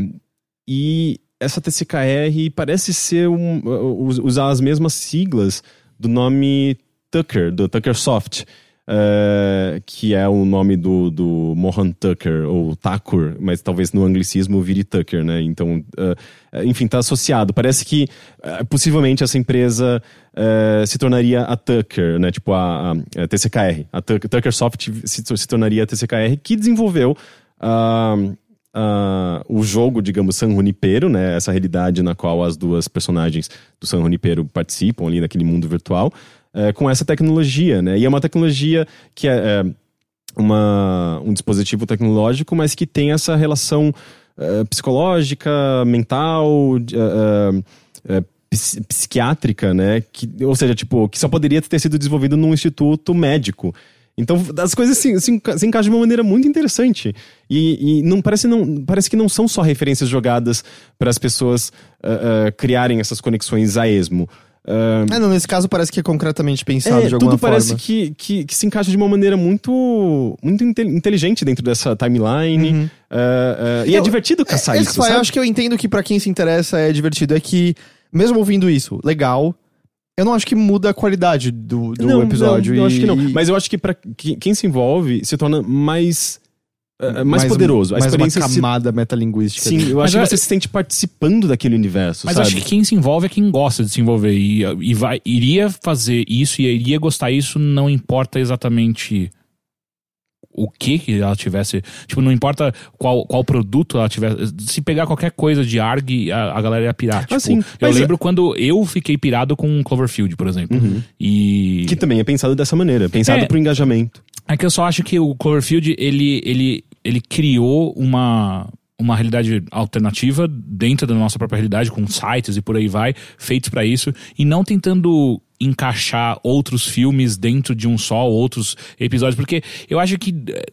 e essa TCKR parece ser um, usar as mesmas siglas do nome Tucker, do Tucker Soft. Uh, que é o nome do, do Mohan Tucker, ou Thakur, mas talvez no anglicismo vire Tucker, né? Então, uh, enfim, tá associado. Parece que uh, possivelmente essa empresa se tornaria a Tucker, né? Tipo a, a TCKR. A Tucker Soft se, se tornaria a TCKR, que desenvolveu o jogo, digamos, San Junipero, né? Essa realidade na qual as duas personagens do San Junipero participam ali naquele mundo virtual é, com essa tecnologia, né? E é uma tecnologia que é, é uma, um dispositivo tecnológico, mas que tem essa relação é, psicológica, mental, é, psiquiátrica, né? Que, ou seja, tipo, que só poderia ter sido desenvolvido num instituto médico. Então as coisas se, se, se encaixam de uma maneira muito interessante. E, e, não parece não parece que não são só referências jogadas para as pessoas uh, uh, criarem essas conexões a esmo. Uh, é, não, nesse caso parece que é concretamente pensado é, de alguma tudo forma. parece que, que, que, se encaixa de uma maneira muito muito inteligente dentro dessa timeline. Uhum. Uh, uh, e é eu, é divertido caçar é, isso, sabe? Eu acho que eu entendo que para quem se interessa é divertido. É que, mesmo ouvindo isso, legal, eu não acho que muda a qualidade do, do não, episódio. Não, eu acho que não. Mas eu acho que para quem se envolve, se torna mais mais, mais, poderoso. A mais experiência uma camada se... metalinguística. Sim, eu acho que você se sente participando daquele universo, Mas sabe? acho que quem se envolve é quem gosta de se envolver. E, e vai, iria fazer isso e iria gostar isso, não importa exatamente o que que ela tivesse. Tipo, não importa qual, qual produto ela tivesse. Se pegar qualquer coisa de ARG, a, a galera ia pirar. Tipo, assim, eu lembro é... quando eu fiquei pirado com Cloverfield, por exemplo. Uhum. E... Que também é pensado dessa maneira, pensado é, pro engajamento. É que eu só acho que o Cloverfield, ele, ele, ele criou uma, uma realidade alternativa dentro da nossa própria realidade, com sites e por aí vai, feitos para isso, e não tentando encaixar outros filmes dentro de um só, outros episódios, porque eu acho que eh,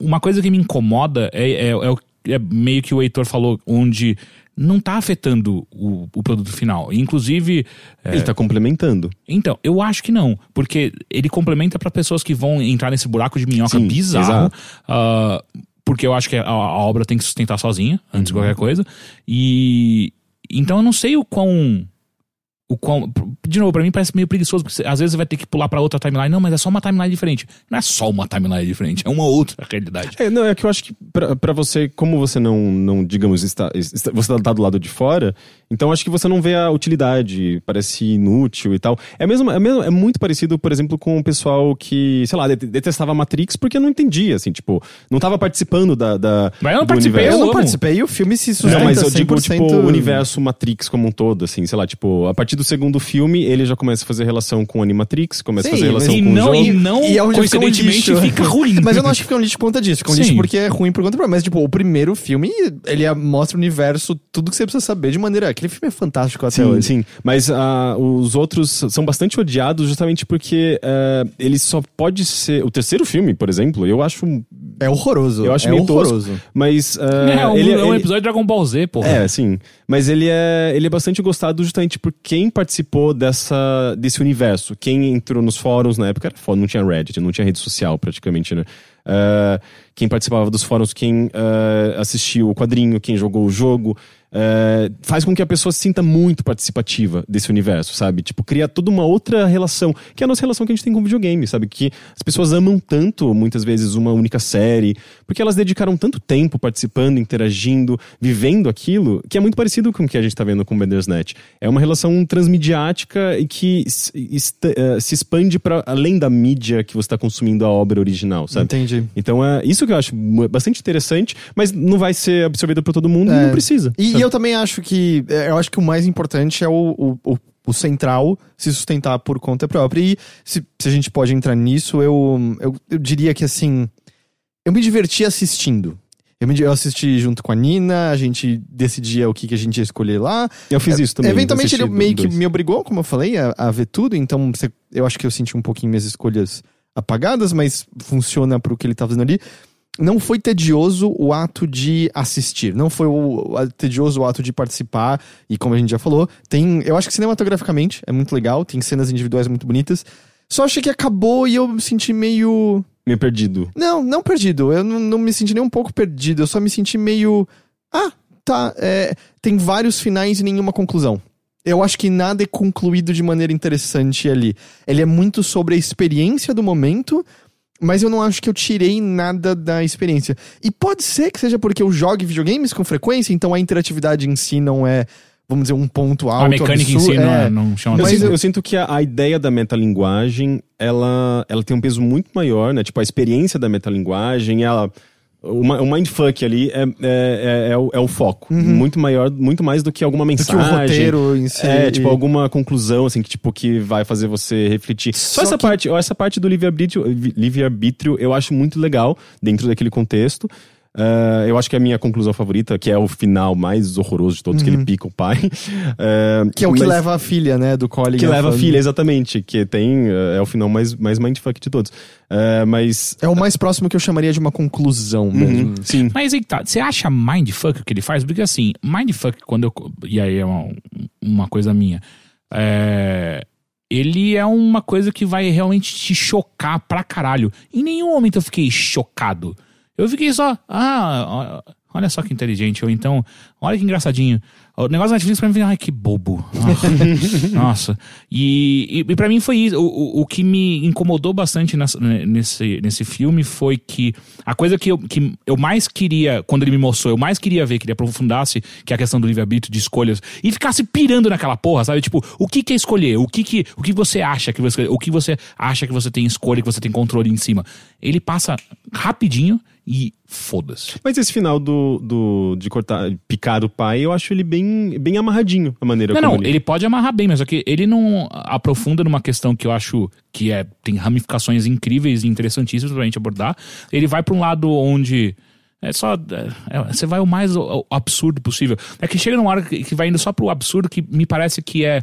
uma coisa que me incomoda é, é, é, é meio que o Heitor falou, onde não está afetando o, o, produto final. Inclusive. Ele está é... complementando. Então, eu acho que não. Porque ele complementa para pessoas que vão entrar nesse buraco de minhoca Sim, bizarro. Uh, porque eu acho que a, a, obra tem que sustentar sozinha, antes uhum. de qualquer coisa. E. Então eu não sei o quão o qual, de novo, pra mim parece meio preguiçoso, porque às vezes você vai ter que pular pra outra timeline. Não, mas é só uma timeline diferente. Não é só uma timeline diferente, é uma outra realidade. É, não, é que eu acho que pra, pra você, como você não, não digamos, está, está, você tá do lado de fora, então acho que você não vê a utilidade, parece inútil e tal. É mesmo, é mesmo, é muito parecido, por exemplo, com o pessoal que, sei lá, detestava Matrix porque não entendia, assim, tipo, não tava participando da, da Mas eu não participei, universo. eu não participei e o filme se sustenta Não, mas eu digo, tipo, o universo Matrix como um todo, assim, sei lá, tipo, a partir partir do segundo filme, ele já começa a fazer relação com Animatrix, começa Sim, a fazer relação com não, o jogo. E não, e é coincidentemente, fica, fica ruim. Mas eu não acho que fica um lixo por conta disso. Fica um Sim. lixo porque é ruim por conta do Mas, tipo, o primeiro filme, ele mostra o universo, tudo que você precisa saber de maneira... Aquele filme é fantástico até sim, hoje. Sim, mas uh, os outros são bastante odiados justamente porque uh, ele só pode ser... O terceiro filme, por exemplo, eu acho... É horroroso. Eu acho é meio horroroso. tosco, mas... Uh, é, um, ele, é um ele... episódio de Dragon Ball Z, porra. É, sim. Mas ele é, ele é bastante gostado justamente por quem participou dessa, desse universo. Quem entrou nos fóruns na época fórum, não tinha Reddit, não tinha rede social praticamente, né? Uh, quem participava dos fóruns, quem uh, assistiu o quadrinho, quem jogou o jogo, é, faz com que a pessoa se sinta muito participativa desse universo, sabe? Tipo, cria toda uma outra relação, que é a nossa relação que a gente tem com videogame, sabe? Que as pessoas amam tanto, muitas vezes, uma única série, porque elas dedicaram tanto tempo participando, interagindo, vivendo aquilo, que é muito parecido com o que a gente tá vendo com o Bandersnatch. É uma relação transmediática e que uh, se expande para além da mídia que você está consumindo a obra original, sabe? Entendi. Então é isso que eu acho bastante interessante, mas não vai ser absorvido por todo mundo é. e não precisa. E, eu também acho que. É, eu acho que o mais importante é o, o, o central se sustentar por conta própria. E se, se a gente pode entrar nisso, eu, eu, eu diria que assim. Eu me diverti assistindo. Eu, me, eu assisti junto com a Nina, a gente decidia o que, que a gente ia escolher lá. Eu fiz isso também. Eventualmente ele meio que me obrigou, como eu falei, a, a ver tudo, então eu acho que eu senti um pouquinho minhas escolhas apagadas, mas funciona pro que ele tá fazendo ali não foi tedioso o ato de assistir, não foi o, o, tedioso o ato de participar, e como a gente já falou, tem. Eu acho que cinematograficamente é muito legal, tem cenas individuais muito bonitas. Só achei que acabou e eu me senti meio. Meio perdido. Não, não perdido. Eu não, não me senti nem um pouco perdido. Eu só me senti meio. Ah, tá. É, tem vários finais e nenhuma conclusão. Eu acho que nada é concluído de maneira interessante ali. Ele é muito sobre a experiência do momento, mas eu não acho que eu tirei nada da experiência. E pode ser que seja porque eu jogue videogames com frequência, então a interatividade em si não é, vamos dizer, um ponto alto. A mecânica absurdo, em si não, é, não chama Mas eu, eu, sinto que a, a, ideia da metalinguagem, ela, ela tem um peso muito maior, né? Tipo, a experiência da metalinguagem, ela o, mindfuck ali é, é, é, é, o, é o foco. Uhum. Muito maior, muito mais do que alguma mensagem. Do que o roteiro em si. É, tipo, alguma conclusão, assim, que, tipo, que vai fazer você refletir. Só, Só essa que... parte, essa parte do livre-arbítrio, livre-arbítrio eu acho muito legal dentro daquele contexto. Uh, eu acho que é a minha conclusão favorita, que é o final mais horroroso de todos, Uhum. que ele pica o pai. Uh, Que é o que leva a filha, né, do Colin. Que à leva a filha, exatamente. Que tem. uh, é o final mais, mais mindfuck de todos. Uh, mas. É o mais próximo que eu chamaria de uma conclusão Uhum, mesmo. sim. Mas aí tá, você acha mindfuck o que ele faz? Porque assim, mindfuck, quando eu. E aí é uma, uma coisa minha. É, ele é uma coisa que vai realmente te chocar pra caralho. Em nenhum momento eu fiquei chocado. Eu fiquei só. Ah, olha só que inteligente. Ou então, olha que engraçadinho. O negócio da Netflix pra mim ai, que bobo. Nossa. E, e, e pra mim foi isso. O, o, o que me incomodou bastante nessa- nesse, nesse filme foi que a coisa que eu, que eu mais queria, quando ele me mostrou, eu mais queria ver, que ele aprofundasse, que é a questão do livre-arbítrio, de escolhas, e ficasse pirando naquela porra, sabe? Tipo, o que, que é escolher? O que, que, o que você acha que você O que você acha que você tem escolha, que você tem controle em cima? Ele passa rapidinho e foda-se. Mas esse final do, do, de cortar, picar o pai, eu acho ele bem, bem amarradinho, a maneira Não, como não, ele pode amarrar bem, mas só que ele não aprofunda numa questão que eu acho que é, tem ramificações incríveis e interessantíssimas pra gente abordar. Ele vai pra um lado onde. É só. é, é, você vai o mais absurdo possível. É que chega numa hora que, que vai indo só pro absurdo que me parece que é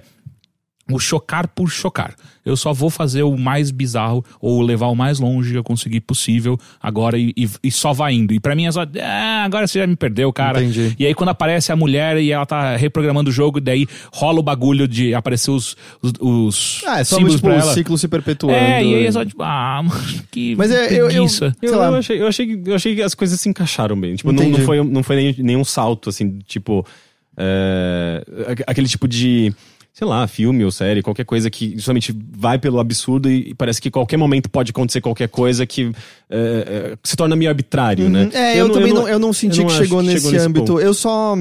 o chocar por chocar. Eu só vou fazer o mais bizarro ou levar o mais longe que eu conseguir possível agora e, e- e só vai indo. E pra mim é só, ah, agora você já me perdeu, cara. Entendi. E aí quando aparece a mulher e ela tá reprogramando o jogo, daí rola o bagulho de aparecer os, os, os Ah, é só símbolos tipo, pra o ela. ciclo se perpetuando. É, e aí é só tipo, ah, mano, que Mas é, eu- eu-. Eu, sei lá. eu achei, eu, achei, eu achei que as coisas se encaixaram bem. Tipo, não, não foi, não foi nem- nenhum salto, assim, tipo. é, aqu- aquele tipo de. Sei lá, filme ou série, qualquer coisa que justamente vai pelo absurdo e parece que qualquer momento pode acontecer qualquer coisa que é, se torna meio arbitrário, né? É, eu, também não, eu não senti eu não que chegou que nesse chegou nesse âmbito. ponto. Eu só.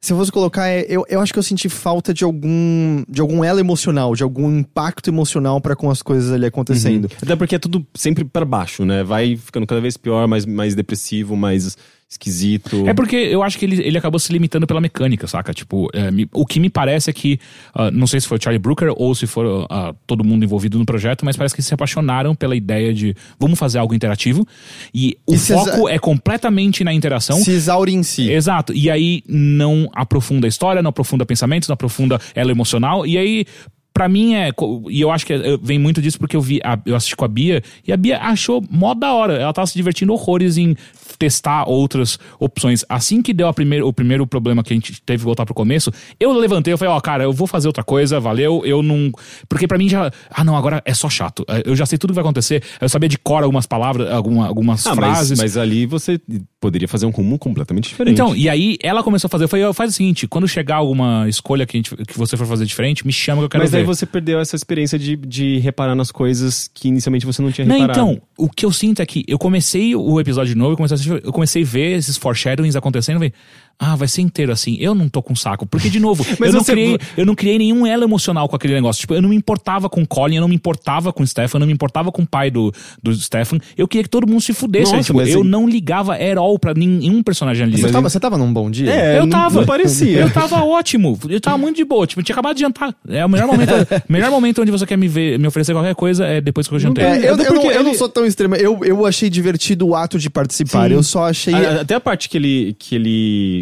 Se eu fosse colocar, é, eu, eu acho que eu senti falta de algum de algum elo emocional, de algum impacto emocional pra com as coisas ali acontecendo. Até porque é tudo sempre pra baixo, né? Vai ficando cada vez pior, mais, mais depressivo, mais esquisito. É porque eu acho que ele, ele acabou se limitando pela mecânica, saca? Tipo, é, me- o que me parece é que, ah, não sei se foi o Charlie Brooker ou se for ah, todo mundo envolvido no projeto, mas parece que se apaixonaram pela ideia de vamos fazer algo interativo e o E foco exa- é completamente na interação. Se exaure em si. Exato. E aí não aprofunda a história, não aprofunda pensamentos, não aprofunda ela emocional. E aí, pra mim, é. E eu acho que é- vem muito disso porque eu vi. a- eu assisti com a Bia e a Bia achou mó da hora. Ela tava se divertindo horrores em testar outras opções. Assim que deu a primeiro, o primeiro problema que a gente teve que voltar pro começo, eu levantei, eu falei, ó, cara, eu vou fazer outra coisa, valeu. Eu não. Porque pra mim já. Ah, não, agora é só chato. Eu já sei tudo que vai acontecer. Eu sabia de cor algumas palavras, alguma, algumas Ah, mas, frases. mas ali você poderia fazer um rumo completamente diferente. Então, e aí ela começou a fazer. Eu falei, ó, faz o seguinte: quando chegar alguma escolha que, a gente, que você for fazer diferente, me chama que eu quero Mas daí ver. você perdeu essa experiência de, de reparar nas coisas que inicialmente você não tinha Não, reparado. então, o que eu sinto é que eu comecei o episódio de novo, eu comecei eu comecei a ver esses foreshadowings acontecendo, e falei, ah, vai ser inteiro assim. Eu não tô com saco. Porque, de novo, Mas eu, não você- criei, eu não criei nenhum elo emocional com aquele negócio. Tipo, eu não me importava com o Colin, eu não me importava com o Stefan, eu não me importava com o pai do, do Stefan. Eu queria que todo mundo se fudesse. Nossa, tipo, mas eu não ligava at all pra nenhum personagem ali. Você, tava, você tava num bom dia? É, eu não- tava. não parecia. Eu tava ótimo. Eu tava muito de boa. Tipo, eu tinha acabado de jantar. É o melhor momento. melhor momento onde você quer me ver, me oferecer qualquer coisa é depois que eu jantei. É, eu, Até eu não, porque eu não ele- sou tão extremo. Eu, eu achei divertido o ato de participar. Sim. Eu só achei. A- Até a parte que ele, que ele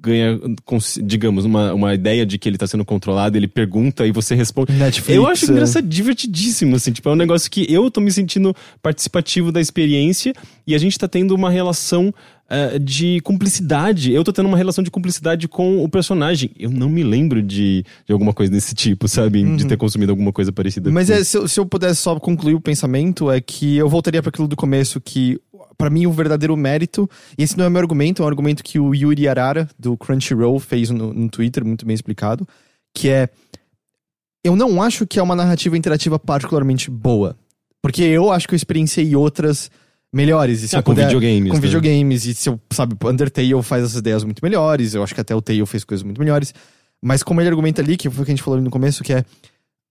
ganha, digamos, uma, uma ideia de que ele tá sendo controlado, ele pergunta e você responde. Netflix, eu acho é. engraçado, divertidíssimo, assim, tipo, é um negócio que eu tô me sentindo participativo da experiência e a gente tá tendo uma relação eh, de cumplicidade. Eu tô tendo uma relação de cumplicidade com o personagem. Eu não me lembro de, de alguma coisa desse tipo, sabe? De ter consumido alguma coisa parecida. Mas é, se, eu, se eu pudesse só concluir o pensamento, é que eu voltaria para aquilo do começo, que pra mim o verdadeiro mérito, e esse não é meu argumento, é um argumento que o Yuri Arara, do Crunchyroll, fez no, no Twitter, muito bem explicado, que é. Eu não acho que é uma narrativa interativa particularmente boa. Porque eu acho que eu experienciei outras melhores. E se Ah, eu com puder- videogames, Com né? videogames. E se eu, sabe, Undertale faz essas ideias muito melhores. Eu acho que até o Tale fez coisas muito melhores. Mas como ele argumenta ali, que foi o que a gente falou ali no começo, que é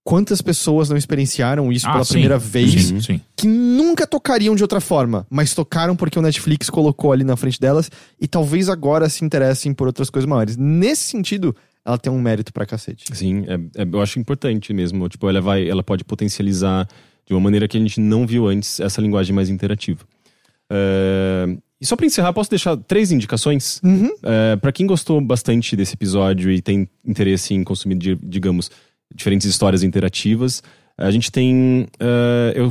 quantas pessoas não experienciaram isso Ah, pela sim. primeira vez Sim, sim. que nunca tocariam de outra forma, mas tocaram porque o Netflix colocou ali na frente delas e talvez agora se interessem por outras coisas maiores. Nesse sentido, ela tem um mérito pra cacete. Sim, é- é- eu acho importante mesmo. Tipo, ela vai, ela pode potencializar de uma maneira que a gente não viu antes essa linguagem mais interativa. É, E só pra encerrar, posso deixar três indicações? Uhum. É, para quem gostou bastante desse episódio e tem interesse em consumir, di- digamos, diferentes histórias interativas, a gente tem. é, eu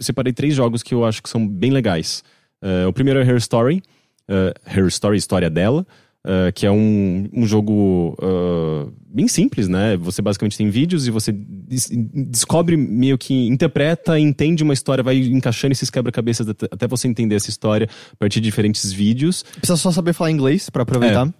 separei três jogos que eu acho que são bem legais. É, o primeiro é Her Story, é, Her Story, História dela, é, que é um, um jogo é, bem simples, né? Você basicamente tem vídeos e você des- descobre, meio que interpreta, entende uma história, vai encaixando esses quebra-cabeças até- você entender essa história a partir de diferentes vídeos. Precisa só saber falar inglês pra aproveitar.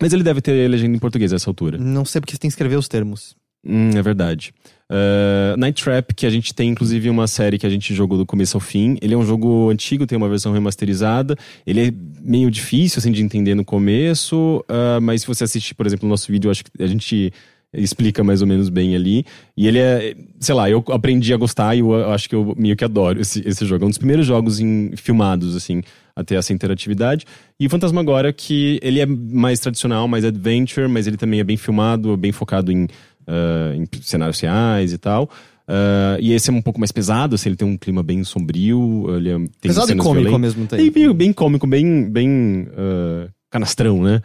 Mas ele deve ter legenda em português a essa altura. Não sei porque você tem que escrever os termos. Hum, é verdade. Uh, Night Trap, que a gente tem inclusive uma série que a gente jogou do começo ao fim. Ele é um jogo antigo, tem uma versão remasterizada. Ele é meio difícil assim de entender no começo, uh, mas se você assistir, por exemplo, o nosso vídeo, acho que a gente explica mais ou menos bem ali. E ele é, sei lá, eu aprendi a gostar e eu, acho que eu meio que adoro esse, esse jogo. É um dos primeiros jogos em, filmados, assim, a ter essa interatividade. E o Fantasmagora, que ele é mais tradicional, mais adventure, mas ele também é bem filmado, bem focado em, ah, em cenários reais e tal. Ah, e esse é um pouco mais pesado, assim, ele tem um clima bem sombrio. Ele é- tem Pesado e cômico ao mesmo tempo. bem, bem cômico, bem, bem ah, canastrão, né?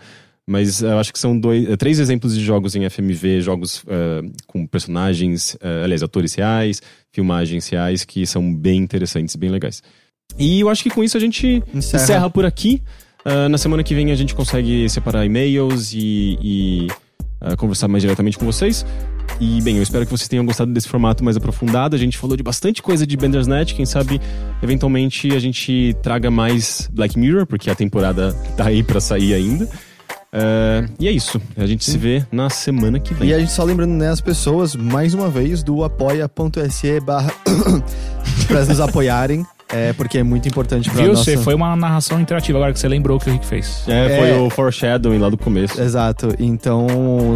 Mas eu acho que são dois, três exemplos de jogos em FMV, jogos ah, com personagens, ah, aliás, atores reais, filmagens reais, que são bem interessantes, bem legais. E eu acho que com isso a gente Encerra. encerra, por aqui. Ah, na semana que vem a gente consegue separar e-mails e, e, ah, conversar mais diretamente com vocês. E, bem, eu espero que vocês tenham gostado desse formato mais aprofundado. A gente falou de bastante coisa de Bandersnatch. Quem sabe, eventualmente, a gente traga mais Black Mirror, porque a temporada tá aí pra sair ainda. Ah, e é isso. A gente se vê na semana que vem. E a gente só lembrando, né, as pessoas, mais uma vez, do apoia.se barra pra nos apoiarem. É, porque é muito importante pra Viu? nossa... Você foi uma narração interativa agora que você lembrou o que o Rick fez. É, foi É. o foreshadowing lá do começo. Exato. Então,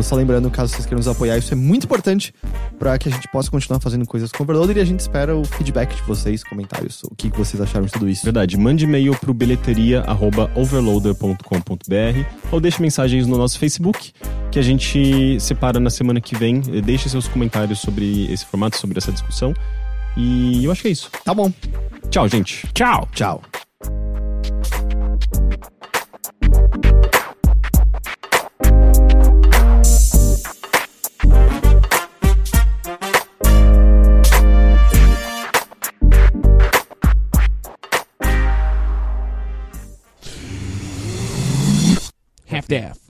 só lembrando, caso vocês queiram nos apoiar, isso é muito importante pra que a gente possa continuar fazendo coisas com o Overloader e a gente espera o feedback de vocês, comentários, o que que vocês acharam de tudo isso. Verdade, mande e-mail pro bilheteria@overloader.com.br ou deixe mensagens no nosso Facebook, que a gente separa na semana que vem. Deixe seus comentários sobre esse formato, sobre essa discussão. E eu acho que é isso. Tá bom. Tchau, gente. Tchau! Tchau. Half-Death.